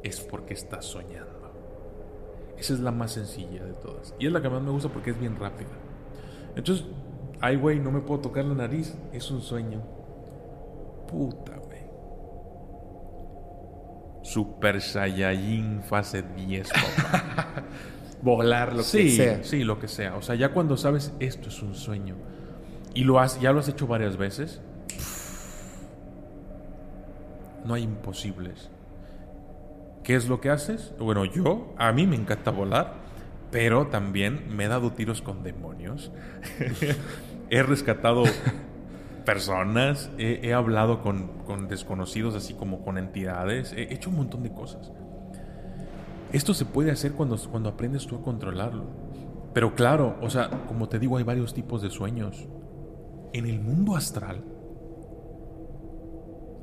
es porque estás soñando. Esa es la más sencilla de todas. Y es la que más me gusta porque es bien rápida. Entonces, ay, güey, no me puedo tocar la nariz. Es un sueño. Puta, güey. Super Saiyajin fase 10, papá. Volar, lo sí, que sea. Sí, lo que sea. O sea, ya cuando sabes esto es un sueño y lo has, ya lo has hecho varias veces, no hay imposibles. ¿Qué es lo que haces? Bueno, yo, a mí me encanta volar, pero también me he dado tiros con demonios. he rescatado personas, he, he hablado con, con desconocidos, así como con entidades, he hecho un montón de cosas. Esto se puede hacer cuando, cuando aprendes tú a controlarlo. Pero claro, o sea, como te digo, hay varios tipos de sueños. En el mundo astral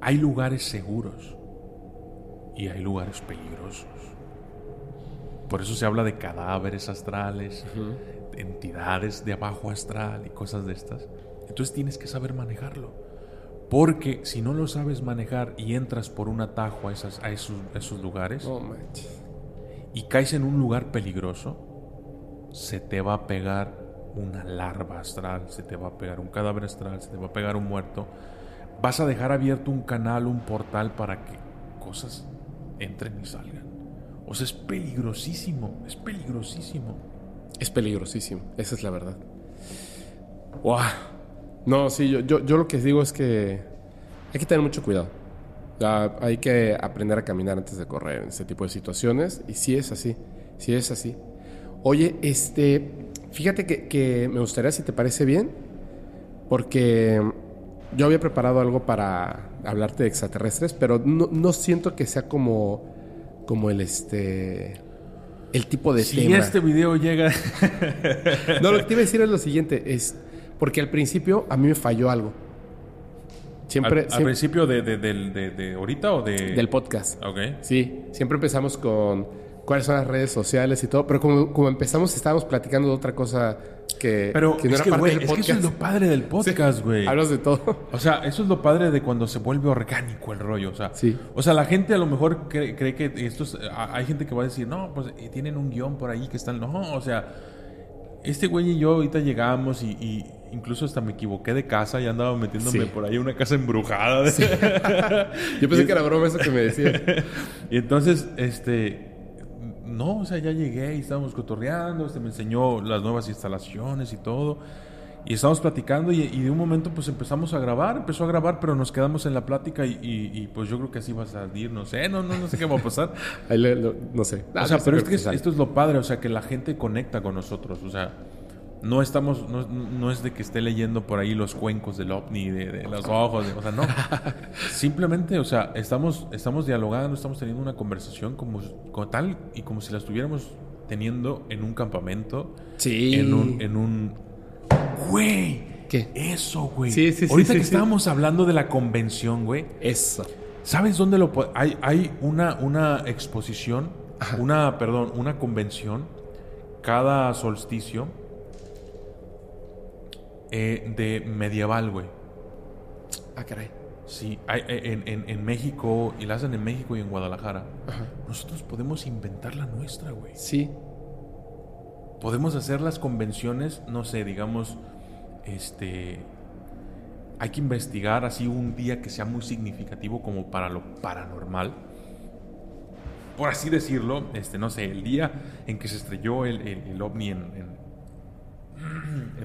hay lugares seguros y hay lugares peligrosos. Por eso se habla de cadáveres astrales, entidades de abajo astral y cosas de estas. Entonces tienes que saber manejarlo. Porque si no lo sabes manejar y entras por un atajo a, esas, a esos, esos lugares, manches. y caes en un lugar peligroso, se te va a pegar una larva astral, se te va a pegar un cadáver astral, se te va a pegar un muerto. Vas a dejar abierto un canal, un portal para que cosas entren y salgan. O sea, es peligrosísimo, es peligrosísimo. Es peligrosísimo, esa es la verdad. ¡Wow! No, sí, yo, yo, yo lo que digo es que hay que tener mucho cuidado. Hay que aprender a caminar antes de correr en este tipo de situaciones. Y sí es así, sí es así. Oye, este, fíjate que, que me gustaría, si te parece bien, porque yo había preparado algo para hablarte de extraterrestres, pero no, no siento que sea como, como el este, el tipo de Si tema. este video llega... No, lo que te iba a decir es lo siguiente, es porque al principio a mí me falló algo. Siempre, al, principio de, de, de- de ahorita o de... del podcast. Ok. Sí, siempre empezamos con cuáles son las redes sociales y todo, pero como, como empezamos estábamos platicando de otra cosa que, Pero que no es era que, parte güey, del es que eso es lo padre del podcast, güey. Hablas de todo. O sea, eso es lo padre de cuando se vuelve orgánico el rollo. O sea, Sí. o sea la gente a lo mejor cree, cree que esto es- hay gente que va a decir, no, pues tienen un guion por ahí que están. No, o sea, este güey y yo ahorita llegamos y, y incluso hasta me equivoqué de casa y andaba metiéndome Sí. por ahí una casa embrujada. Yo pensé que era broma eso que me decías. y entonces, este. No, o sea, ya llegué y estábamos cotorreando. Este me enseñó las nuevas instalaciones y todo. Y estábamos platicando y, y de un momento pues empezamos a grabar, empezó a grabar, pero nos quedamos en la plática y, y- y, pues yo creo que así va a salir, no sé, no, no, no sé qué va a pasar. Lo- no sé. Ah, o sea, no sé, pero es que esto es lo padre, o sea, que la gente conecta con nosotros, o sea, no estamos, no, no es de que esté leyendo por ahí los cuencos del ovni, de, de los ojos, de- o sea, no. Simplemente, o sea, estamos, estamos dialogando, estamos teniendo una conversación como, como tal y como si la estuviéramos teniendo en un campamento, Sí. en un, en un, güey. ¿Qué? Eso, güey. Sí, sí, sí, Ahorita sí, que sí. estábamos hablando de la convención, güey. Eso. ¿Sabes dónde lo hay? Hay una, una exposición, una, perdón, una convención cada solsticio eh, de medieval, güey. Ah, caray. Sí, hay, eh, en, en- en México, y la hacen en México y en Guadalajara. Nosotros podemos inventar la nuestra, güey. Sí. Podemos hacer las convenciones, no sé, digamos, este... Hay que investigar así un día que sea muy significativo como para lo paranormal. Por así decirlo, este, no sé, el día en que se estrelló el, el- el ovni en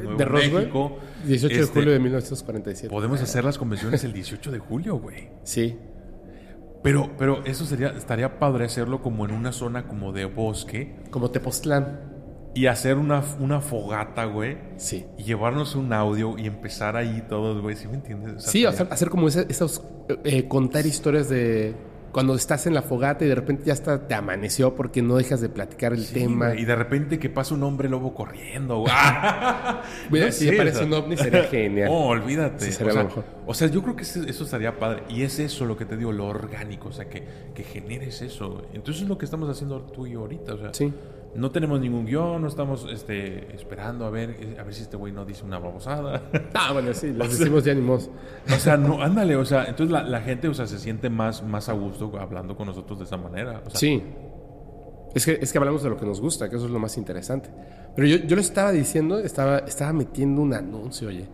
Nuevo De Roswell. México. 18 de este, julio de 1947. Podemos hacer las convenciones el 18 de julio, güey. Sí. Pero, pero eso sería, estaría padre hacerlo como en una zona como de bosque Como Tepoztlán. y hacer una, una fogata, güey. Sí. Y llevarnos un audio y empezar ahí todos, güey. ¿Sí me entiendes? O sea, Sí, hacer, hacer como ese- esos. eh, contar historias de. Cuando estás en la fogata y de repente ya hasta te amaneció porque no dejas de platicar el Sí, tema. Y de repente que pasa un hombre lobo corriendo, güey. Mira, No si aparece un ovni sería genial. Oh, olvídate. Sí, sería o, sea, lo mejor. o sea, yo creo que eso estaría padre. Y es eso lo que te digo, lo orgánico. O sea, que, que generes eso. Entonces es lo que estamos haciendo tú y yo ahorita. O sea, Sí. No tenemos ningún guion, no estamos este, esperando a ver, eh, a ver si este güey no dice una babosada. Ah, bueno, sí, las decimos ya ni o sea, no, ándale, o sea, entonces la, la gente, o sea, se siente más, más a gusto hablando con nosotros de esa manera. O sea, Sí. Es que, es que hablamos de lo que nos gusta, que eso es lo más interesante. Pero yo, yo le estaba diciendo, estaba, estaba metiendo un anuncio, oye.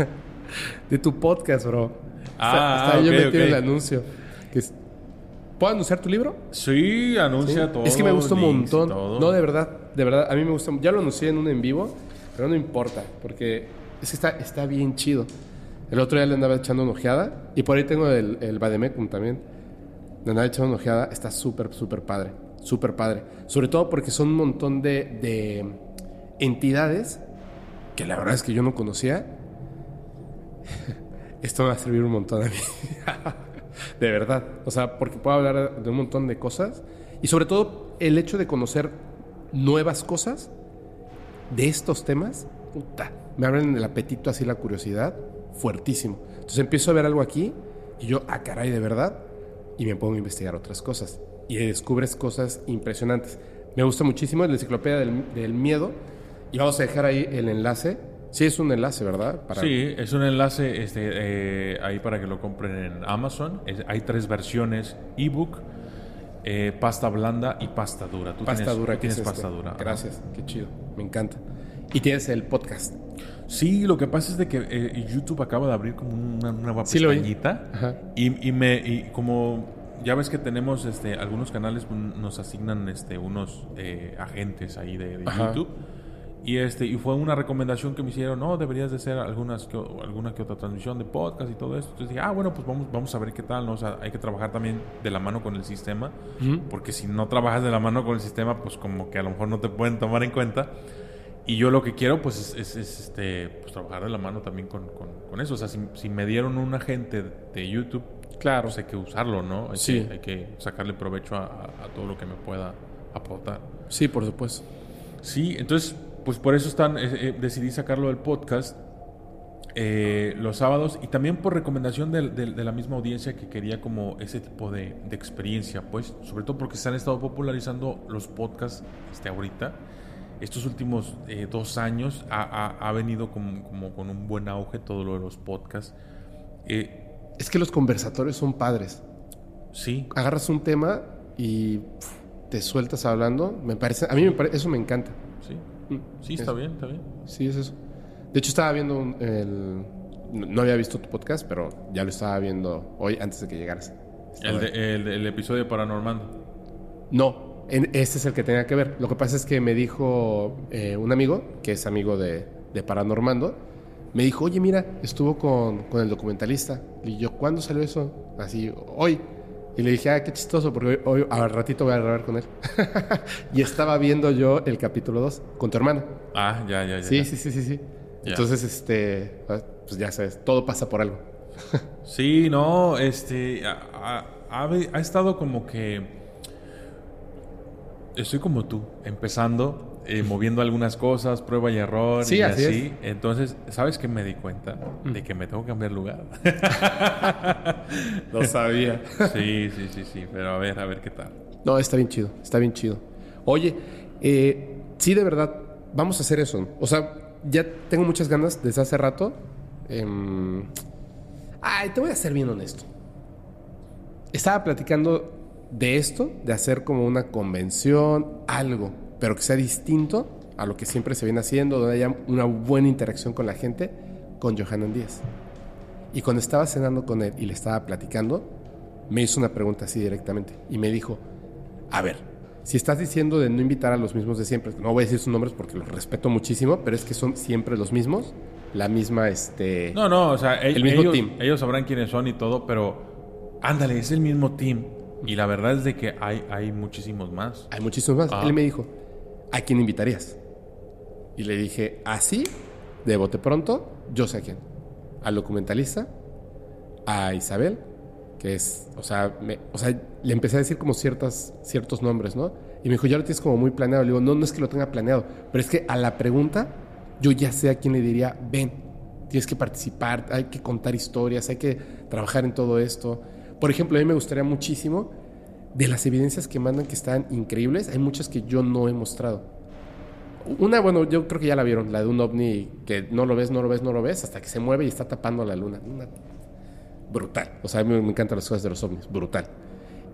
de tu podcast, bro. Ah, estaba yo ok, metiendo el anuncio. Que es- ¿Puedo anunciar tu libro? Sí, anuncia Sí. todo. Es que me gusta un montón. No, de verdad, de verdad. A mí me gusta. Ya lo anuncié en un en vivo, pero no importa, porque es que está, está bien chido. El otro día le andaba echando una ojeada y por ahí tengo el, el Bademecum también. Le andaba echando una ojeada. Está súper, súper padre. Súper padre. Sobre todo porque son un montón de, de entidades que la verdad es que yo no conocía. Esto me va a servir un montón a mí. de verdad. O sea, porque puedo hablar de un montón de cosas. Y sobre todo el hecho de conocer nuevas cosas de estos temas. Puta, me abren el apetito así la curiosidad. Fuertísimo. Entonces empiezo a ver algo aquí y yo, ah, caray, de verdad. Y me pongo a investigar otras cosas. Y descubres cosas impresionantes. Me gusta muchísimo la enciclopedia del, del miedo. Y vamos a dejar ahí el enlace. Sí, es un enlace, ¿verdad? Para- Sí, es un enlace este, eh, ahí para que lo compren en Amazon. Es- hay tres versiones: ebook, eh, pasta blanda y pasta dura. Tú Pasta tienes, dura. tú tienes es pasta este. dura. Gracias, qué chido. Me encanta. Y tienes el podcast. Sí, lo que pasa es de que eh, YouTube acaba de abrir como una nueva Sí, pestañita. Ajá. Y, y me y como ya ves que tenemos este algunos canales pues, nos asignan este unos eh, agentes ahí de, de. YouTube. Y este y fue una recomendación que me hicieron, no, deberías de hacer algunas que, alguna que otra transmisión de podcast y todo esto. Entonces dije, ah, bueno, pues vamos vamos a ver qué tal, ¿no? O sea, hay que trabajar también de la mano con el sistema, porque si no trabajas de la mano con el sistema, pues como que a lo mejor no te pueden tomar en cuenta. Y yo lo que quiero, pues, es, es- es, este, pues, trabajar de la mano también con, con- con eso. O sea, si, si me dieron un agente de YouTube, Claro. pues hay que usarlo, ¿no? Hay, Sí. que, hay que sacarle provecho a, a- a todo lo que me pueda aportar. Sí, por supuesto. Sí, entonces, pues por eso están, eh, eh, decidí sacarlo del podcast eh, los sábados y también por recomendación de, la misma audiencia que quería como ese tipo de, de experiencia, pues, sobre todo porque se han estado popularizando los podcasts este, ahorita. Estos últimos eh, dos años ha, ha- ha venido como, como con un buen auge todo lo de los podcasts. Eh, Es que los conversatorios son padres. sí, Agarras un tema y te sueltas hablando. Me parece, a mí me parece, eso me encanta. Sí, Mm. sí, está bien, está bien. Sí, es eso. De hecho, estaba viendo un- el. No había visto tu podcast, pero ya lo estaba viendo hoy antes de que llegaras. El, de- el el episodio paranormal. No, en- este es el que tenía que ver. Lo que pasa es que me dijo eh, un amigo, que es amigo de, de Paranormando, me dijo, oye, mira, estuvo con, con el documentalista. Y yo, ¿cuándo salió eso? Así, hoy. Y le dije, ah, qué chistoso, porque hoy, hoy al ratito voy a grabar con él. y estaba viendo yo el capítulo 2 con tu hermano. Ah, ya, ya, ya. Sí, ya. sí, sí, sí, sí. Ya. Entonces, este, ah, pues ya sabes, todo pasa por algo. Sí, no, este, ha, ha estado como que, estoy como tú, empezando, eh, moviendo algunas cosas, prueba y error Sí, y así así. Entonces, ¿sabes qué me di cuenta? De que me tengo que cambiar lugar. Lo sabía. sí, sí, sí, sí, pero a ver, a ver qué tal. No, está bien chido, está bien chido. Oye, eh, sí, de verdad, vamos a hacer eso. O sea, ya tengo muchas ganas desde hace rato. Em, ay, te voy a ser bien honesto. Estaba platicando de esto, de hacer como una convención, algo, pero que sea distinto a lo que siempre se viene haciendo, donde haya una buena interacción con la gente, con Johanan Díaz. Y cuando estaba cenando con él y le estaba platicando, me hizo una pregunta así directamente y me dijo, a ver, si estás diciendo de no invitar a los mismos de siempre, no voy a decir sus nombres porque los respeto muchísimo, pero es que son siempre los mismos, la misma, este... No, no, o sea, e- El mismo ellos, team. ellos sabrán quiénes son y todo, pero ándale, es el mismo team. Y la verdad es de que hay, hay muchísimos más. Hay muchísimos más. Ah. Él me dijo, ¿a quién invitarías? Y le dije, así, de bote pronto, yo sé a quién. Al documentalista, a Isabel, que es, o sea, o sea, le empecé a decir como ciertas, ciertos nombres, ¿no? Y me dijo, ya lo tienes como muy planeado. Le digo, no, no es que lo tenga planeado, pero es que a la pregunta, yo ya sé a quién le diría, ven, tienes que participar, hay que contar historias, hay que trabajar en todo esto. Por ejemplo, a mí me gustaría muchísimo de las evidencias que mandan que están increíbles, hay muchas que yo no he mostrado. Una, bueno, yo creo que ya la vieron, la de un ovni que no lo ves, no lo ves, no lo ves, hasta que se mueve y está tapando la luna. Una- brutal. O sea, a mí me encantan las cosas de los ovnis, brutal.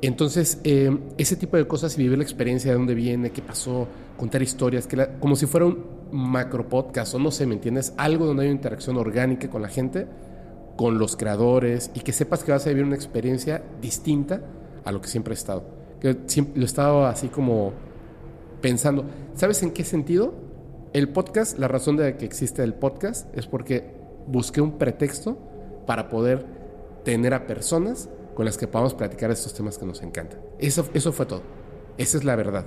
Entonces, eh, ese tipo de cosas y vivir la experiencia de dónde viene, qué pasó, contar historias, que como si fuera un macro podcast o no sé, ¿me entiendes? Algo donde hay una interacción orgánica con la gente, con los creadores y que sepas que vas a vivir una experiencia distinta a lo que siempre he estado. Que lo he estado así como pensando, ¿sabes en qué sentido? El podcast, la razón de que existe el podcast es porque busqué un pretexto para poder tener a personas con las que podamos platicar estos temas que nos encantan. Eso, eso fue todo. Esa es la verdad.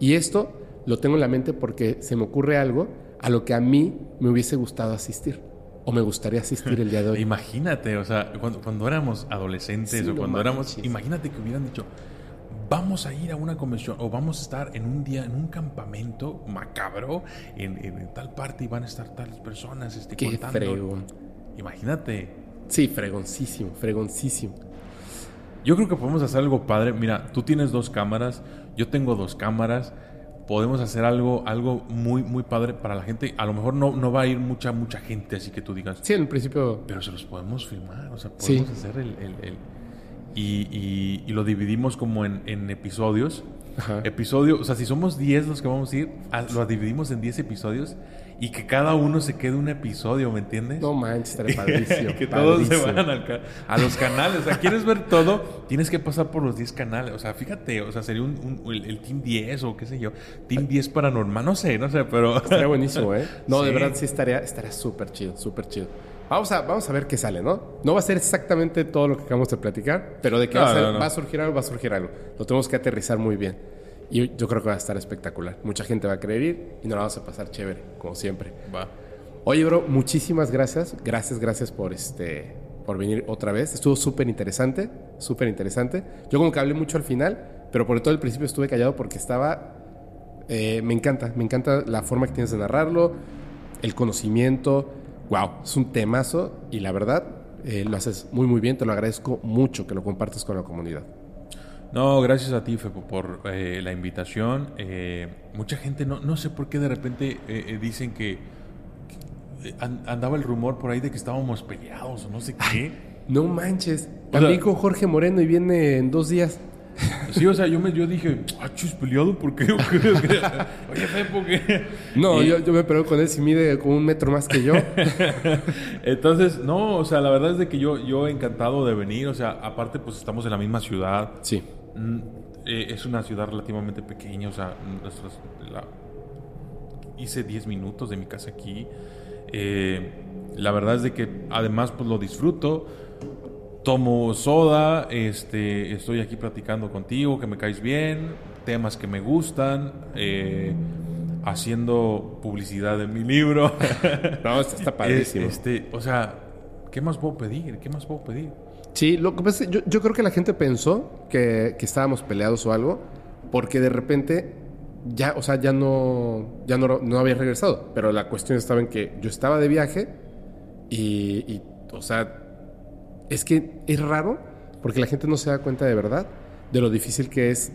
Y esto lo tengo en la mente porque se me ocurre algo a lo que a mí me hubiese gustado asistir. O me gustaría asistir el día de hoy. Imagínate, o sea, cuando, cuando éramos adolescentes Sí, o cuando éramos, manches. imagínate que hubieran dicho, vamos a ir a una convención o vamos a estar en un día, en un campamento macabro, en, en- en tal parte y van a estar tales personas este, Qué contando. fregón. Imagínate. Sí, fregoncísimo, fregoncísimo. Yo creo que podemos hacer algo padre. Mira, tú tienes dos cámaras, yo tengo dos cámaras. Podemos hacer algo, algo muy, muy padre para la gente. A lo mejor no, no va a ir mucha, mucha gente, así que tú digas, Sí, en principio pero se los podemos filmar, o sea, Sí. podemos hacer el... el- el- y, y- y lo dividimos como en, en episodios. Ajá. Episodio, o sea, si somos 10 los que vamos a ir, lo dividimos en 10 episodios y que cada uno se quede un episodio, ¿me entiendes? No manches, estaría padrísimo. que todos se van al ca- a los canales. O sea, quieres ver todo, tienes que pasar por los 10 canales. O sea, fíjate, o sea, sería un, un- el, el Team 10 o qué sé yo. Team 10 paranormal, no sé, no sé, pero... Estaría buenísimo, ¿eh? No, de verdad sí estaría estaría súper chido, súper chido. Vamos a, vamos a ver qué sale, ¿no? No va a ser exactamente todo lo que acabamos de platicar, pero de que No, va, a ser- no, no. va a surgir algo, va a surgir algo. Lo tenemos que aterrizar muy bien. Y yo creo que va a estar espectacular. Mucha gente va a querer ir y nos la vamos a pasar chévere, como siempre. Va. Oye, bro, muchísimas gracias. Gracias, gracias por este por venir otra vez. Estuvo súper interesante, súper interesante. Yo como que hablé mucho al final, pero por todo el principio estuve callado porque estaba... eh, me encanta, me encanta la forma que tienes de narrarlo, el conocimiento. Wow, es un temazo y la verdad eh, lo haces muy, muy bien. Te lo agradezco mucho que lo compartas con la comunidad. No, gracias a ti, Fepo, por eh, la invitación. Eh, mucha gente, no, no sé por qué de repente eh, eh, dicen que, que an- andaba el rumor por ahí de que estábamos peleados o no sé qué. No manches. También con Jorge Moreno y viene en dos días. Sí, o sea, yo, me, yo dije, ah, chus, peleado, ¿por qué? Oye, Fepo, ¿qué? No, Y- yo, yo me pego con él si mide como un metro más que yo. Entonces, no, o sea, la verdad es de que yo, yo encantado de venir, o sea, aparte pues estamos en la misma ciudad, Sí. Eh, es una ciudad relativamente pequeña, o sea, nuestros- la- hice 10 minutos de mi casa aquí. Eh, la verdad es de que además pues lo disfruto. Tomo soda, este, estoy aquí platicando contigo, que me caes bien, temas que me gustan, eh, haciendo publicidad de mi libro. No, esto está padrísimo. Este, o sea, ¿qué más puedo pedir? ¿Qué más puedo pedir? Sí, lo que pasa es que yo, yo creo que la gente pensó que, que estábamos peleados o algo, porque de repente ya, o sea, ya no, ya no, no había regresado. Pero la cuestión estaba en que yo estaba de viaje y, y, o sea, es que es raro porque la gente no se da cuenta de verdad de lo difícil que es,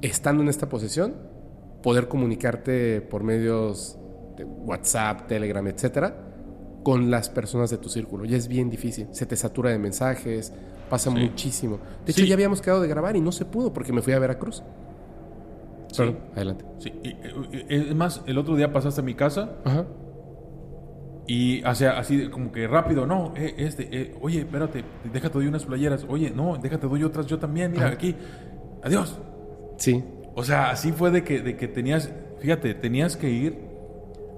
estando en esta posición, poder comunicarte por medios de WhatsApp, Telegram, etcétera, con las personas de tu círculo. Y es bien difícil. Se te satura de mensajes, pasa Sí. muchísimo. De Sí. hecho, ya habíamos quedado de grabar y no se pudo porque me fui a Veracruz. Perdón, adelante. Sí, es más, el otro día pasaste a mi casa Ajá. y hace así como que rápido, no, eh, este, eh, oye, espérate, déjate doy unas playeras, oye, no, déjate doy otras yo también, mira, Ajá. aquí, adiós. Sí. O sea, así fue de que, de que tenías, fíjate, tenías que ir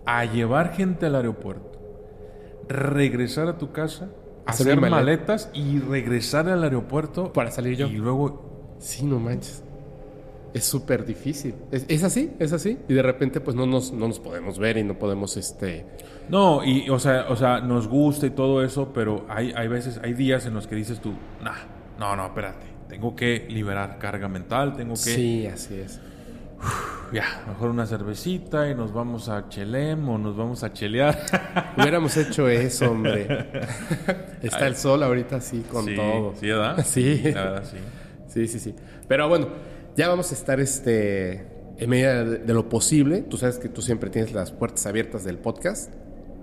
a llevar gente al aeropuerto, regresar a tu casa, Hacer hacer maletas y regresar al aeropuerto Para salir yo. Y luego, Sí, no manches. Es súper difícil. Es, es así, es así. Y de repente, pues no nos, no nos podemos ver y no podemos, este... no, y o sea, o sea, nos gusta y todo eso, pero hay, hay veces, hay días en los que dices tú, nah, no, no, espérate, tengo que liberar carga mental, tengo que, Sí, así es. Ya, mejor una cervecita y nos vamos a Chelem o nos vamos a chelear. Hubiéramos hecho eso, hombre. Está el sol ahorita así con sí, todo. Sí, ¿verdad? Sí. La verdad, sí. Sí, sí, sí. Pero bueno, ya vamos a estar este, en medida de, de lo posible. Tú sabes que tú siempre tienes las puertas abiertas del podcast.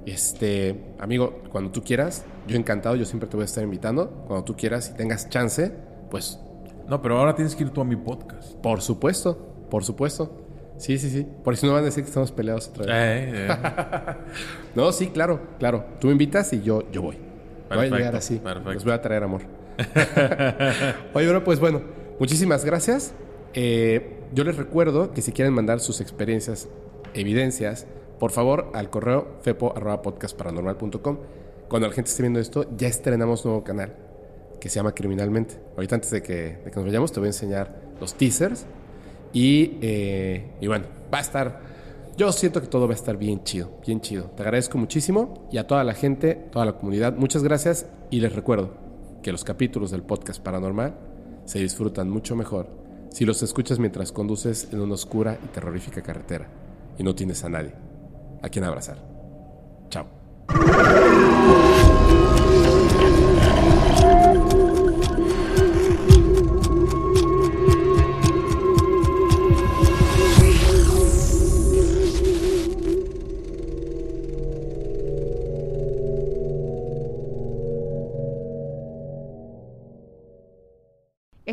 Este, amigo, cuando tú quieras, yo encantado, yo siempre te voy a estar invitando. Cuando tú quieras y tengas chance, pues No, pero ahora tienes que ir tú a mi podcast. por supuesto, por supuesto. Sí, sí, sí. Por si no van a decir que estamos peleados otra vez. Eh, eh. No, sí, claro, claro. Tú me invitas y yo, yo voy. voy a llegar así. perfecto. Les voy a traer amor. Oye, bueno, pues bueno, muchísimas gracias. Eh, yo les recuerdo que si quieren mandar sus experiencias, evidencias, por favor, al correo fepo.podcastparanormal.com. Cuando la gente esté viendo esto, ya estrenamos nuevo canal que se llama Criminalmente. Ahorita antes de que, de que nos vayamos, te voy a enseñar los teasers. Y, eh, bueno, va a estar. Yo siento que todo va a estar bien chido, bien chido. Te agradezco muchísimo y a toda la gente, toda la comunidad, muchas gracias. Y les recuerdo que los capítulos del podcast paranormal se disfrutan mucho mejor si los escuchas mientras conduces en una oscura y terrorífica carretera y no tienes a nadie a quien abrazar. Chao.